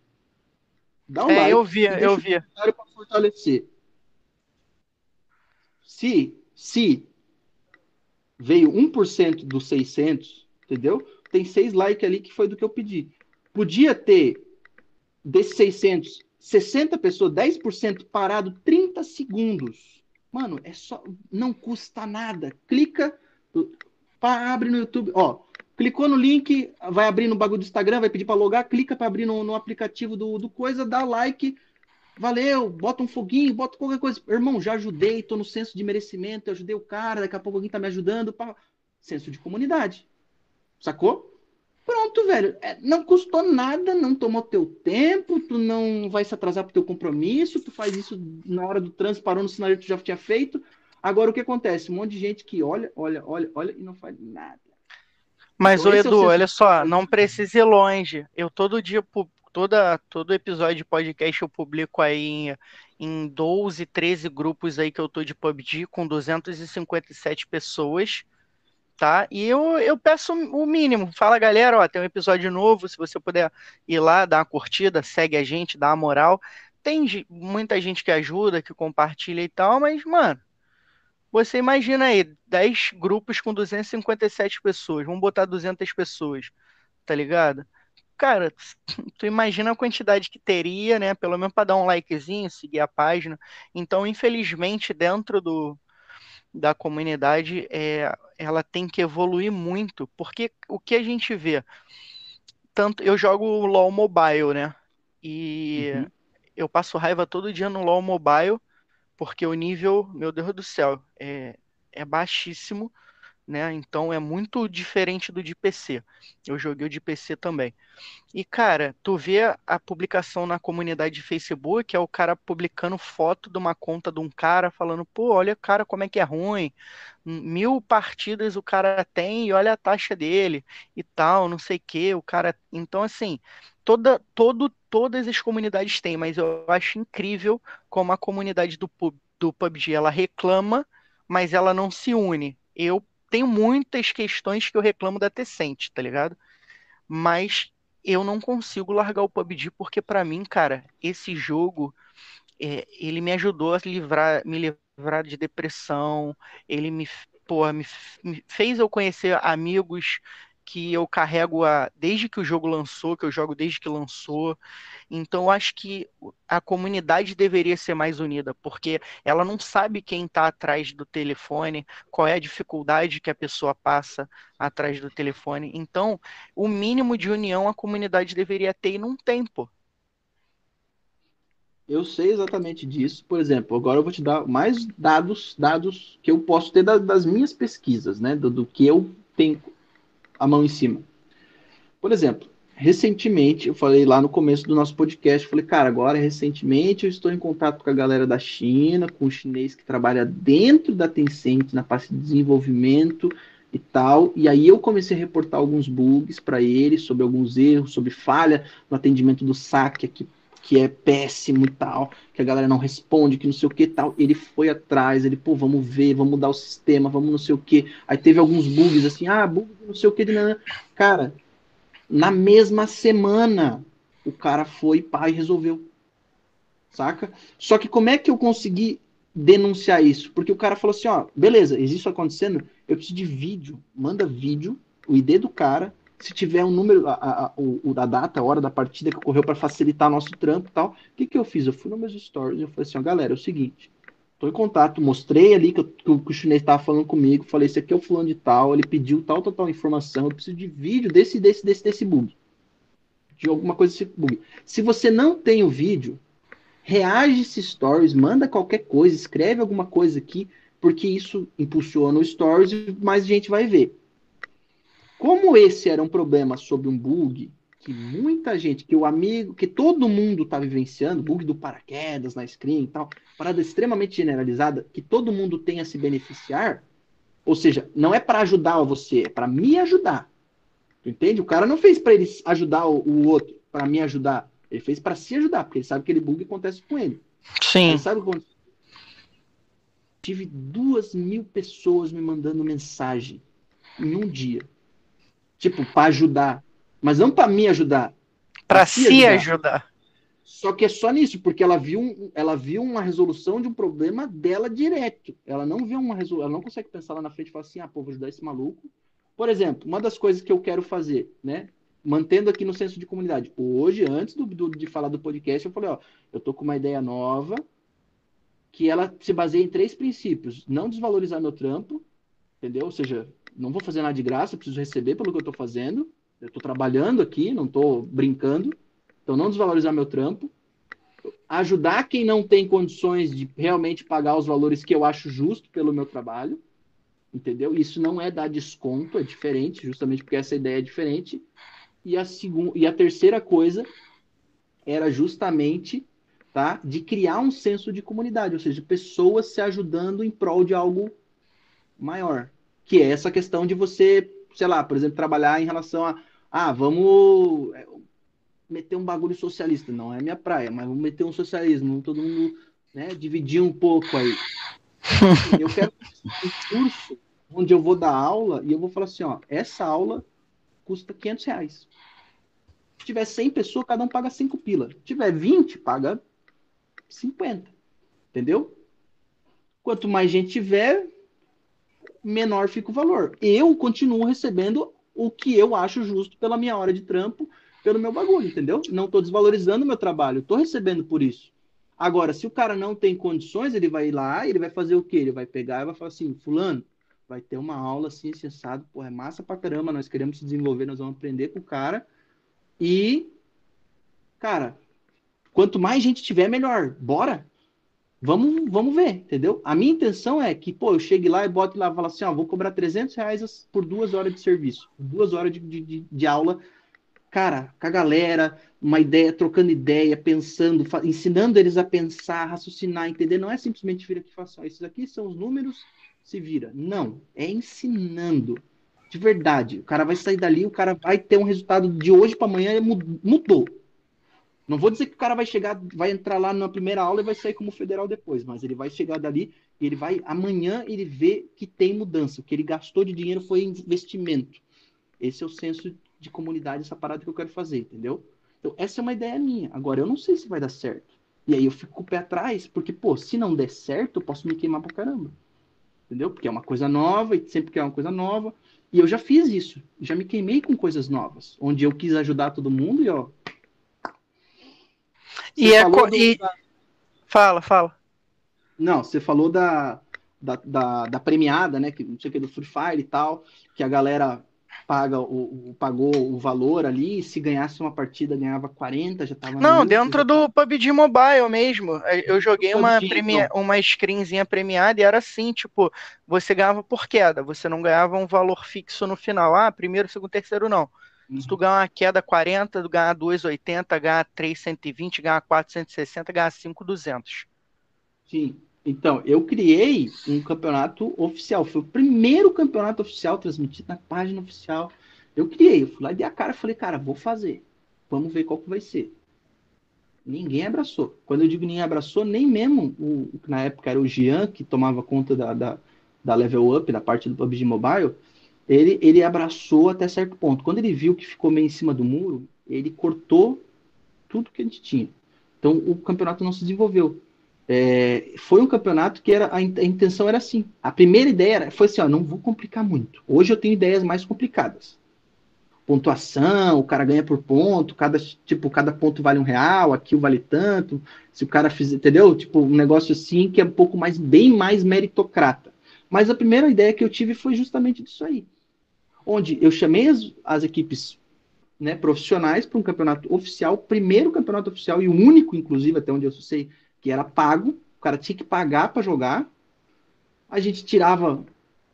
Dá um é, like. eu vi, eu vi. Um para fortalecer. Se, se veio 1% dos 600, entendeu? Tem seis likes ali que foi do que eu pedi. Podia ter, desses 600, 60 pessoas, 10% parado 30 segundos. Mano, é só. Não custa nada. Clica, abre no YouTube. Ó, clicou no link, vai abrir no bagulho do Instagram, vai pedir para logar, clica para abrir no, no aplicativo do, do coisa, dá like. Valeu, bota um foguinho, bota qualquer coisa. Irmão, já ajudei, tô no senso de merecimento, eu ajudei o cara, daqui a pouco alguém tá me ajudando. Pá. Senso de comunidade. Sacou? Pronto, velho. É, não custou nada, não tomou teu tempo, tu não vai se atrasar pro teu compromisso, tu faz isso na hora do trânsito, parou no sinal que tu já tinha feito. Agora o que acontece? Um monte de gente que olha, olha, olha, olha e não faz nada. Mas, então, o Edu, é o olha só, não precisa ir longe. Eu todo dia, toda, todo episódio de podcast eu publico aí em, em 12, 13 grupos aí que eu tô de PUBG com 257 pessoas tá? E eu, eu peço o mínimo. Fala, galera, ó, tem um episódio novo, se você puder ir lá, dar uma curtida, segue a gente, dá uma moral. Tem muita gente que ajuda, que compartilha e tal, mas, mano, você imagina aí, 10 grupos com 257 pessoas, vamos botar 200 pessoas, tá ligado? Cara, <laughs> tu imagina a quantidade que teria, né? Pelo menos para dar um likezinho, seguir a página. Então, infelizmente, dentro do, da comunidade, é, ela tem que evoluir muito, porque o que a gente vê, tanto eu jogo LoL Mobile, né? E uhum. eu passo raiva todo dia no LoL Mobile, porque o nível, meu Deus do céu, é, é baixíssimo, né? Então é muito diferente do de PC. Eu joguei o de PC também. E, cara, tu vê a publicação na comunidade de Facebook, é o cara publicando foto de uma conta de um cara, falando, pô, olha, cara, como é que é ruim. Mil partidas o cara tem e olha a taxa dele e tal, não sei que. O cara. Então, assim, toda, todo, todas as comunidades têm, mas eu acho incrível como a comunidade do, do PUBG ela reclama, mas ela não se une. Eu tenho muitas questões que eu reclamo da Tecente, tá ligado? Mas eu não consigo largar o PUBG porque para mim, cara, esse jogo é, ele me ajudou a livrar, me livrar de depressão, ele me, pô, me, me fez eu conhecer amigos que eu carrego a, desde que o jogo lançou, que eu jogo desde que lançou. Então eu acho que a comunidade deveria ser mais unida, porque ela não sabe quem está atrás do telefone, qual é a dificuldade que a pessoa passa atrás do telefone. Então, o mínimo de união a comunidade deveria ter e não tem. Eu sei exatamente disso. Por exemplo, agora eu vou te dar mais dados, dados que eu posso ter das, das minhas pesquisas, né? Do, do que eu tenho a mão em cima. Por exemplo, recentemente, eu falei lá no começo do nosso podcast, falei, cara, agora recentemente eu estou em contato com a galera da China, com o chinês que trabalha dentro da Tencent na parte de desenvolvimento e tal, e aí eu comecei a reportar alguns bugs para ele sobre alguns erros, sobre falha no atendimento do saque aqui que é péssimo e tal, que a galera não responde, que não sei o que tal. Ele foi atrás, ele, pô, vamos ver, vamos mudar o sistema, vamos não sei o que. Aí teve alguns bugs assim, ah, bug não sei o que. Cara, na mesma semana, o cara foi, pai, resolveu. Saca? Só que como é que eu consegui denunciar isso? Porque o cara falou assim, ó, beleza, existe isso acontecendo, eu preciso de vídeo, manda vídeo, o ID do cara, se tiver um número, a, a, o, a data, a hora da partida que ocorreu para facilitar nosso trampo e tal, o que, que eu fiz? Eu fui nos meus stories e eu falei assim, ó, galera, é o seguinte, tô em contato, mostrei ali que, que, que o chinês estava falando comigo, falei, esse aqui é o fulano de tal, ele pediu tal, tal, tal informação, eu preciso de vídeo desse, desse, desse, desse bug. De alguma coisa desse bug. Se você não tem o vídeo, reage esses stories, manda qualquer coisa, escreve alguma coisa aqui, porque isso impulsiona o stories e mais gente vai ver. Como esse era um problema sobre um bug que muita gente, que o amigo, que todo mundo está vivenciando, bug do paraquedas na screen e tal, parada extremamente generalizada, que todo mundo tem a se beneficiar, ou seja, não é para ajudar você, é para me ajudar. entende? O cara não fez para ele ajudar o, o outro, para me ajudar. Ele fez para se ajudar, porque ele sabe que aquele bug acontece com ele. Sim. Ele sabe quando tive duas mil pessoas me mandando mensagem em um dia, tipo para ajudar, mas não para me ajudar, para se ajudar. ajudar. Só que é só nisso, porque ela viu, ela viu uma resolução de um problema dela direto. Ela não viu uma resolução, ela não consegue pensar lá na frente e falar assim, ah, pô, vou ajudar esse maluco. Por exemplo, uma das coisas que eu quero fazer, né? Mantendo aqui no senso de comunidade. Hoje, antes do, do, de falar do podcast, eu falei, ó, eu tô com uma ideia nova, que ela se baseia em três princípios. Não desvalorizar meu trampo, entendeu? Ou seja, não vou fazer nada de graça, preciso receber pelo que eu estou fazendo. Eu estou trabalhando aqui, não estou brincando. Então, não desvalorizar meu trampo. Ajudar quem não tem condições de realmente pagar os valores que eu acho justo pelo meu trabalho. Entendeu? Isso não é dar desconto, é diferente, justamente porque essa ideia é diferente. E a, segunda, e a terceira coisa era justamente tá? De criar um senso de comunidade, ou seja, pessoas se ajudando em prol de algo maior, que é essa questão de você, sei lá, por exemplo, trabalhar em relação a, ah, vamos é, meter um bagulho socialista, não é minha praia, mas vamos meter um socialismo, todo mundo, né, dividir um pouco aí. Eu quero um curso onde eu vou dar aula e eu vou falar assim, ó, essa aula custa 500 reais. Se tiver 100 pessoas, cada um paga 5 pila. Se tiver 20, paga 50. Entendeu? Quanto mais gente tiver, menor fica o valor. Eu continuo recebendo o que eu acho justo pela minha hora de trampo, pelo meu bagulho, entendeu? Não estou desvalorizando o meu trabalho, estou recebendo por isso. Agora, se o cara não tem condições, ele vai ir lá ele vai fazer o quê? Ele vai pegar e vai falar assim, fulano, vai ter uma aula assim, sensado, pô, é massa pra caramba, nós queremos se desenvolver, nós vamos aprender com o cara. E, cara, Quanto mais gente tiver, melhor. Bora. Vamos, vamos ver, entendeu? A minha intenção é que, pô, eu chegue lá e bote lá e falo assim, ó, vou cobrar 300 reais por duas horas de serviço, duas horas de, de, de aula, cara, com a galera, uma ideia, trocando ideia, pensando, ensinando eles a pensar, raciocinar, entender. Não é simplesmente vir aqui e falar assim, esses aqui são os números, se vira. Não, é ensinando. De verdade. O cara vai sair dali, o cara vai ter um resultado de hoje para amanhã, mudou. Não vou dizer que o cara vai chegar, vai entrar lá na primeira aula e vai sair como federal depois, mas ele vai chegar dali e ele vai amanhã ele vê que tem mudança, o que ele gastou de dinheiro foi investimento. Esse é o senso de comunidade, essa parada que eu quero fazer, entendeu? Então, essa é uma ideia minha. Agora, eu não sei se vai dar certo. E aí eu fico com o pé atrás, porque, pô, se não der certo, eu posso me queimar pra caramba. Entendeu? Porque é uma coisa nova, e sempre que é uma coisa nova. E eu já fiz isso. Já me queimei com coisas novas. Onde eu quis ajudar todo mundo e, ó, e é do... e... Fala, fala. Não, você falou da, da, da, da, premiada, né? Que não sei o que, do Free Fire e tal, que a galera paga o, o, pagou o valor ali, se ganhasse uma partida ganhava 40, já tava. Não, dentro do PUBG Mobile mesmo. Eu joguei uma, premia, uma screenzinha premiada e era assim, tipo, você ganhava por queda, você não ganhava um valor fixo no final. Ah, primeiro, segundo, terceiro, não. Se tu ganhar uma queda 40, ganhar 2,80, ganhar 3,120, ganhar 460, ganhar 5,200. Sim. Então, eu criei um campeonato oficial. Foi o primeiro campeonato oficial transmitido na página oficial. Eu criei, eu fui lá de a cara falei, cara, vou fazer. Vamos ver qual que vai ser. Ninguém abraçou. Quando eu digo ninguém abraçou, nem mesmo o, na época era o Jean que tomava conta da, da, da Level Up, da parte do PUBG Mobile ele, ele abraçou até certo ponto. Quando ele viu que ficou meio em cima do muro, ele cortou tudo que a gente tinha. Então o campeonato não se desenvolveu. É, foi um campeonato que era a, intenção era assim. A primeira ideia era, foi assim, ó, não vou complicar muito. Hoje eu tenho ideias mais complicadas. Pontuação, o cara ganha por ponto, cada tipo cada ponto vale um real, aqui vale tanto. Se o cara fizer, entendeu? Tipo um negócio assim que é um pouco mais bem mais meritocrata. Mas a primeira ideia que eu tive foi justamente disso aí onde eu chamei as, as equipes né, profissionais para um campeonato oficial, primeiro campeonato oficial e o único, inclusive, até onde eu sei, que era pago. O cara tinha que pagar para jogar. A gente tirava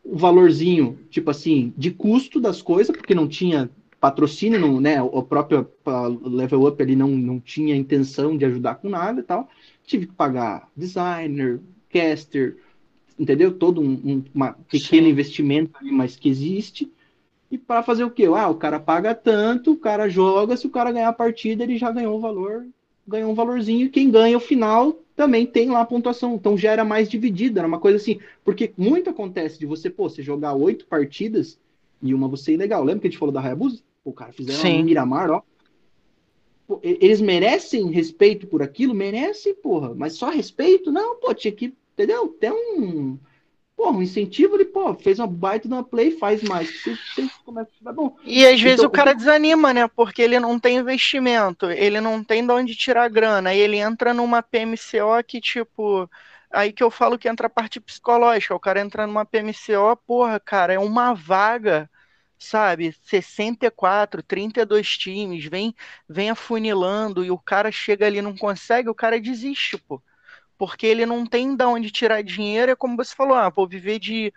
o valorzinho, tipo assim, de custo das coisas, porque não tinha patrocínio, não, né? O próprio Level Up ali não, não tinha intenção de ajudar com nada e tal. Tive que pagar designer, caster, entendeu? Todo um, um uma pequeno Sim. investimento, mas que existe. E para fazer o quê? Ah, o cara paga tanto, o cara joga, se o cara ganhar a partida, ele já ganhou o valor, ganhou um valorzinho, e quem ganha o final também tem lá a pontuação. Então já era mais dividida, era uma coisa assim. Porque muito acontece de você, pô, você jogar oito partidas e uma você legal. Lembra que a gente falou da Hayabusa? O cara fizeram Sim. um Miramar, ó. Pô, eles merecem respeito por aquilo? Merecem, porra. Mas só respeito? Não, pô, tinha que, entendeu? Tem um Pô, um incentivo, ele, pô, fez uma baita de uma play, faz mais. Você, você começa a bom. E às vezes então, o cara desanima, né? Porque ele não tem investimento, ele não tem de onde tirar grana. Aí ele entra numa PMCO que, tipo. Aí que eu falo que entra a parte psicológica. O cara entra numa PMCO, porra, cara, é uma vaga sabe, 64, 32 times, vem, vem afunilando e o cara chega ali não consegue, o cara desiste, pô porque ele não tem de onde tirar dinheiro, é como você falou, ah, vou viver de,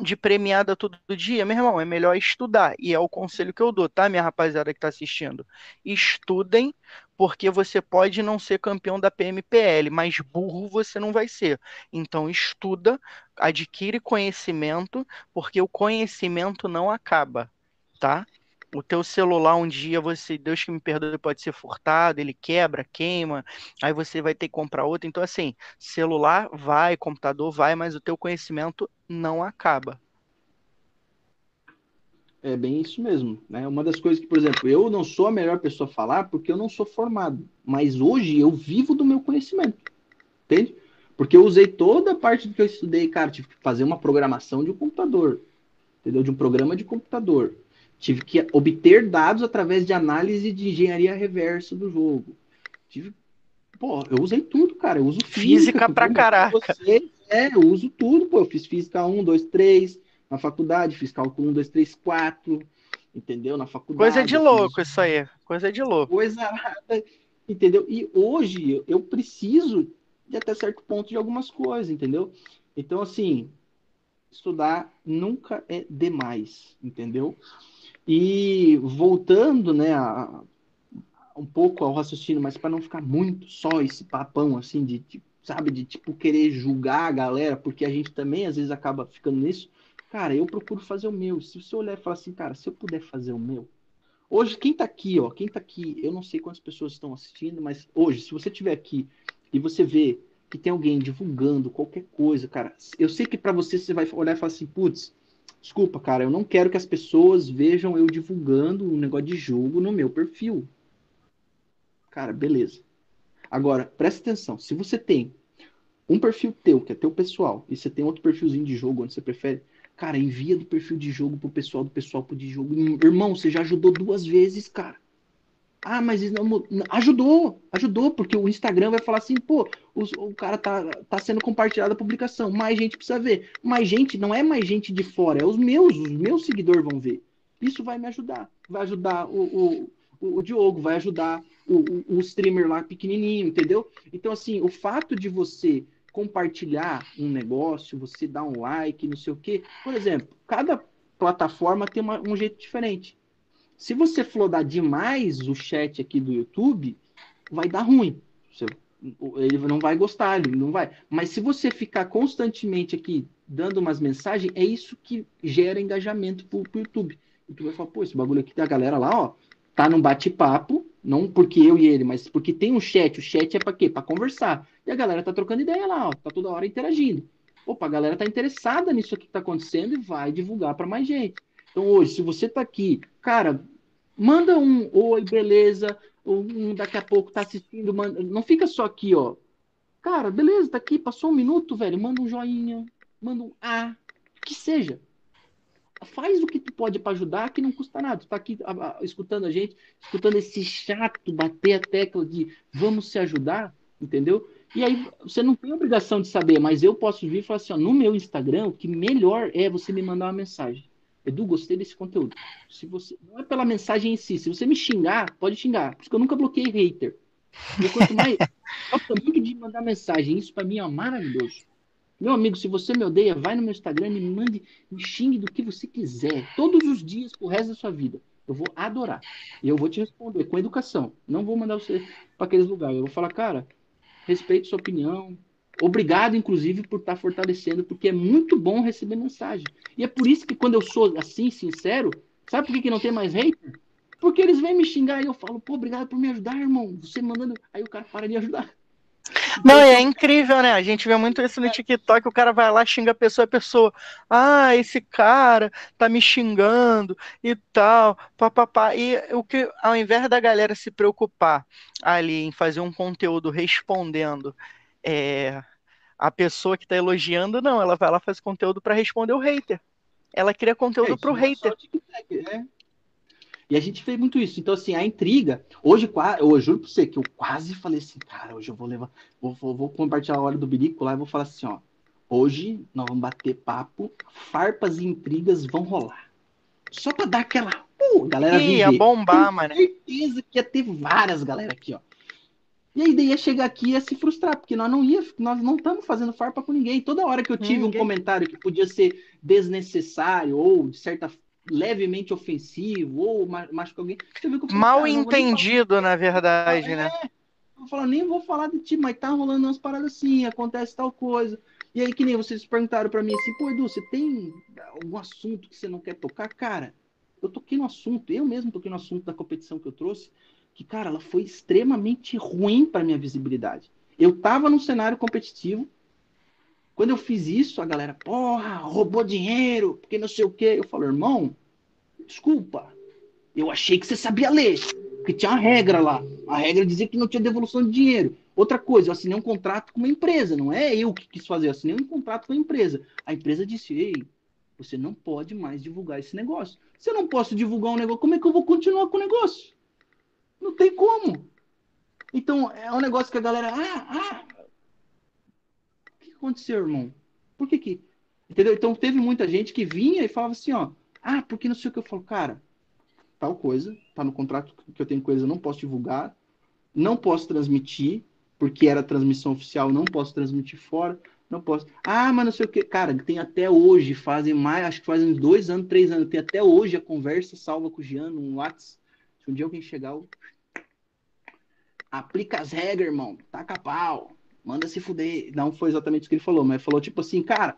de premiada todo dia. Meu irmão, é melhor estudar, e é o conselho que eu dou, tá, minha rapaziada que está assistindo? Estudem, porque você pode não ser campeão da PMPL, mas burro você não vai ser. Então estuda, adquire conhecimento, porque o conhecimento não acaba, tá? O teu celular um dia você, Deus que me perdoe, pode ser furtado, ele quebra, queima, aí você vai ter que comprar outro. Então, assim, celular vai, computador vai, mas o teu conhecimento não acaba. É bem isso mesmo. Né? Uma das coisas que, por exemplo, eu não sou a melhor pessoa a falar porque eu não sou formado. Mas hoje eu vivo do meu conhecimento. Entende? Porque eu usei toda a parte do que eu estudei, cara. Tive que fazer uma programação de um computador. Entendeu? De um programa de computador Tive que obter dados através de análise de engenharia reversa do jogo. Tive. Pô, eu usei tudo, cara. Eu uso física. Física pra caraca. Você, é, eu uso tudo, pô. Eu fiz física 1, 2, 3 na faculdade, fiz cálculo 1, 2, 3, 4. Entendeu? Na faculdade. Coisa de louco fiz... isso aí. Coisa de louco. Coisa nada. Entendeu? E hoje eu preciso de até certo ponto de algumas coisas, entendeu? Então, assim, estudar nunca é demais, entendeu? E voltando, né, a, um pouco ao raciocínio, mas para não ficar muito só esse papão assim de, de, sabe, de tipo querer julgar a galera, porque a gente também às vezes acaba ficando nisso. Cara, eu procuro fazer o meu. Se você olhar e falar assim, cara, se eu puder fazer o meu. Hoje, quem tá aqui, ó, quem tá aqui, eu não sei quantas pessoas estão assistindo, mas hoje, se você tiver aqui e você vê que tem alguém divulgando qualquer coisa, cara, eu sei que para você você vai olhar e falar assim, putz, Desculpa, cara, eu não quero que as pessoas vejam eu divulgando um negócio de jogo no meu perfil. Cara, beleza. Agora, presta atenção. Se você tem um perfil teu, que é teu pessoal, e você tem outro perfilzinho de jogo onde você prefere, cara, envia do perfil de jogo pro pessoal, do pessoal pro de jogo. Irmão, você já ajudou duas vezes, cara. Ah, mas não, ajudou, ajudou, porque o Instagram vai falar assim, pô, o, cara tá, tá sendo compartilhada a publicação, mais gente precisa ver. Mais gente, não é mais gente de fora, é os meus, os meus seguidores vão ver. Isso vai me ajudar. Vai ajudar o, o, o Diogo, vai ajudar o, o, o streamer lá pequenininho, entendeu? Então, assim, o fato de você compartilhar um negócio, você dar um like, não sei o quê. Por exemplo, cada plataforma tem uma, um jeito diferente. Se você flodar demais o chat aqui do YouTube, vai dar ruim. Ele não vai gostar, ele não vai. Mas se você ficar constantemente aqui dando umas mensagens, é isso que gera engajamento pro, pro YouTube. O YouTube vai falar, pô, esse bagulho aqui da galera lá, ó, tá num bate-papo, não porque eu e ele, mas porque tem um chat. O chat é para quê? Para conversar. E a galera tá trocando ideia lá, ó, tá toda hora interagindo. Opa, a galera tá interessada nisso que tá acontecendo e vai divulgar para mais gente. Então, hoje, se você está aqui, cara, manda um oi, beleza, um daqui a pouco tá assistindo, manda, não fica só aqui, ó. Cara, beleza, tá aqui, passou um minuto, velho, manda um joinha, manda um A, que seja. Faz o que tu pode para ajudar, que não custa nada. Tu tá aqui a, a, escutando a gente, escutando esse chato bater a tecla de vamos se ajudar, entendeu? E aí você não tem obrigação de saber, mas eu posso vir e falar assim, ó, no meu Instagram, o que melhor é você me mandar uma mensagem. Edu, gostei desse conteúdo. Se você não é pela mensagem em si, se você me xingar, pode xingar, porque eu nunca bloqueei hater. Eu quanto mais <laughs> gosto muito de mandar mensagem, isso para mim é maravilhoso. Meu amigo, se você me odeia, vai no meu Instagram, me mande, me xingue do que você quiser, todos os dias pro resto da sua vida. Eu vou adorar. E eu vou te responder com educação. Não vou mandar você para aqueles lugares. Eu vou falar, cara, respeito sua opinião, Obrigado, inclusive, por estar fortalecendo, porque é muito bom receber mensagem. E é por isso que quando eu sou assim, sincero, Sabe por que, que não tem mais hater? Porque eles vêm me xingar e eu falo, pô, obrigado por me ajudar, irmão. Você mandando. Aí o cara para de ajudar. Não, é incrível, né? A gente vê muito isso no TikTok, o cara vai lá, xinga a pessoa, a pessoa, ah, esse cara tá me xingando e tal, papapá. E o que, ao invés da galera se preocupar ali em fazer um conteúdo respondendo é, a pessoa que tá elogiando, não, ela vai lá fazer conteúdo para responder o hater. Ela cria conteúdo é, pro é hater. É. E a gente fez muito isso. Então, assim, a intriga. Hoje, eu juro pra você que eu quase falei assim, cara, hoje eu vou levar. Vou, vou, vou compartilhar a hora do bilico lá e vou falar assim, ó. Hoje nós vamos bater papo, farpas e intrigas vão rolar. Só pra dar aquela. Uh, galera ia bombar, mano. certeza que ia ter várias galera aqui, ó. E aí daí ia chegar aqui e ia se frustrar, porque nós não ia, nós não estamos fazendo farpa com ninguém. Toda hora que eu tive ninguém. um comentário que podia ser desnecessário ou de certa levemente ofensivo ou machuca alguém. Mal entendido, na verdade, né? é, né? Eu falo, nem vou falar de ti, mas tá rolando umas paradas assim, acontece tal coisa. E aí, que nem vocês perguntaram para mim assim, pô, Edu, você tem algum assunto que você não quer tocar? Cara, eu toquei no assunto, eu mesmo toquei no assunto da competição que eu trouxe, que, cara, ela foi extremamente ruim para minha visibilidade. Eu tava num cenário competitivo, quando eu fiz isso, a galera, porra, roubou dinheiro, porque não sei o quê. Eu falo, irmão, desculpa, eu achei que você sabia ler, porque tinha uma regra lá. A regra dizia que não tinha devolução de dinheiro. Outra coisa, eu assinei um contrato com uma empresa, não é eu que quis fazer, eu assinei um contrato com a empresa. A empresa disse, ei, você não pode mais divulgar esse negócio. Se eu não posso divulgar um negócio, como é que eu vou continuar com o negócio? Não tem como. Então, é um negócio que a galera, ah, ah, aconteceu, irmão? Por que que... Entendeu? Então teve muita gente que vinha e falava assim, ó, ah, porque não sei o que eu falo, cara, tal coisa, tá no contrato que eu tenho coisa, não posso divulgar, não posso transmitir, porque era transmissão oficial, não posso transmitir fora, não posso. Ah, mas não sei o que. Cara, tem até hoje, fazem mais, acho que fazem dois anos, três anos, tem até hoje a conversa salva com o Giano, um WhatsApp. Um dia alguém chegar, eu... aplica as regras, irmão, taca pau manda se fuder. Não foi exatamente isso que ele falou, mas falou tipo assim, cara.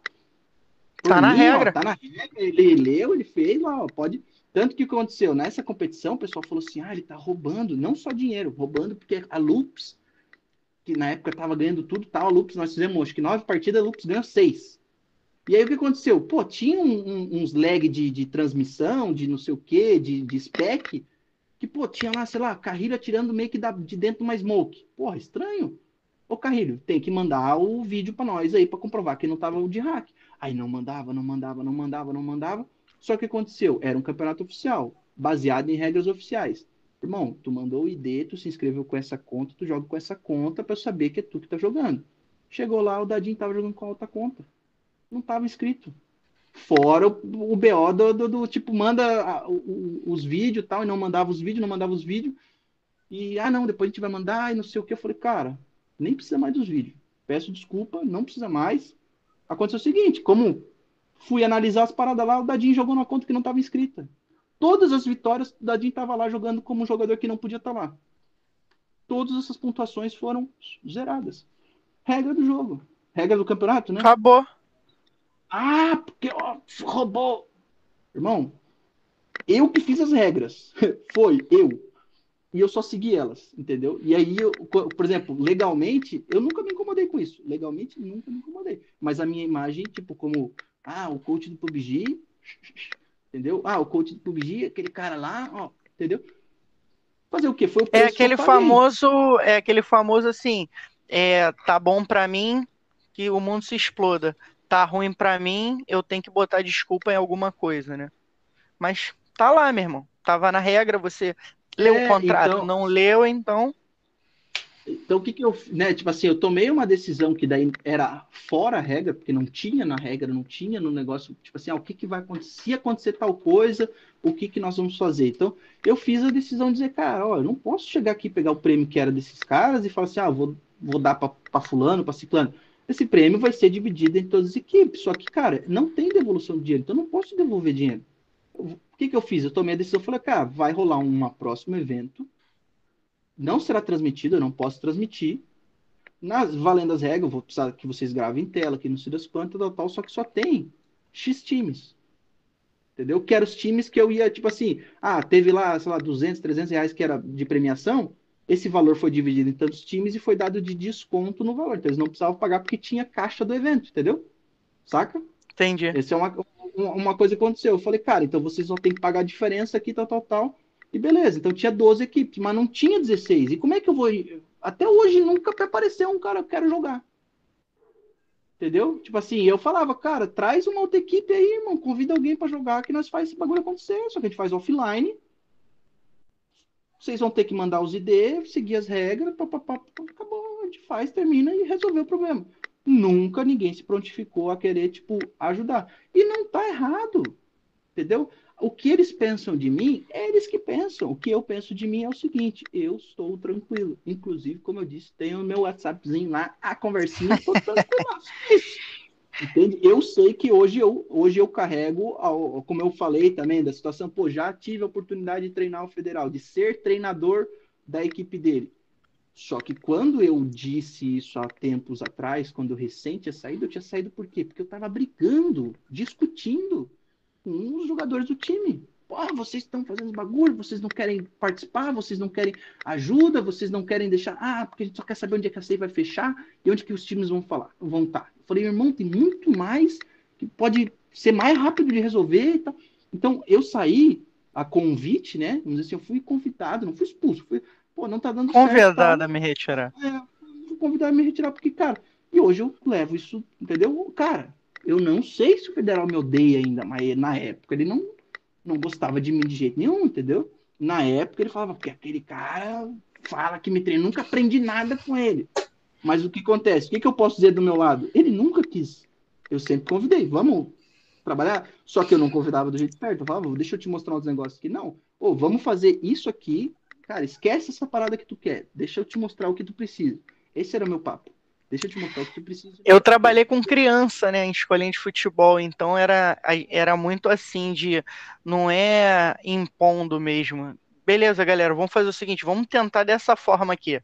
Tá na mim, regra. Ó, tá na regra. Ele leu, ele fez, ó, pode. Tanto que aconteceu nessa competição, o pessoal falou assim: ah, ele tá roubando, não só dinheiro, roubando porque a Loops, que na época tava ganhando tudo, tal, a Loops, nós fizemos acho que nove partidas, a Loops ganhou seis. E aí o que aconteceu? Pô, tinha um, um, uns lag de, de transmissão, de não sei o quê, de, de spec, que, pô, tinha lá, sei lá, carreira tirando meio que da, de dentro de uma smoke. Porra, estranho. Ô Carrilho, tem que mandar o vídeo para nós aí para comprovar que não tava o de hack. Aí não mandava, não mandava, não mandava, não mandava. Só que aconteceu, era um campeonato oficial, baseado em regras oficiais. Irmão, tu mandou o ID, tu se inscreveu com essa conta, tu joga com essa conta para saber que é tu que tá jogando. Chegou lá, o Dadinho tava jogando com a outra conta. Não tava inscrito. Fora o, o BO do, do, do, tipo, manda a, o, os vídeos tal, e não mandava os vídeos, não mandava os vídeos. E, ah, não, depois a gente vai mandar, e não sei o que. Eu falei, cara, nem precisa mais dos vídeos. Peço desculpa, não precisa mais. Aconteceu o seguinte, como fui analisar as paradas lá, o Dadinho jogou na conta que não estava inscrita. Todas as vitórias, o Dadinho estava lá jogando como um jogador que não podia estar tá lá. Todas essas pontuações foram zeradas. Regra do jogo. Regra do campeonato, né? Acabou. Ah, porque ó, roubou. Irmão, eu que fiz as regras. <laughs> Foi, eu e eu só segui elas, entendeu? E aí, eu, por exemplo, legalmente, eu nunca me incomodei com isso. Legalmente, nunca me incomodei. Mas a minha imagem, tipo, como, ah, o coach do PUBG, entendeu? Ah, o coach do PUBG, aquele cara lá, ó, entendeu? Fazer o quê? Foi o É aquele famoso, é aquele famoso assim, é, tá bom para mim que o mundo se exploda. Tá ruim para mim, eu tenho que botar desculpa em alguma coisa, né? Mas tá lá, meu irmão. Tava na regra, você Leu é, o contrato, então... não leu, então. Então, o que que eu, né, tipo assim, eu tomei uma decisão que daí era fora a regra, porque não tinha na regra, não tinha no negócio, tipo assim, ah, o que que vai acontecer, se acontecer tal coisa, o que que nós vamos fazer? Então, eu fiz a decisão de dizer, cara, ó, eu não posso chegar aqui e pegar o prêmio que era desses caras e falar assim, ah, vou, vou dar para fulano, para ciclano. Esse prêmio vai ser dividido em todas as equipes, só que, cara, não tem devolução de dinheiro, então eu não posso devolver dinheiro que, que eu fiz? Eu tomei a decisão, falei, cara, vai rolar um próximo evento, não será transmitido, eu não posso transmitir, nas, valendo as regras, eu vou precisar que vocês gravem em tela, que não se das quantas, tal, tal, só que só tem X times. entendeu? Que eram os times que eu ia, tipo assim, ah, teve lá, sei lá, 200, 300 reais que era de premiação, esse valor foi dividido em tantos times e foi dado de desconto no valor. Então eles não precisavam pagar porque tinha caixa do evento, entendeu? Saca? Entendi. Essa é uma, uma coisa que aconteceu. Eu falei, cara, então vocês vão ter que pagar a diferença aqui, tal, tal, tal. E beleza, então tinha 12 equipes, mas não tinha 16. E como é que eu vou. Até hoje nunca apareceu um cara que quero jogar. Entendeu? Tipo assim, eu falava, cara, traz uma outra equipe aí, irmão, convida alguém para jogar que nós faz esse bagulho acontecer. Só que a gente faz offline vocês vão ter que mandar os ID, seguir as regras, pá, pá, pá, acabou, a gente faz, termina e resolveu o problema. Nunca ninguém se prontificou a querer, tipo, ajudar. E não tá errado, entendeu? O que eles pensam de mim, é eles que pensam. O que eu penso de mim é o seguinte, eu estou tranquilo. Inclusive, como eu disse, tenho meu WhatsAppzinho lá, a conversinha, tô tranquilo. <laughs> Entende? Eu sei que hoje eu, hoje eu carrego, como eu falei também da situação, pô, já tive a oportunidade de treinar o federal, de ser treinador da equipe dele. Só que quando eu disse isso há tempos atrás, quando eu recente tinha saído, eu tinha saído por quê? Porque eu estava brigando, discutindo com os jogadores do time. Pô, vocês estão fazendo bagulho, vocês não querem participar, vocês não querem ajuda, vocês não querem deixar. Ah, porque a gente só quer saber onde é que a CEI vai fechar e onde que os times vão falar, vão estar. Tá. Falei, irmão, tem muito mais que pode ser mais rápido de resolver e tal. Então, eu saí a convite, né? Vamos dizer assim, eu fui convidado, não fui expulso. Fui, pô, não tá dando convidado certo. Convidado a me retirar. É, fui convidado a me retirar, porque, cara, e hoje eu levo isso, entendeu? Cara, eu não sei se o federal me odeia ainda, mas na época ele não, não gostava de mim de jeito nenhum, entendeu? Na época ele falava, porque aquele cara fala que me treina, nunca aprendi nada com ele. Mas o que acontece? O que, que eu posso dizer do meu lado? Ele nunca quis. Eu sempre convidei, vamos trabalhar. Só que eu não convidava do jeito certo. Eu falava, deixa eu te mostrar uns negócios aqui. Não, ou vamos fazer isso aqui. Cara, esquece essa parada que tu quer. Deixa eu te mostrar o que tu precisa. Esse era o meu papo. Deixa eu te mostrar o que tu precisa. Eu trabalhei com criança, né, em escolinha de futebol, então era, era muito assim de não é impondo mesmo. Beleza, galera, vamos fazer o seguinte, vamos tentar dessa forma aqui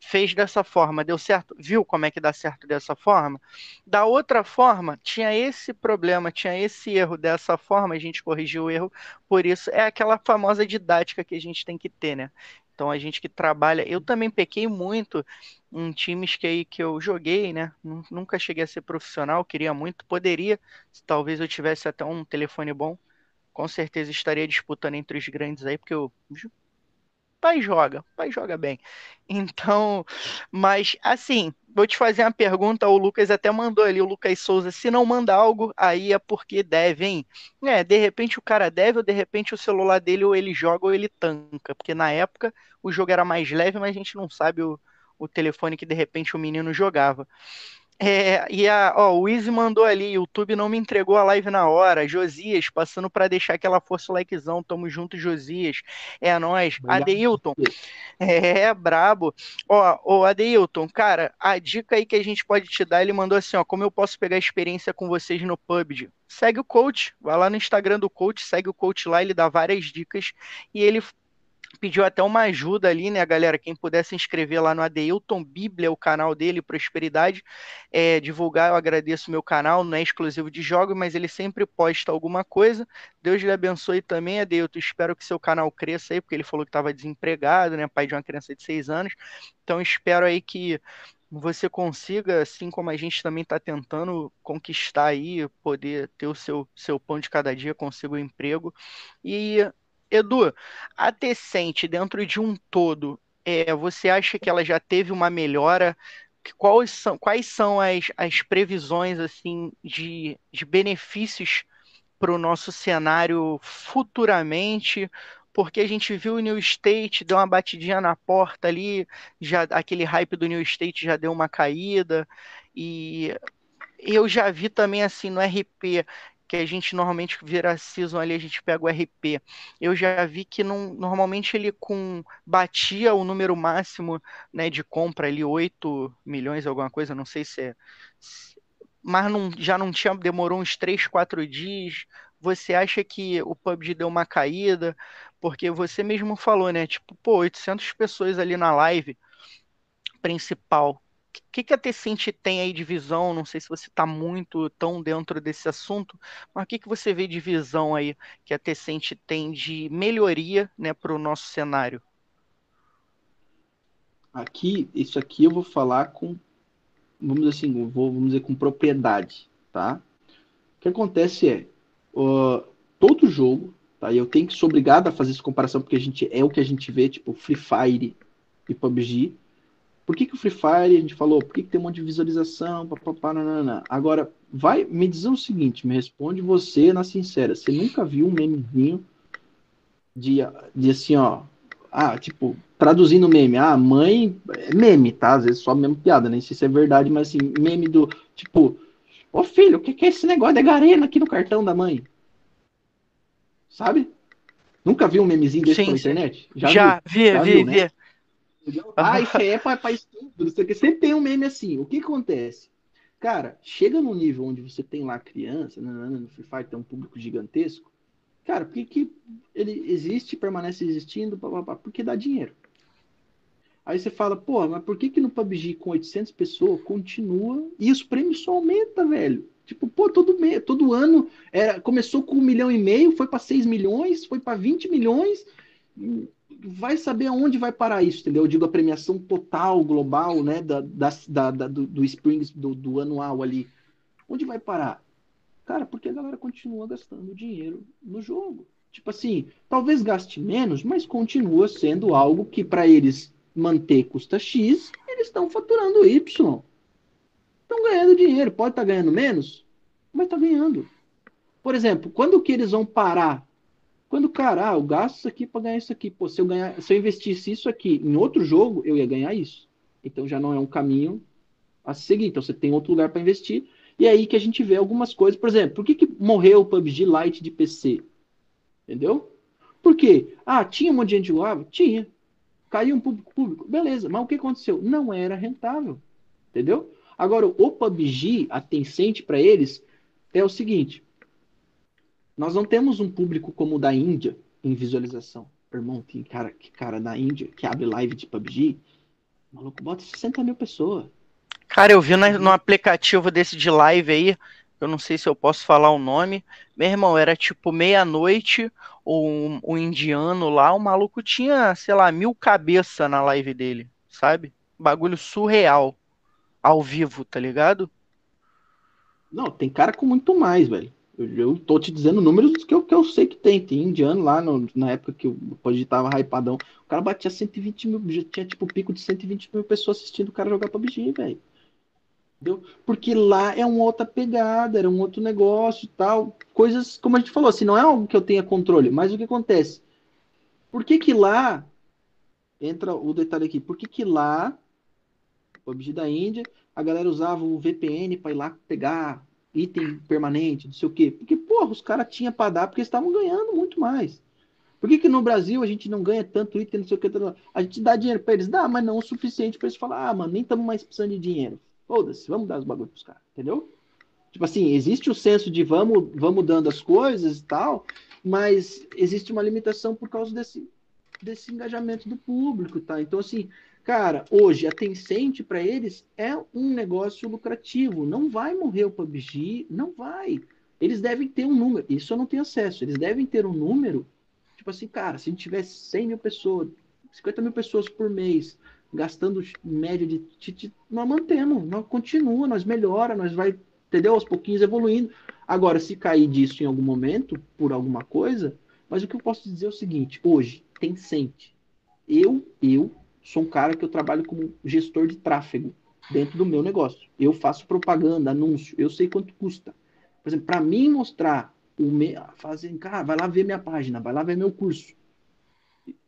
fez dessa forma, deu certo, viu como é que dá certo dessa forma? Da outra forma, tinha esse problema, tinha esse erro dessa forma, a gente corrigiu o erro, por isso é aquela famosa didática que a gente tem que ter, né? Então a gente que trabalha, eu também pequei muito em times que que eu joguei, né? Nunca cheguei a ser profissional, queria muito, poderia, se talvez eu tivesse até um telefone bom, com certeza estaria disputando entre os grandes aí, porque eu pai joga, pai joga bem. Então, mas assim, vou te fazer uma pergunta, o Lucas até mandou ali, o Lucas Souza, se não manda algo, aí é porque deve, hein? É, de repente o cara deve, ou de repente o celular dele ou ele joga ou ele tanca, porque na época o jogo era mais leve, mas a gente não sabe o, o telefone que de repente o menino jogava. É, e a, ó, o Easy mandou ali, o YouTube não me entregou a live na hora. Josias, passando para deixar aquela força likezão. Tamo junto, Josias. É nós. Adeilton. É, brabo. Ó, ô, Adeilton, cara, a dica aí que a gente pode te dar, ele mandou assim, ó, como eu posso pegar experiência com vocês no PUBG? Segue o coach, vai lá no Instagram do coach, segue o coach lá, ele dá várias dicas e ele pediu até uma ajuda ali, né, galera? Quem puder se inscrever lá no Adeilton Bíblia, o canal dele, Prosperidade, é, divulgar, eu agradeço o meu canal, não é exclusivo de jogos, mas ele sempre posta alguma coisa. Deus lhe abençoe também, Adeilton. Espero que seu canal cresça aí, porque ele falou que estava desempregado, né? Pai de uma criança de seis anos. Então espero aí que você consiga, assim como a gente também está tentando conquistar aí, poder ter o seu, seu pão de cada dia, consiga o um emprego. E Edu, a Decente, dentro de um todo, é, você acha que ela já teve uma melhora? Quais são, quais são as, as previsões assim de, de benefícios para o nosso cenário futuramente? Porque a gente viu o New State, deu uma batidinha na porta ali, já aquele hype do New State já deu uma caída, e eu já vi também assim no RP que a gente normalmente vira season ali, a gente pega o RP. Eu já vi que não, normalmente ele com batia o número máximo né, de compra ali, 8 milhões, alguma coisa, não sei se é. Mas não, já não tinha, demorou uns 3, 4 dias. Você acha que o PUBG deu uma caída? Porque você mesmo falou, né? Tipo, pô, 800 pessoas ali na live principal que, que a Tecente tem aí de visão? Não sei se você está muito tão dentro desse assunto, mas o que, que você vê de visão aí que a Tecente tem de melhoria né, para o nosso cenário? Aqui, isso aqui eu vou falar com, vamos dizer assim, vou, vamos dizer com propriedade, tá? O que acontece é, uh, todo jogo, tá? E eu tenho que ser obrigado a fazer essa comparação porque a gente é o que a gente vê, tipo Free Fire e PUBG, por que, que o Free Fire, a gente falou, por que, que tem um monte de visualização, papapá, nanana. Agora, vai me dizer o seguinte, me responde você na sincera, você nunca viu um memezinho de, de assim, ó, ah, tipo, traduzindo meme, ah, mãe, é meme, tá? Às vezes só mesmo piada, nem sei se é verdade, mas assim, meme do, tipo, ô filho, o que, que é esse negócio de garena aqui no cartão da mãe? Sabe? Nunca viu um memezinho desse sim, pela internet? Já, Já vi, vi, Já vi, Né? Ah, isso é para pra estudo, não sei o que. Sempre tem um meme assim. O que acontece? Cara, chega num nível onde você tem lá criança, no Free Fire tem um público gigantesco. Cara, por que, que ele existe, permanece existindo? Porque dá dinheiro. Aí você fala, pô, mas por que que no PUBG com 800 pessoas continua e os prêmios só aumentam, velho? Tipo, pô, todo, mês, todo ano era, começou com um milhão e meio, foi para 6 milhões, foi para 20 milhões vai saber aonde vai parar isso, entendeu? Eu digo a premiação total, global, né, da, da, da do, do Springs, do, do, anual ali. Onde vai parar? Cara, porque a galera continua gastando dinheiro no jogo. Tipo assim, talvez gaste menos, mas continua sendo algo que para eles manter custa X, eles estão faturando Y. Estão ganhando dinheiro. Pode estar tá ganhando menos, mas está ganhando. Por exemplo, quando que eles vão parar quando, cara, ah, eu gasto isso aqui para ganhar isso aqui. Pô, se eu, ganhar, se eu investisse isso aqui em outro jogo, eu ia ganhar isso. Então já não é um caminho a seguir. Então você tem outro lugar para investir. E é aí que a gente vê algumas coisas. Por exemplo, por que, que morreu o PUBG Lite de PC? Entendeu? Por quê? Ah, tinha um monte de gente jogava? Tinha. Caiu um público público? Beleza. Mas o que aconteceu? Não era rentável. Entendeu? Agora, o PUBG, a Tencent para eles, é o seguinte. Nós não temos um público como o da Índia em visualização. Irmão, tem cara, que cara da Índia que abre live de PUBG, o maluco bota 60 mil pessoas. Cara, eu vi na, no aplicativo desse de live aí, eu não sei se eu posso falar o nome. Meu irmão, era tipo meia-noite, o, o indiano lá, o maluco tinha, sei lá, mil cabeças na live dele, sabe? Bagulho surreal. Ao vivo, tá ligado? Não, tem cara com muito mais, velho. Eu, tô te dizendo números que eu, que eu sei que tem. Tem indiano lá no, na época que o PUBG tava hypadão. O cara batia 120 mil, já tinha tipo pico de 120 mil pessoas assistindo o cara jogar PUBG, velho. Entendeu? Porque lá é uma outra pegada, era um outro negócio e tal. Coisas, como a gente falou, assim, não é algo que eu tenha controle, mas o que acontece? Por que que lá, entra o detalhe aqui, por que que lá, PUBG da Índia, a galera usava o VPN para ir lá pegar item permanente, não sei o quê. Porque, porra, os caras tinham para dar porque estavam ganhando muito mais. Por que, que no Brasil a gente não ganha tanto item, não sei o que? A gente dá dinheiro para eles? Dá, mas não o suficiente para eles falar, ah, mano, nem estamos mais precisando de dinheiro. Foda-se, vamos dar os bagulhos pros caras, entendeu? Tipo assim, existe o senso de vamos, vamos dando as coisas e tal, mas existe uma limitação por causa desse, desse engajamento do público, tá? Então, assim, Cara, hoje a Tencent para eles é um negócio lucrativo. Não vai morrer o PUBG, não vai. Eles devem ter um número. Isso eu não tenho acesso. Eles devem ter um número. Tipo assim, cara, se a gente tivesse 100 mil pessoas, 50 mil pessoas por mês, gastando média de. nós mantemos, nós continua, nós melhora, nós vai, entendeu? Aos pouquinhos evoluindo. Agora, se cair disso em algum momento, por alguma coisa, mas o que eu posso dizer é o seguinte: hoje, Tencent, eu, eu sou um cara que eu trabalho como gestor de tráfego dentro do meu negócio. Eu faço propaganda, anúncio, eu sei quanto custa. Por exemplo, para mim mostrar o me... fazer, cara, vai lá ver minha página, vai lá ver meu curso.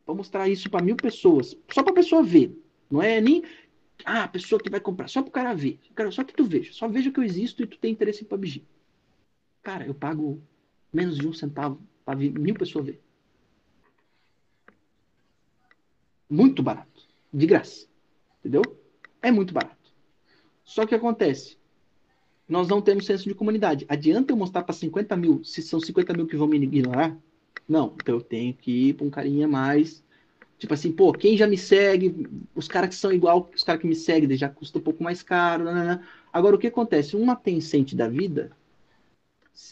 Vou mostrar isso para mil pessoas, só para a pessoa ver. Não é nem ah, a pessoa que vai comprar, só para o cara ver. Só que tu veja, só veja que eu existo e tu tem interesse em PUBG. Cara, eu pago menos de um centavo para mil pessoas ver. Muito barato de graça. Entendeu? É muito barato. Só que acontece, nós não temos senso de comunidade. Adianta eu mostrar para 50 mil, se são 50 mil que vão me ignorar? Não, então eu tenho que ir para um carinha mais. Tipo assim, pô, quem já me segue, os caras que são igual, os caras que me seguem, já custa um pouco mais caro. Agora, o que acontece? Uma Tencent da vida,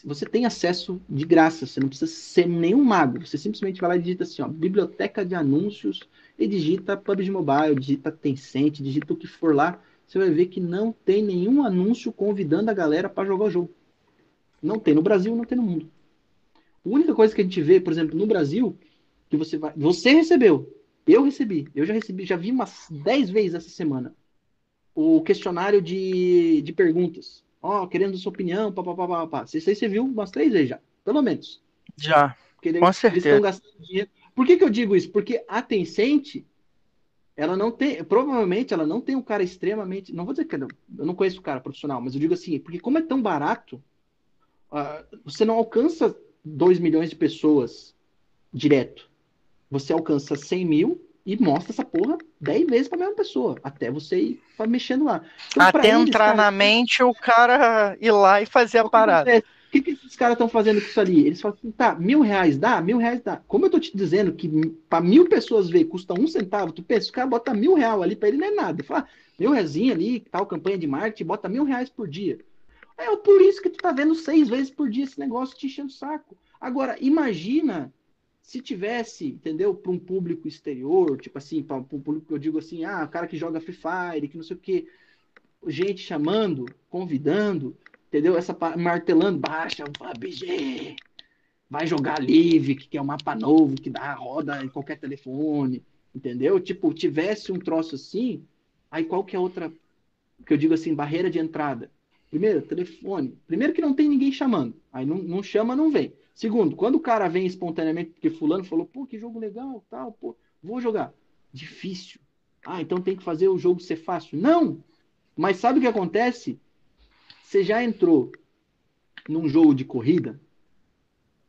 você tem acesso de graça, você não precisa ser nenhum mago. Você simplesmente vai lá e digita assim, ó, biblioteca de anúncios, e digita PUBG Mobile, digita Tencent, digita o que for lá. Você vai ver que não tem nenhum anúncio convidando a galera para jogar o jogo. Não tem no Brasil, não tem no mundo. A única coisa que a gente vê, por exemplo, no Brasil, que você vai. Você recebeu. Eu recebi. Eu já recebi, já vi umas 10 vezes essa semana. O questionário de, de perguntas. Ó, oh, querendo sua opinião, papapá, papapá. Isso aí você viu umas três vezes já. Pelo menos. Já. Porque com certeza. estão gastando dinheiro. Por que, que eu digo isso? Porque a Tencent, ela não tem, provavelmente ela não tem um cara extremamente, não vou dizer que eu não conheço o cara profissional, mas eu digo assim, porque como é tão barato, uh, você não alcança 2 milhões de pessoas direto. Você alcança 100 mil e mostra essa porra 10 vezes para a mesma pessoa, até você ir mexendo lá. Então, até entrar eles, na mente o cara ir lá e fazer a parada. O que, que esses caras estão fazendo com isso ali? Eles falam assim, tá, mil reais dá? Mil reais dá. Como eu tô te dizendo que para mil pessoas ver custa um centavo, tu pensa, o cara bota mil reais ali, para ele não é nada. Ele fala, mil reais ali, tal campanha de marketing, bota mil reais por dia. É por isso que tu tá vendo seis vezes por dia esse negócio te enchendo o saco. Agora, imagina se tivesse, entendeu, para um público exterior, tipo assim, para um público que eu digo assim, ah, o cara que joga Free Fire, que não sei o quê, gente chamando, convidando, entendeu? Essa martelando, baixa, BG, vai jogar Live, que é um mapa novo, que dá roda em qualquer telefone, entendeu? Tipo, tivesse um troço assim, aí qual que é outra, que eu digo assim, barreira de entrada? Primeiro, telefone. Primeiro que não tem ninguém chamando. Aí não, não chama, não vem. Segundo, quando o cara vem espontaneamente, porque fulano falou, pô, que jogo legal, tal, pô, vou jogar. Difícil. Ah, então tem que fazer o jogo ser fácil. Não! Mas sabe o que acontece? Você já entrou num jogo de corrida?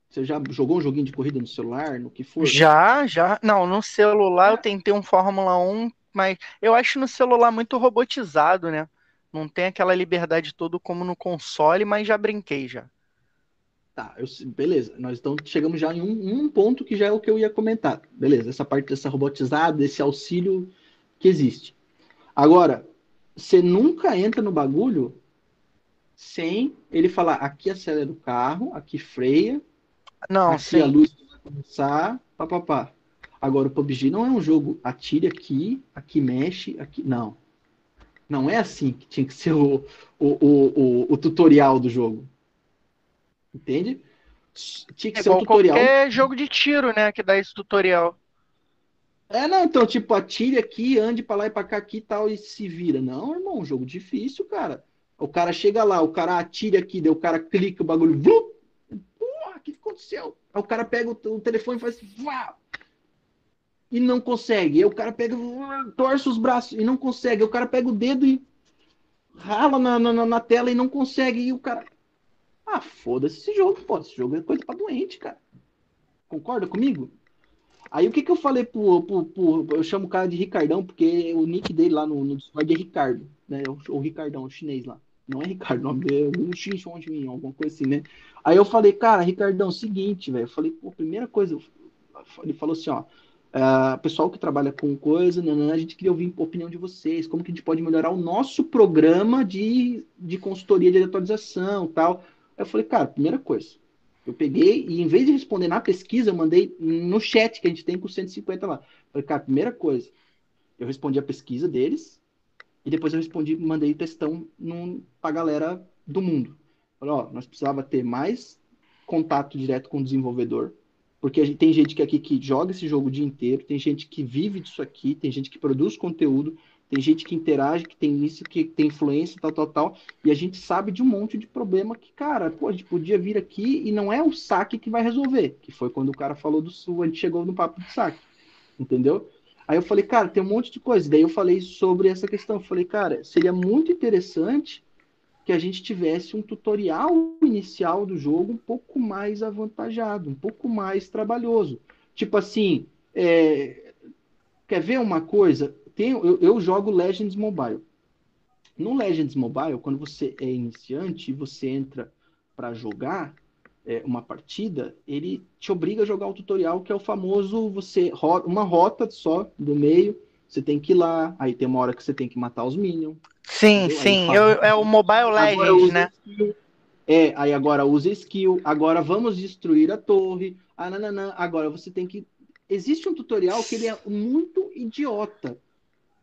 Você já jogou um joguinho de corrida no celular, no que for? Já, já. Não, no celular eu tentei um Fórmula 1, mas eu acho no celular muito robotizado, né? Não tem aquela liberdade toda como no console, mas já brinquei já. Tá, eu, beleza. Nós então chegamos já em um, um, ponto que já é o que eu ia comentar. Beleza, essa parte dessa robotizada, desse auxílio que existe. Agora, você nunca entra no bagulho sem ele falar aqui acelera o carro, aqui freia, não, aqui sim. a luz vai começar, papapá. Agora o PUBG não é um jogo atire aqui, aqui mexe, aqui. Não. Não é assim que tinha que ser o, o, o, o, tutorial do jogo. Entende? Tinha que é ser um tutorial. É jogo de tiro, né? Que dá esse tutorial. É, não, então, tipo, atire aqui, ande pra lá e pra cá aqui e tal, e se vira. Não, irmão, um jogo difícil, cara. O cara chega lá, o cara atira aqui, daí o cara clica o bagulho. Vum! Porra, o que aconteceu? Aí o cara pega o, o telefone e faz. Vá! e não consegue. Aí o cara pega, torce os braços e não consegue. Aí o cara pega o dedo e rala na, na, na tela e não consegue. E o cara. Ah, foda-se esse jogo, pô. Esse jogo é coisa pra doente, cara. Concorda comigo? Aí o que que eu falei pro, pro, pro, Eu chamo o cara de Ricardão, porque o nick dele lá no, no Discord é Ricardo, né? O, o Ricardão, o chinês lá. Não é Ricardo, o nome dele é um de mim, alguma coisa assim, né? Aí eu falei, cara, Ricardão, seguinte, velho. Eu falei, pô, primeira coisa, ele falou assim, ó. Uh, pessoal que trabalha com coisa, né, a gente queria ouvir a opinião de vocês, como que a gente pode melhorar o nosso programa de, de consultoria de atualização tal. Eu falei, cara, primeira coisa, eu peguei e em vez de responder na pesquisa, eu mandei no chat que a gente tem com 150 lá. Eu falei, cara, primeira coisa, eu respondi a pesquisa deles e depois eu respondi, mandei textão para a galera do mundo. Falei, ó, nós precisava ter mais contato direto com o desenvolvedor, porque gente, tem gente que aqui que joga esse jogo o dia inteiro, tem gente que vive disso aqui, tem gente que produz conteúdo, tem gente que interage, que tem isso, que tem influência, tal, tal, tal. E a gente sabe de um monte de problema que, cara, pô, a gente podia vir aqui e não é o saque que vai resolver. Que foi quando o cara falou do sul, a gente chegou no papo do saque. Entendeu? Aí eu falei, cara, tem um monte de coisa. Daí eu falei sobre essa questão. Eu falei, cara, seria muito interessante que a gente tivesse um tutorial inicial do jogo um pouco mais avantajado, um pouco mais trabalhoso. Tipo assim, é... quer ver uma coisa? Tem, eu, eu, jogo Legends Mobile. No Legends Mobile, quando você é iniciante e você entra para jogar, é, uma partida, ele te obriga a jogar o tutorial, que é o famoso você uma rota só do meio, você tem que ir lá, aí tem uma hora que você tem que matar os minions. Sim, entendeu? sim, eu, é o Mobile Legends, né? Skill, é, aí agora usa skill, agora vamos destruir a torre, ah, nananã, agora você tem que... Existe um tutorial que ele é muito idiota,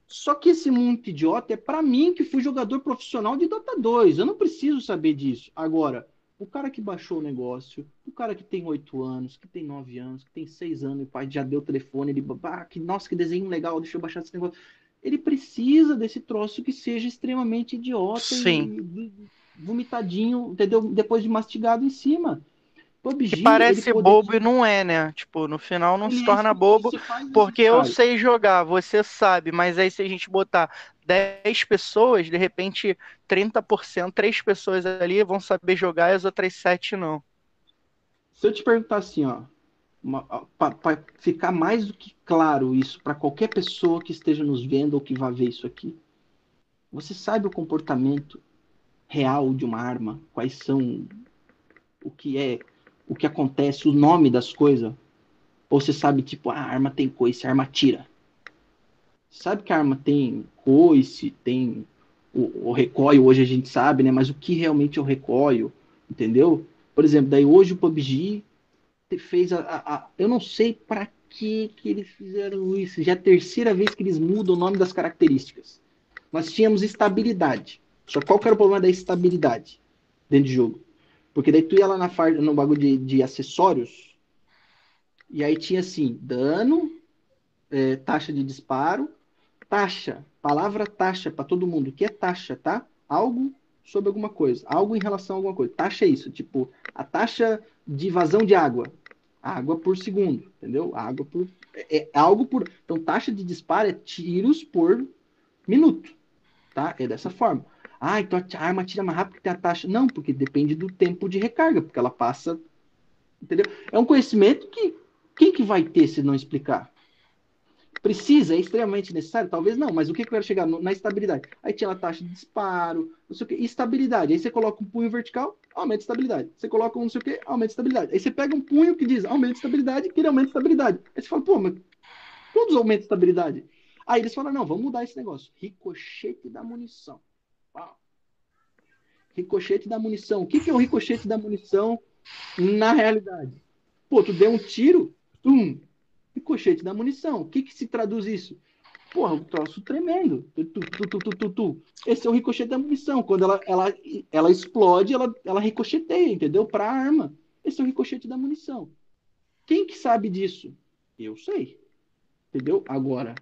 só que esse muito idiota é para mim que fui jogador profissional de Dota 2. Eu não preciso saber disso. Agora, o cara que baixou o negócio, o cara que tem oito anos, que tem nove anos, que tem seis anos, e o pai já deu o telefone, ele, ah, que, nossa, que desenho legal, deixa eu baixar esse negócio. Ele precisa desse troço que seja extremamente idiota Sim. e vomitadinho, entendeu? Depois de mastigado em cima. PUBG, que parece bobo e não é, né? Tipo, no final não se torna bobo, porque eu sei jogar, você sabe, mas aí se a gente botar 10 pessoas, de repente 30%, 3 pessoas ali vão saber jogar e as outras 7 não. Se eu te perguntar assim, ó, para ficar mais do que claro isso para qualquer pessoa que esteja nos vendo ou que vá ver isso aqui, você sabe o comportamento real de uma arma? Quais são o que é o que acontece, o nome das coisas? Ou você sabe, tipo, ah, a arma tem coice, a arma tira. Sabe que a arma tem coice, tem o, o recoil, hoje a gente sabe, né? Mas o que realmente é o recoil, entendeu? Por exemplo, daí hoje o PUBG fez a, a, a eu não sei para que que eles fizeram isso. Já é a terceira vez que eles mudam o nome das características. Nós tínhamos estabilidade. Só qual que era o problema da estabilidade dentro de jogo? Porque daí tu ia lá na farda, no bagulho de, de acessórios, e aí tinha assim, dano, é, taxa de disparo, taxa, palavra taxa para todo mundo. O que é taxa, tá? Algo sobre alguma coisa, algo em relação a alguma coisa. Taxa é isso, tipo, a taxa de vazão de água, água por segundo, entendeu? Água por é, é algo por, então taxa de disparo é tiros por minuto, tá? É dessa forma. Ah, então a arma tira mais rápido que tem a taxa. Não, porque depende do tempo de recarga, porque ela passa. Entendeu? É um conhecimento que quem que vai ter se não explicar? Precisa, é extremamente necessário? Talvez não, mas o que, que eu quero chegar? Na estabilidade. Aí tinha a taxa de disparo, não sei o que, estabilidade. Aí você coloca um punho vertical, aumenta a estabilidade. Você coloca um não sei o que, aumenta a estabilidade. Aí você pega um punho que diz aumenta a estabilidade, que ele aumenta a estabilidade. Aí você fala, pô, mas todos aumentam a estabilidade. Aí eles falam, não, vamos mudar esse negócio. Ricochete da munição. Ricochete da munição. O que, que é o ricochete da munição na realidade? Pô, tu deu um tiro, tum, ricochete da munição. O que, que se traduz isso? Porra, um troço tremendo. Tu, tu, tu, Esse é o ricochete da munição. Quando ela, ela, ela explode, ela, ela ricocheteia, entendeu? Para a arma. Esse é o ricochete da munição. Quem que sabe disso? Eu sei. Entendeu? Agora,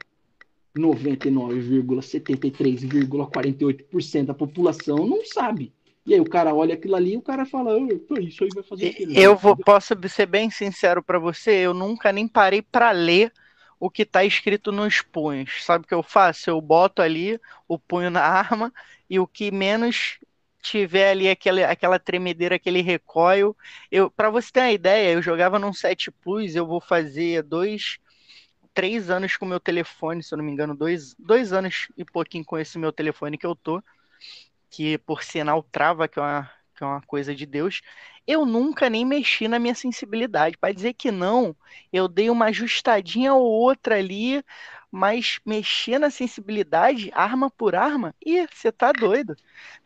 99,73,48% da população não sabe. E aí o cara olha aquilo ali e o cara fala, isso aí vai fazer o quê? Eu vou, posso ser bem sincero para você, eu nunca nem parei para ler o que está escrito nos punhos. Sabe o que eu faço? Eu boto ali o punho na <laughs> arma e o que menos tiver ali aquela, aquela tremedeira, aquele recoil. Eu, para você ter uma ideia, eu jogava num 7 Plus, eu vou fazer dois três anos com o meu telefone, se eu não me engano, dois, dois anos e pouquinho com esse meu telefone que eu tô, que por sinal trava, que é uma, que é uma coisa de Deus. Eu nunca nem mexi na minha sensibilidade. Para dizer que não, eu dei uma ajustadinha ou outra ali, mas mexer na sensibilidade, arma por arma, e você tá doido.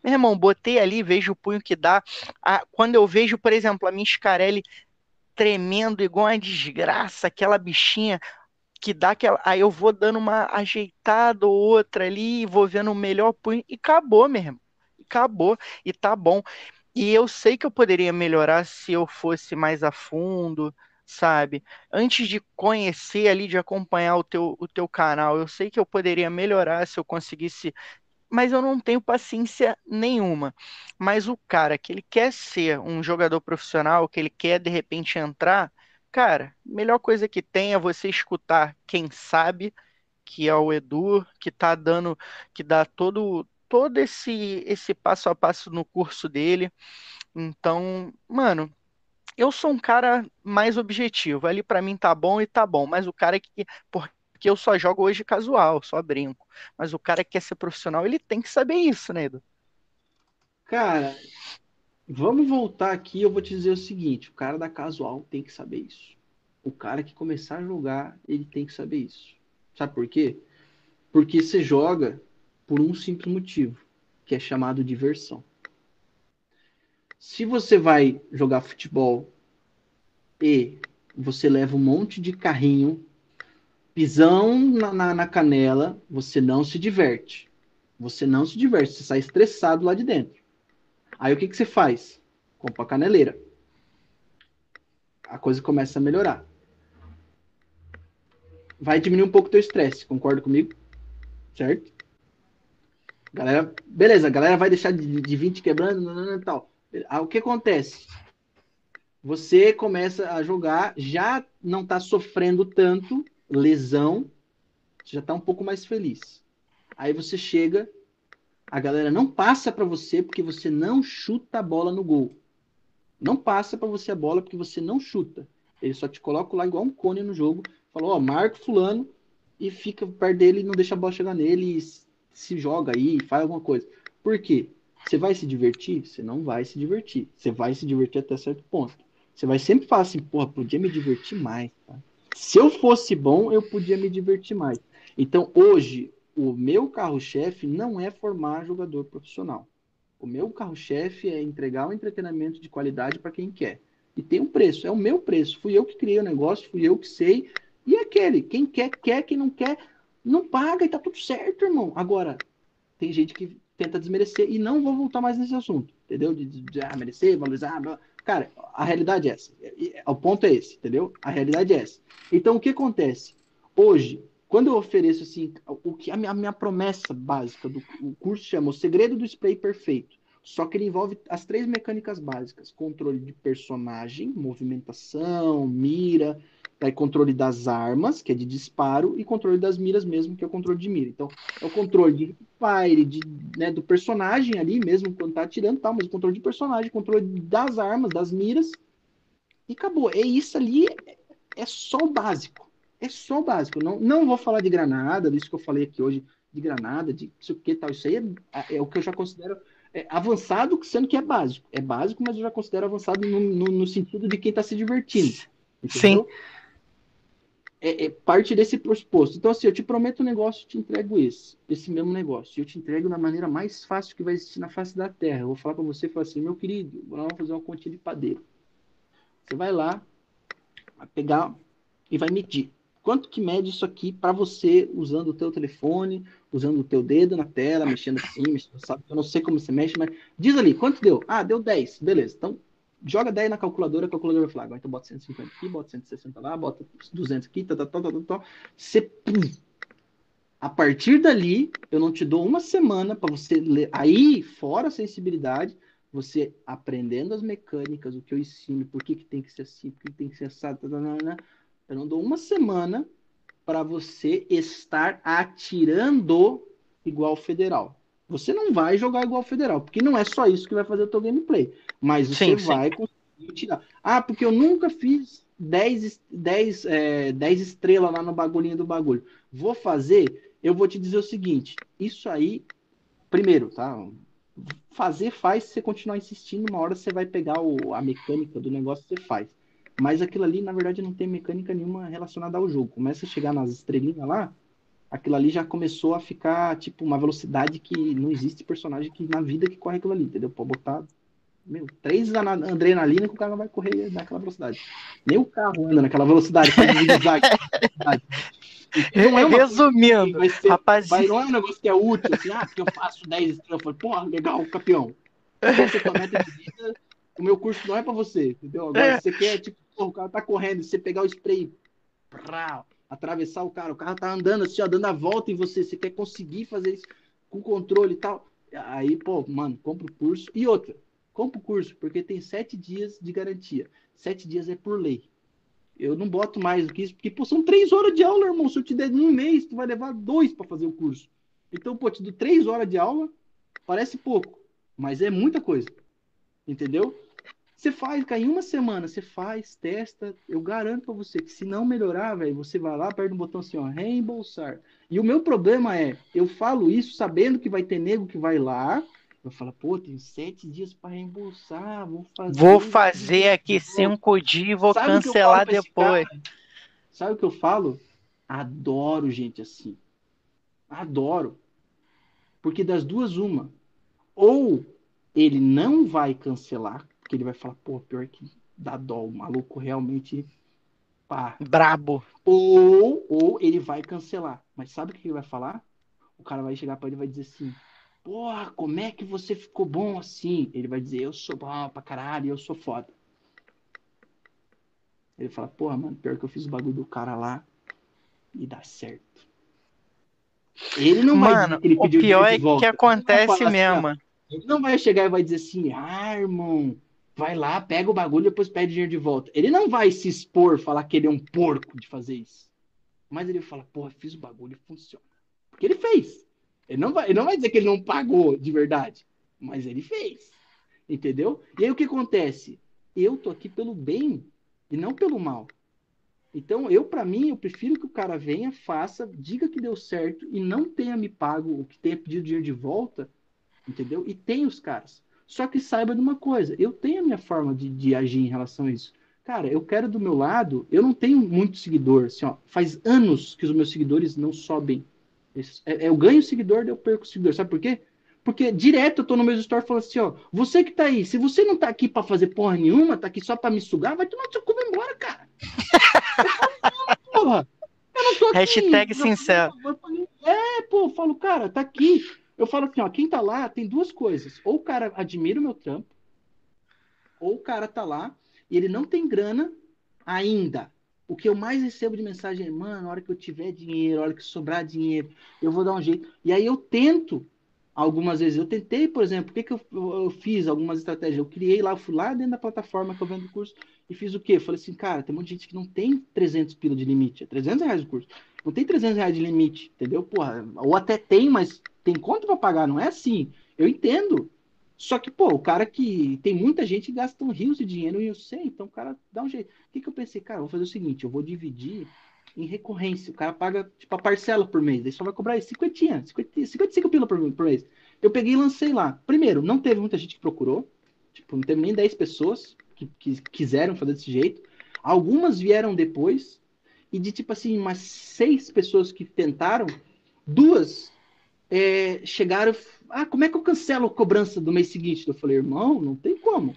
Meu irmão, botei ali, vejo o punho que dá. Ah, quando eu vejo, por exemplo, a minha Scarelli tremendo igual uma desgraça, aquela bichinha que dá aquela. Aí eu vou dando uma ajeitada ou outra ali, vou vendo o melhor punho e acabou mesmo. Acabou e tá bom. E eu sei que eu poderia melhorar se eu fosse mais a fundo, sabe? Antes de conhecer ali, de acompanhar o teu, o teu canal, eu sei que eu poderia melhorar se eu conseguisse. Mas eu não tenho paciência nenhuma. Mas o cara que ele quer ser um jogador profissional, que ele quer de repente entrar, Cara, melhor coisa que tem é você escutar quem sabe, que é o Edu, que tá dando, que dá todo todo esse esse passo a passo no curso dele. Então, mano, eu sou um cara mais objetivo. Ali para mim tá bom e tá bom, mas o cara que porque eu só jogo hoje casual, só brinco. Mas o cara que quer ser profissional, ele tem que saber isso, né, Edu? Cara, Vamos voltar aqui, eu vou te dizer o seguinte, o cara da casual tem que saber isso. O cara que começar a jogar, ele tem que saber isso. Sabe por quê? Porque você joga por um simples motivo, que é chamado diversão. Se você vai jogar futebol e você leva um monte de carrinho, pisão na, na, na canela, você não se diverte. Você não se diverte, você sai estressado lá de dentro. Aí o que, que você faz? Compra a caneleira. A coisa começa a melhorar. Vai diminuir um pouco o teu estresse, concorda comigo? Certo? Galera, beleza, a galera vai deixar de, de 20 quebrando e tal. Ah, o que acontece? Você começa a jogar, já não está sofrendo tanto lesão, já está um pouco mais feliz. Aí você chega, a galera não passa para você porque você não chuta a bola no gol. Não passa para você a bola porque você não chuta. Ele só te coloca lá igual um cone no jogo, falou, ó, marca fulano e fica perto dele, não deixa a bola chegar nele e se joga aí, faz alguma coisa. Por quê? Você vai se divertir? Você não vai se divertir. Você vai se divertir até certo ponto. Você vai sempre falar assim, porra, podia me divertir mais. Tá? Se eu fosse bom, eu podia me divertir mais. Então, hoje, o meu carro-chefe não é formar jogador profissional. O meu carro-chefe é entregar um entretenimento de qualidade para quem quer. E tem um preço, é o meu preço. Fui eu que criei o negócio, fui eu que sei. E é aquele, quem quer, quer, quem não quer, não paga e tá tudo certo, irmão. Agora, tem gente que tenta desmerecer e não vou voltar mais nesse assunto, entendeu? De, de, de ah, merecer, valorizar, blá. Cara, a realidade é essa. O ponto é esse, entendeu? A realidade é essa. Então, o que acontece? Hoje, quando eu ofereço assim, o que a minha, a minha promessa básica do curso chama O Segredo do Spray Perfeito. Só que ele envolve as três mecânicas básicas: controle de personagem, movimentação, mira, Daí controle das armas, que é de disparo, e controle das miras mesmo, que é o controle de mira. Então, é o controle de fire, de, né, do personagem ali mesmo, quando tá atirando tal, mas o controle de personagem, controle das armas, das miras, e acabou. É isso ali, é só o básico. É só o básico. Não, não vou falar de granada, disso que eu falei aqui hoje, de granada, de isso que tal. Isso aí é, é o que eu já considero é, avançado, sendo que é básico. É básico, mas eu já considero avançado no, no, no sentido de quem está se divertindo. Entendeu? Sim é, é, parte desse pressuposto. Então, assim, eu te prometo um negócio, te entrego esse, esse mesmo negócio. Eu te entrego da maneira mais fácil que vai existir na face da Terra. Eu vou falar para você, falar assim, meu querido, vamos fazer uma continha de padeiro. Você vai lá, vai pegar e vai medir. Quanto que mede isso aqui para você usando o teu telefone, usando o teu dedo na tela, mexendo assim, mexendo, sabe? Eu não sei como você mexe, mas diz ali, quanto deu? Ah, deu 10. Beleza. Então, joga 10 na calculadora, a calculadora vai falar, agora então bota 150 aqui, bota 160 lá, bota 200 aqui, tá, tá, tá, tá, tá, tá. Você, pum. A partir dali, eu não te dou uma semana para você ler. Aí, fora a sensibilidade, você aprendendo as mecânicas, o que eu ensino, por que, que tem que ser assim, por que tem que ser assado, tá, tá, tá, tá. Eu não dou uma semana para você estar atirando igual federal. Você não vai jogar igual federal, porque não é só isso que vai fazer o teu gameplay. Mas você sim, vai sim. conseguir tirar. Ah, porque eu nunca fiz 10, 10, é, 10 estrelas lá no bagulhinho do bagulho. Vou fazer, eu vou te dizer o seguinte: isso aí, primeiro, tá? Fazer faz, se você continuar insistindo, uma hora você vai pegar o, a mecânica do negócio, você faz. Mas aquilo ali, na verdade, não tem mecânica nenhuma relacionada ao jogo. Começa a chegar nas estrelinhas lá, aquilo ali já começou a ficar, tipo, uma velocidade que não existe personagem que na vida que corre aquilo ali, entendeu? Pode botar, meu, três adrenalina que o cara vai correr naquela velocidade. Nem o carro anda naquela velocidade. <laughs> Então, é Resumindo, vai ser, rapaziada. não é um negócio que é útil, assim, ah, porque eu faço 10 estrelas. Eu falei, porra, legal, campeão. Você meta de vida, o meu curso não é pra você, entendeu? Agora, é. você quer, tipo, porra, o cara tá correndo, você pegar o spray, prá, atravessar o cara, o carro tá andando assim, ó, dando a volta em você, você quer conseguir fazer isso com controle e tal. Aí, pô, mano, compra o curso. E outra, compra o curso, porque tem sete dias de garantia. Sete dias é por lei. Eu não boto mais do que isso, porque, pô, são três horas de aula, irmão. Se eu te der um mês, tu vai levar dois para fazer o curso. Então, pô, te dou três horas de aula, parece pouco, mas é muita coisa. Entendeu? Você faz, cara, em uma semana, você faz, testa. Eu garanto para você que se não melhorar, velho, você vai lá, aperta o botão assim, ó, reembolsar. E o meu problema é, eu falo isso sabendo que vai ter nego que vai lá Eu falo, pô, tenho sete dias para reembolsar, vou fazer. Vou fazer aqui cinco dias e vou Sabe cancelar depois. Sabe o que eu falo? Adoro gente assim. Adoro. Porque das duas, uma. Ou ele não vai cancelar, porque ele vai falar, pô, pior que dá dó, o maluco realmente pá. Brabo. Ou, ou ele vai cancelar. Mas sabe o que ele vai falar? O cara vai chegar para ele e vai dizer assim: Porra, como é que você ficou bom assim? Ele vai dizer: Eu sou bom pra caralho, eu sou foda. Ele fala: Porra, mano, pior que eu fiz o bagulho do cara lá e dá certo. Ele não mano, vai ele o pior é que acontece mesmo. Assim, ele não vai chegar e vai dizer assim: Ah, irmão, vai lá, pega o bagulho e depois pede dinheiro de volta. Ele não vai se expor, falar que ele é um porco de fazer isso. Mas ele fala: Porra, fiz o bagulho e funciona. Porque ele fez. Ele não, vai, ele não vai dizer que ele não pagou de verdade, mas ele fez. Entendeu? E aí o que acontece? Eu tô aqui pelo bem e não pelo mal. Então, eu, para mim, eu prefiro que o cara venha, faça, diga que deu certo e não tenha me pago, o que tenha pedido dinheiro de volta, entendeu? E tem os caras. Só que saiba de uma coisa, eu tenho a minha forma de, de agir em relação a isso. Cara, eu quero do meu lado, eu não tenho muito seguidor, assim, ó, faz anos que os meus seguidores não sobem é, é, eu ganho seguidor, eu perco seguidor. Sabe por quê? Porque direto eu tô no meu story falando assim, ó, você que tá aí, se você não tá aqui para fazer porra nenhuma, tá aqui só para me sugar, vai tomar seu cu e embora, cara. <laughs> porra. Eu não tô aqui. Hashtag sincero. É, pô, eu falo, cara, tá aqui. Eu falo assim, ó, quem tá lá tem duas coisas. Ou o cara admira o meu trampo, ou o cara tá lá e ele não tem grana ainda. O que eu mais recebo de mensagem é, mano, na hora que eu tiver dinheiro, na hora que sobrar dinheiro, eu vou dar um jeito. E aí eu tento, algumas vezes, eu tentei, por exemplo, o que, que eu, eu, fiz? Algumas estratégias. Eu criei lá, eu fui lá dentro da plataforma que eu vendo o curso e fiz o quê? Falei assim, cara, tem muita gente que não tem 300 pila de limite, é 300 reais o curso. Não tem 300 reais de limite, entendeu? Porra, ou até tem, mas tem conta para pagar, não é assim. Eu entendo. Só que, pô, o cara que. Tem muita gente gasta um rios de dinheiro e eu sei, então o cara dá um jeito. O que, que eu pensei? Cara, eu vou fazer o seguinte: eu vou dividir em recorrência. O cara paga, tipo, a parcela por mês. Aí só vai cobrar 50, 50 55 pila por, por mês. Eu peguei e lancei lá. Primeiro, não teve muita gente que procurou. Tipo, não teve nem 10 pessoas que, que quiseram fazer desse jeito. Algumas vieram depois. E de, tipo assim, umas seis pessoas que tentaram, duas é, chegaram ah, como é que eu cancelo a cobrança do mês seguinte? Eu falei, irmão, não tem como.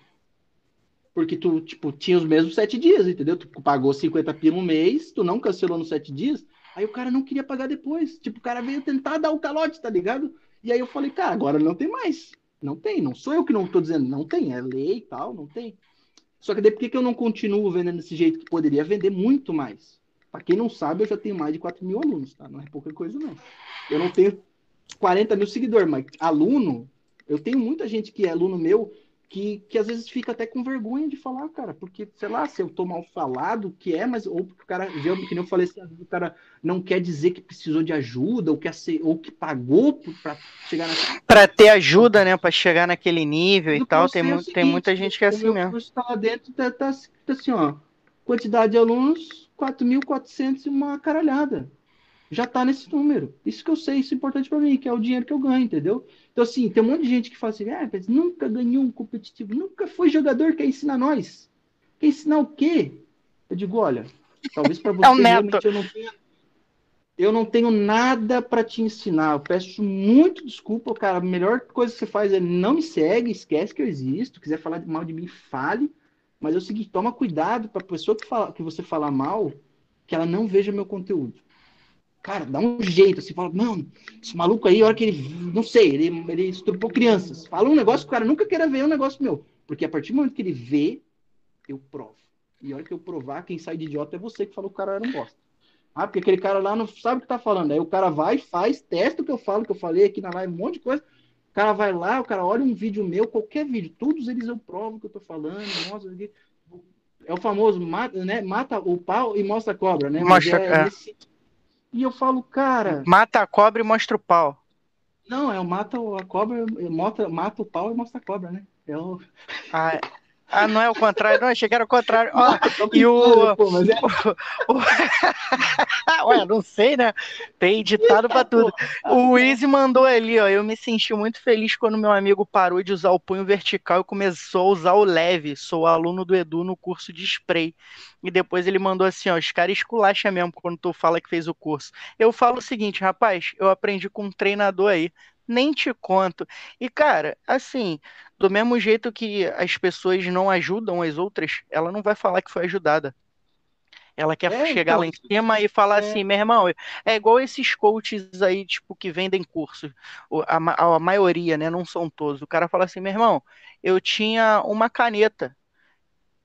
Porque tu, tipo, tinha os mesmos sete dias, entendeu? Tu pagou 50 pila um mês, tu não cancelou nos sete dias, aí o cara não queria pagar depois. Tipo, o cara veio tentar dar o calote, tá ligado? E aí eu falei, cara, agora não tem mais. Não tem, não sou eu que não tô dizendo, não tem, é lei e tal, não tem. Só que daí por que, que eu não continuo vendendo desse jeito que poderia vender muito mais? Para quem não sabe, eu já tenho mais de 4 mil alunos, tá? Não é pouca coisa, não. Eu não tenho 40 mil seguidores, mas aluno, eu tenho muita gente que é aluno meu que, que às vezes fica até com vergonha de falar, cara, porque, sei lá, se eu tô mal falado, que é, mas ou porque o cara, que nem eu falei, assim, o cara não quer dizer que precisou de ajuda, ou que, ou que pagou para chegar nessa. Para ter ajuda, né, para chegar naquele nível e tal, tem, é seguinte, tem muita gente que é assim mesmo. Tá lá dentro, tá, tá, tá assim, ó, quantidade de alunos, 4.400 e uma caralhada já tá nesse número. Isso que eu sei, isso é importante para mim, que é o dinheiro que eu ganho, entendeu? Então, assim, tem um monte de gente que fala assim, ah, mas nunca ganhou um competitivo, nunca foi jogador, quer ensinar nós. Quer ensinar o quê? Eu digo, olha, talvez para <laughs> você é realmente eu não tenha eu não tenho nada para te ensinar. Eu peço muito desculpa, cara. A melhor coisa que você faz é não me segue, esquece que eu existo. Quiser falar mal de mim, fale. Mas é o seguinte, toma cuidado para a pessoa que, fala, que você falar mal, que ela não veja meu conteúdo. Cara, dá um jeito, assim, fala, não, esse maluco aí, a hora que ele, não sei, ele, ele estrupou crianças. Fala um negócio que o cara nunca queira ver um negócio meu. Porque a partir do momento que ele vê, eu provo. E a hora que eu provar, quem sai de idiota é você que falou que o cara era um bosta. Ah, porque aquele cara lá não sabe o que tá falando. Aí o cara vai, faz, testa o que eu falo, que eu falei aqui na live, um monte de coisa. O cara vai lá, o cara olha um vídeo meu, qualquer vídeo, todos eles eu provo que eu tô falando, mostra aqui. É o famoso mata, né, mata o pau e mostra a cobra, né? Mostra, é, é. Nesse, e eu falo, cara. Mata a cobra e mostra o pau. Não, é o mata a cobra, mostra, mata o pau e mostra a cobra, né? É o... ah, Ah, não é o contrário, não, achei que era o contrário. Ó, e o. Pô, mas é... o... <laughs> Ué, não sei, né? Tem ditado pra tudo. O Easy mandou ali, ó. Eu me senti muito feliz quando meu amigo parou de usar o punho vertical e começou a usar o leve. Sou aluno do Edu no curso de spray. E depois ele mandou assim, ó, os caras esculacham mesmo quando tu fala que fez o curso. Eu falo o seguinte, rapaz, eu aprendi com um treinador aí nem te conto. E, cara, assim, do mesmo jeito que as pessoas não ajudam as outras, ela não vai falar que foi ajudada. Ela quer é, chegar então, lá em cima e falar é. assim, meu irmão, é igual esses coaches aí, tipo, que vendem cursos. A, a, a maioria, né? Não são todos. O cara fala assim, meu irmão, eu tinha uma caneta.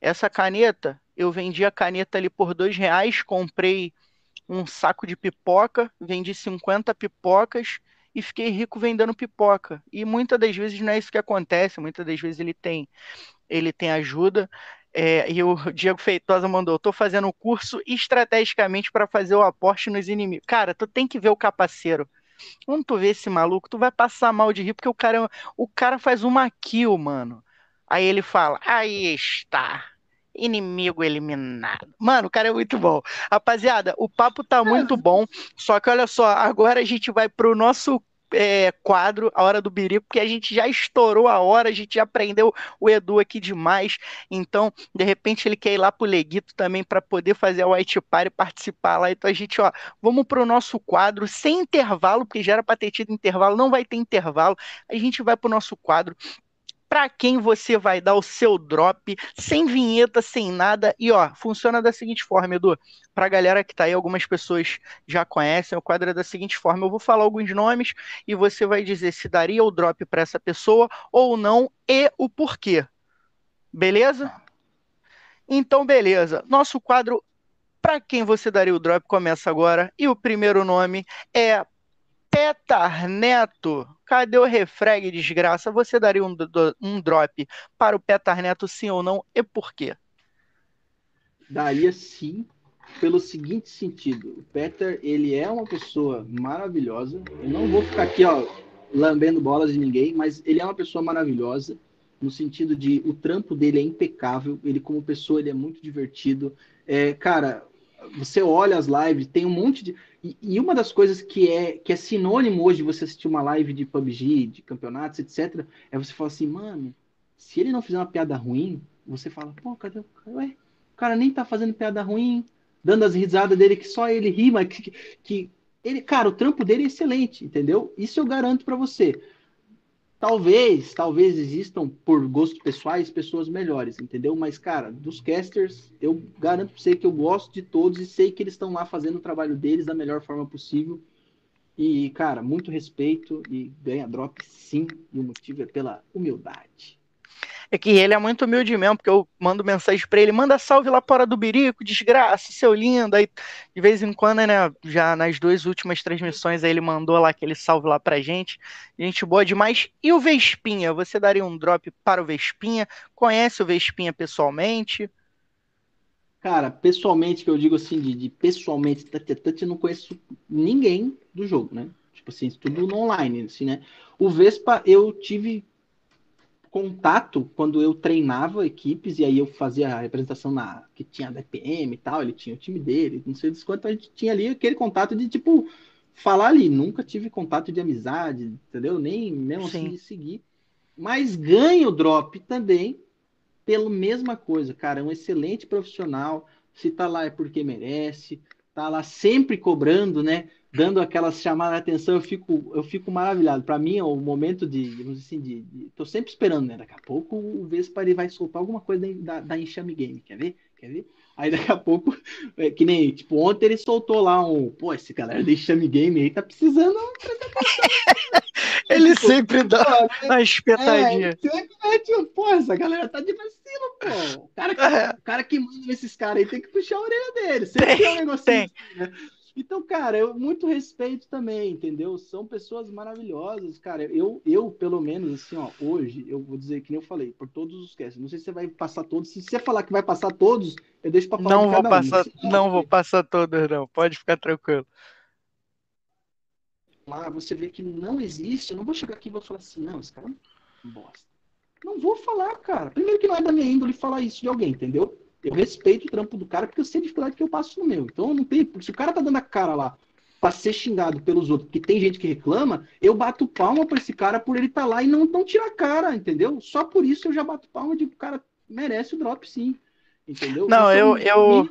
Essa caneta, eu vendi a caneta ali por dois reais, comprei um saco de pipoca, vendi 50 pipocas e fiquei rico vendendo pipoca. E muitas das vezes não é isso que acontece, muitas das vezes ele tem ele tem ajuda. É, e o Diego Feitosa mandou: estou fazendo o curso estrategicamente para fazer o aporte nos inimigos. Cara, tu tem que ver o capaceiro. Quando tu vê esse maluco, tu vai passar mal de rir, porque o cara, o cara faz uma kill, mano. Aí ele fala: aí está. Inimigo eliminado. Mano, o cara é muito bom. Rapaziada, o papo tá muito bom. Só que olha só, agora a gente vai pro nosso é, quadro, a hora do birico, porque a gente já estourou a hora, a gente já aprendeu o Edu aqui demais. Então, de repente, ele quer ir lá pro Leguito também para poder fazer a White Party e participar lá. Então, a gente, ó, vamos pro nosso quadro sem intervalo, porque já era para ter tido intervalo, não vai ter intervalo. A gente vai pro nosso quadro para quem você vai dar o seu drop, sem vinheta, sem nada. E ó, funciona da seguinte forma, Edu. Para galera que tá aí, algumas pessoas já conhecem, o quadro é da seguinte forma: eu vou falar alguns nomes e você vai dizer se daria o drop para essa pessoa ou não e o porquê. Beleza? Então, beleza. Nosso quadro para quem você daria o drop começa agora. E o primeiro nome é Petar Neto, cadê o refrag, desgraça? Você daria um, um drop para o Petar Neto, sim ou não? E por quê? Daria sim, pelo seguinte sentido. O Peter, ele é uma pessoa maravilhosa. Eu não vou ficar aqui, ó, lambendo bolas de ninguém, mas ele é uma pessoa maravilhosa no sentido de o trampo dele é impecável, ele como pessoa ele é muito divertido. É, cara, você olha as lives, tem um monte de. E, e, uma das coisas que é, que é sinônimo hoje de você assistir uma live de PUBG, de campeonatos, etc., é você falar assim, mano, se ele não fizer uma piada ruim, você fala, pô, cadê o cara? Ué, o cara nem tá fazendo piada ruim, dando as risadas dele que só ele rima, que, que ele, cara, o trampo dele é excelente, entendeu? Isso eu garanto para você. Talvez, talvez existam, por gostos pessoais, pessoas melhores, entendeu? Mas, cara, dos casters, eu garanto pra você que eu gosto de todos e sei que eles estão lá fazendo o trabalho deles da melhor forma possível. E, cara, muito respeito e ganha drop sim, e o motivo é pela humildade é que ele é muito humilde mesmo, porque eu mando mensagem para ele, manda salve lá fora do Birico, desgraça, seu lindo. Aí, de vez em quando, né, já nas duas últimas transmissões, aí ele mandou lá aquele salve lá pra gente. Gente boa demais. E o Vespinha, você daria um drop para o Vespinha? Conhece o Vespinha pessoalmente? Cara, pessoalmente, que eu digo assim, de, de pessoalmente, eu não conheço ninguém do jogo, né? Tipo assim, tudo online, assim, né? O Vespa, eu tive contato quando eu treinava equipes e aí eu fazia a representação na que tinha DPM e tal, ele tinha o time dele, não sei quanto a gente tinha ali aquele contato de tipo falar ali, nunca tive contato de amizade, entendeu? Nem mesmo assim Sim. assim de seguir. Mas ganho drop também pela mesma coisa, cara, é um excelente profissional, se tá lá é porque merece, tá lá sempre cobrando, né? dando aquelas chamadas de atenção, eu fico, eu fico maravilhado. Para mim, é o momento de, vamos assim, de, de, tô sempre esperando, né? Daqui a pouco o Vespa ele vai soltar alguma coisa da, da Enxame Game, quer ver? Quer ver? Aí daqui a pouco, é, que nem, tipo, ontem ele soltou lá um, pô, esse galera da Enxame Game aí tá precisando <laughs> Ele tipo, sempre dá pô, uma espetadinha. É, sempre, é, tipo, pô, essa galera tá de vacilo, pô. O cara que, é. cara que manda esses caras aí tem que puxar a orelha dele. Sempre tem, tem um negocinho. Tem. Assim, né? Então, cara, eu muito respeito também, entendeu? São pessoas maravilhosas, cara. Eu, eu pelo menos, assim, ó, hoje, eu vou dizer que nem eu falei, por todos os casts. Não sei se você vai passar todos. Se você falar que vai passar todos, eu deixo para falar Não vou passar, um. não vou passar todos, não. Pode ficar tranquilo. Lá você vê que não existe. Eu não vou chegar aqui e vou falar assim, não, esse cara é bosta. Não vou falar, cara. Primeiro que não é da minha índole falar isso de alguém, entendeu? Eu respeito o trampo do cara porque eu sei a dificuldade que eu passo no meu. Então não tem. Se o cara tá dando a cara lá pra ser xingado pelos outros, porque tem gente que reclama, eu bato palma pra esse cara por ele estar tá lá e não, não tirar a cara, entendeu? Só por isso eu já bato palma de o cara merece o drop sim. Entendeu? Não, eu, eu,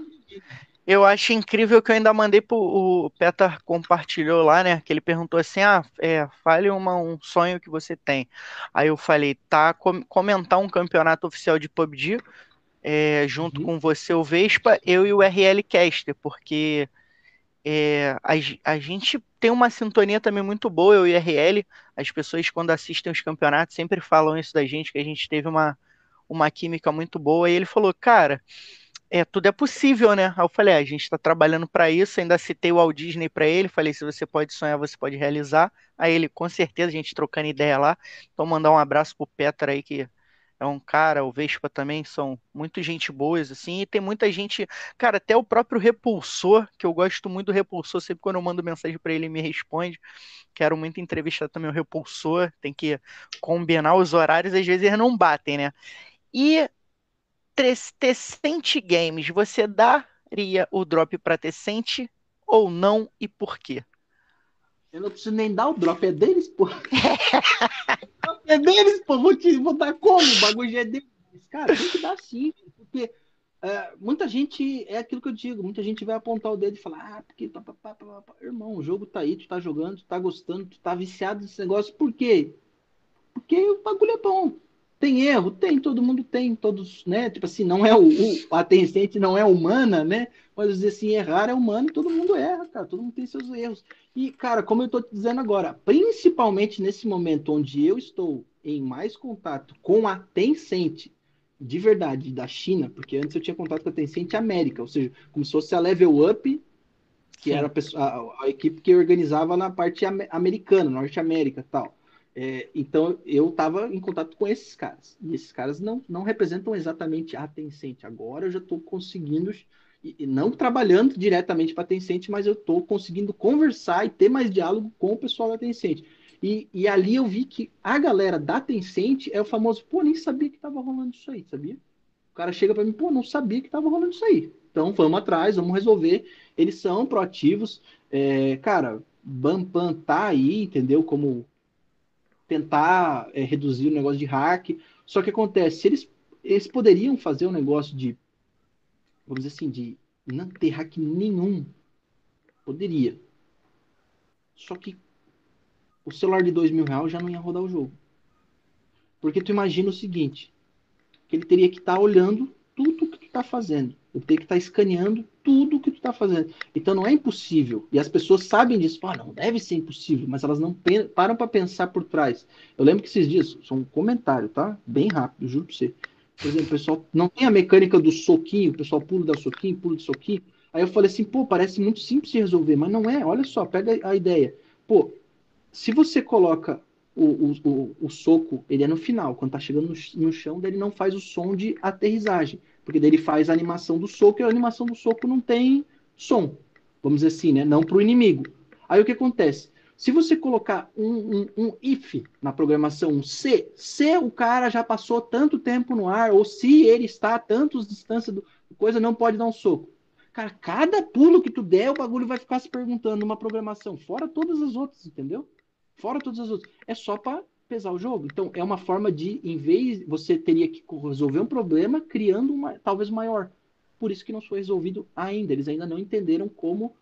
eu acho incrível que eu ainda mandei pro o Peter compartilhou lá, né? Que ele perguntou assim: ah, é, fale uma, um sonho que você tem. Aí eu falei, tá, com, comentar um campeonato oficial de PUBG é, junto uhum. com você, o Vespa, eu e o RL Caster, porque é, a, a, gente tem uma sintonia também muito boa, eu e o RL. As pessoas, quando assistem os campeonatos, sempre falam isso da gente, que a gente teve uma, uma química muito boa. E ele falou, cara, é, tudo é possível, né? Aí eu falei, é, a gente está trabalhando para isso. Ainda citei o Walt Disney para ele. Falei, se você pode sonhar, você pode realizar. Aí ele, com certeza, a gente trocando ideia lá. Então, mandar um abraço pro Petra aí, que é um cara, o Vespa também são muito gente boas, assim, e tem muita gente, cara, até o próprio Repulsor, que eu gosto muito do Repulsor, sempre quando eu mando mensagem para ele, ele me responde. Quero muito entrevistar também o Repulsor, tem que combinar os horários, às vezes eles não batem, né? E Tecente Games, você daria o drop para Tecente ou não e por quê? Eu não preciso nem dar o drop, é deles, pô. é deles, pô. Vou te botar como? O bagulho é deles. Cara, tem que dar sim, porque é, muita gente, é aquilo que eu digo, muita gente vai apontar o dedo e falar, ah, porque, pá, pá, pá. irmão, o jogo tá aí, tu tá jogando, tu tá gostando, tu tá viciado nesse negócio, por quê? Porque o bagulho é bom. Tem erro? Tem, todo mundo tem, todos, né? Tipo assim, não é o, o a Tencent não é humana, né? Mas dizer assim, errar é humano, todo mundo erra, cara, todo mundo tem seus erros. E, cara, como eu tô te dizendo agora, principalmente nesse momento onde eu estou em mais contato com a Tencent, de verdade, da China, porque antes eu tinha contato com a Tencent América, ou seja, como se fosse a Level Up, que Sim. era a, pessoa, a, a, equipe que organizava na parte americana, Norte América tal. É, então eu estava em contato com esses caras. E esses caras não, não representam exatamente a Tencent. Agora eu já estou conseguindo, e, não trabalhando diretamente para a Tencent, mas eu estou conseguindo conversar e ter mais diálogo com o pessoal da Tencent. E, e ali eu vi que a galera da Tencent é o famoso, pô, nem sabia que estava rolando isso aí, sabia? O cara chega para mim, pô, não sabia que estava rolando isso aí. Então vamos atrás, vamos resolver. Eles são proativos. É, cara, Bampan tá aí, entendeu? Como tentar é, reduzir o negócio de hack. Só que acontece, eles, eles poderiam fazer um negócio de, vamos dizer assim, de não ter hack nenhum. Poderia. Só que o celular de dois mil reais já não ia rodar o jogo. Porque tu imagina o seguinte, que ele teria que estar tá olhando tudo que tu está fazendo. Ele teria que estar tá escaneando tudo que tu está fazendo. Então não é impossível. E as pessoas sabem disso. Ah, não deve ser impossível, mas elas não param para pensar por trás. Eu lembro que esses dias, só um comentário, tá? Bem rápido, juro para você. Por exemplo, o pessoal não tem a mecânica do soquinho, o pessoal pula da soquinho, pula de soquinho. Aí eu falei assim, pô, parece muito simples de resolver, mas não é. Olha só, pega a ideia. Pô, se você coloca o, o, o, o soco, ele é no final, quando tá chegando no, no chão, ele não faz o som de aterrissagem. Porque ele faz a animação do soco e a animação do soco não tem som. Vamos dizer assim, né? Não para o inimigo. Aí o que acontece? Se você colocar um, um, um, if na programação, um se, se o cara já passou tanto tempo no ar, ou se ele está a tantos distância do coisa, não pode dar um soco. Cara, cada pulo que tu der, o bagulho vai ficar se perguntando numa programação, fora todas as outras, entendeu? Fora todas as outras. É só para pesar o jogo. Então, é uma forma de, em vez, você teria que resolver um problema criando uma, talvez maior. Por isso que não foi resolvido ainda. Eles ainda não entenderam como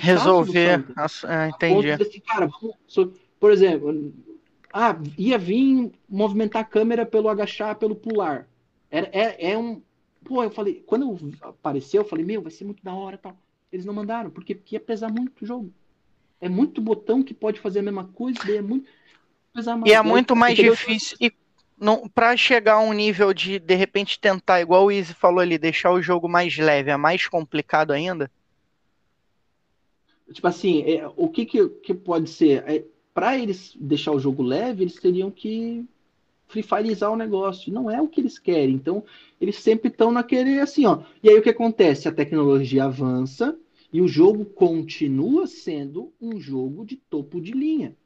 resolver. É, entendi. Assim, cara, por exemplo, ah, ia vir movimentar a câmera pelo agachar, pelo pular. Era, é, é um. Pô, eu falei, quando apareceu, eu falei, meu, vai ser muito da hora tal. Eles não mandaram, porque, porque ia pesar muito o jogo. É muito botão que pode fazer a mesma coisa, é muito. E é muito mais difícil. E não, para chegar a um nível de, de repente, tentar, igual o Easy falou ali, deixar o jogo mais leve, é mais complicado ainda? Tipo assim, é, o que, que, que, pode ser? É, para eles deixar o jogo leve, eles teriam que free fireizar o negócio. Não é o que eles querem. Então, eles sempre estão naquele assim, ó. E aí o que acontece? A tecnologia avança e o jogo continua sendo um jogo de topo de linha.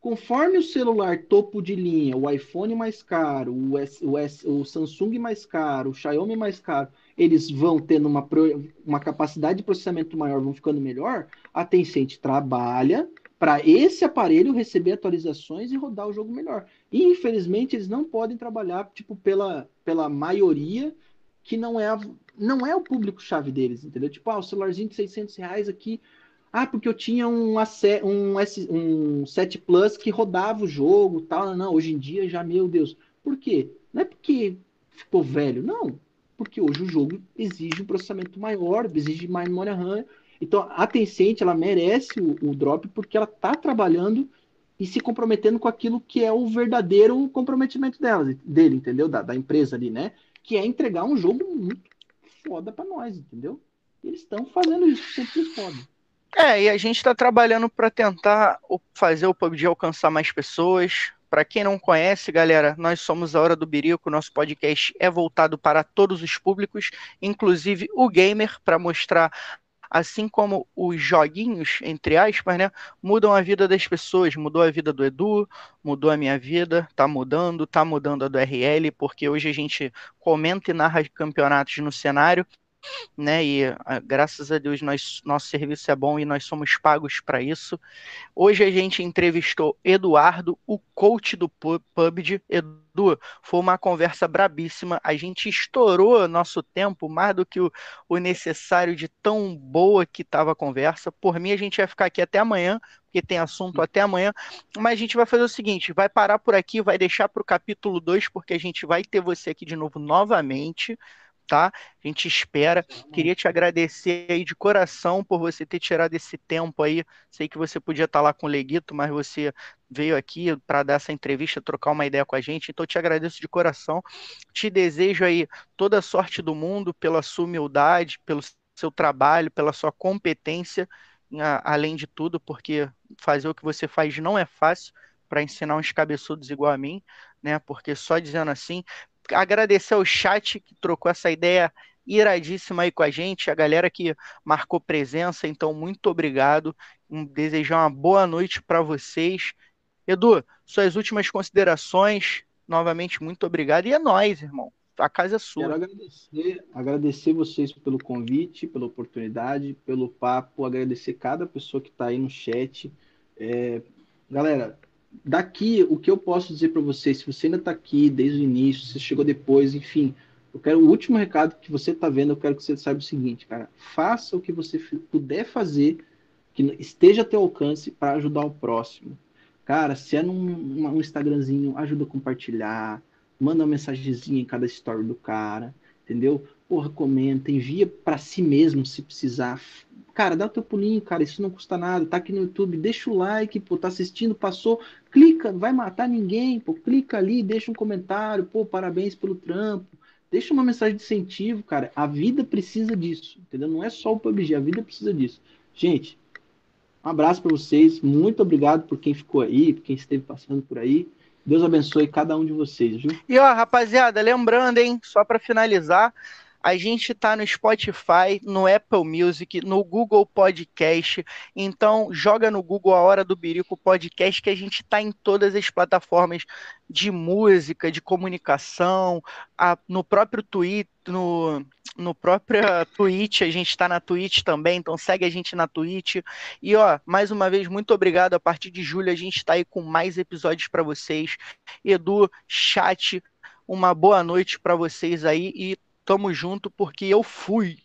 Conforme o celular topo de linha, o iPhone mais caro, o, S, o, S, o Samsung mais caro, o Xiaomi mais caro, eles vão tendo uma, uma capacidade de processamento maior, vão ficando melhor, a Tencent trabalha para esse aparelho receber atualizações e rodar o jogo melhor. E, infelizmente, eles não podem trabalhar tipo pela, pela maioria que não é, a, não é o público-chave deles, entendeu? Tipo, ah, o celularzinho de 600 reais aqui ah, porque eu tinha um, um, um 7 Plus que rodava o jogo, tal. Não, não, hoje em dia já, meu Deus. Por quê? Não é porque ficou velho, não. Porque hoje o jogo exige um processamento maior, exige mais memória RAM. Então, a Tencent, ela merece o, o drop porque ela está trabalhando e se comprometendo com aquilo que é o verdadeiro comprometimento dela, dele, entendeu? Da, da empresa ali, né? Que é entregar um jogo muito foda para nós, entendeu? eles estão fazendo isso, sempre foda. É, e a gente está trabalhando para tentar fazer o PUBG alcançar mais pessoas. Para quem não conhece, galera, nós somos a Hora do Birico. Nosso podcast é voltado para todos os públicos, inclusive o gamer, para mostrar assim como os joguinhos, entre aspas, né, mudam a vida das pessoas. Mudou a vida do Edu, mudou a minha vida, tá mudando, tá mudando a do RL, porque hoje a gente comenta e narra campeonatos no cenário né? E ah, graças a Deus nós, nosso serviço é bom e nós somos pagos para isso. Hoje a gente entrevistou Eduardo, o coach do PUBG. Edu, foi uma conversa brabíssima. A gente estourou nosso tempo mais do que o, o necessário de tão boa que estava a conversa. Por mim, a gente vai ficar aqui até amanhã, porque tem assunto até amanhã. Mas a gente vai fazer o seguinte: vai parar por aqui, vai deixar para o capítulo 2, porque a gente vai ter você aqui de novo novamente tá? A gente espera. Queria te agradecer aí de coração por você ter tirado esse tempo aí. Sei que você podia estar lá com o Leguito, mas você veio aqui para dar essa entrevista, trocar uma ideia com a gente. Então te agradeço de coração. Te desejo aí toda a sorte do mundo pela sua humildade, pelo seu trabalho, pela sua competência, além de tudo, porque fazer o que você faz não é fácil para ensinar uns cabeçudos igual a mim, né? Porque só dizendo assim, agradecer ao chat que trocou essa ideia iradíssima aí com a gente, a galera que marcou presença, então muito obrigado. Desejar uma boa noite para vocês. Edu, suas últimas considerações, novamente muito obrigado e é nós, irmão. A casa é sua. Quero agradecer, agradecer vocês pelo convite, pela oportunidade, pelo papo, agradecer cada pessoa que está aí no chat. É, galera, daqui, o que eu posso dizer para você, se você ainda está aqui desde o início, você chegou depois, enfim, eu quero o último recado que você está vendo, eu quero que você saiba o seguinte, cara, faça o que você puder fazer, que esteja a teu alcance para ajudar o próximo. Cara, se é num um Instagramzinho, ajuda a compartilhar, manda uma mensagenzinha em cada story do cara, entendeu? Porra, comenta, envia para si mesmo se precisar, Cara, dá o teu pulinho, cara, isso não custa nada. Tá aqui no YouTube, deixa o like, pô, tá assistindo, passou, clica, não vai matar ninguém, pô, clica ali, deixa um comentário, pô, parabéns pelo trampo. Deixa uma mensagem de incentivo, cara. A vida precisa disso, entendeu? Não é só o PUBG, a vida precisa disso. Gente, um abraço para vocês. Muito obrigado por quem ficou aí, por quem esteve passando por aí. Deus abençoe cada um de vocês, viu? E ó, rapaziada, lembrando, hein, só para finalizar, a gente está no Spotify, no Apple Music, no Google Podcast. Então, joga no Google a Hora do Birico Podcast, que a gente está em todas as plataformas de música, de comunicação, a, no próprio Twitter, no, no próprio Twitch, a gente está na Twitch também, então segue a gente na Twitch. E ó, mais uma vez, muito obrigado. A partir de julho a gente está aí com mais episódios para vocês. Edu, chat, uma boa noite para vocês aí e tamo junto porque eu fui.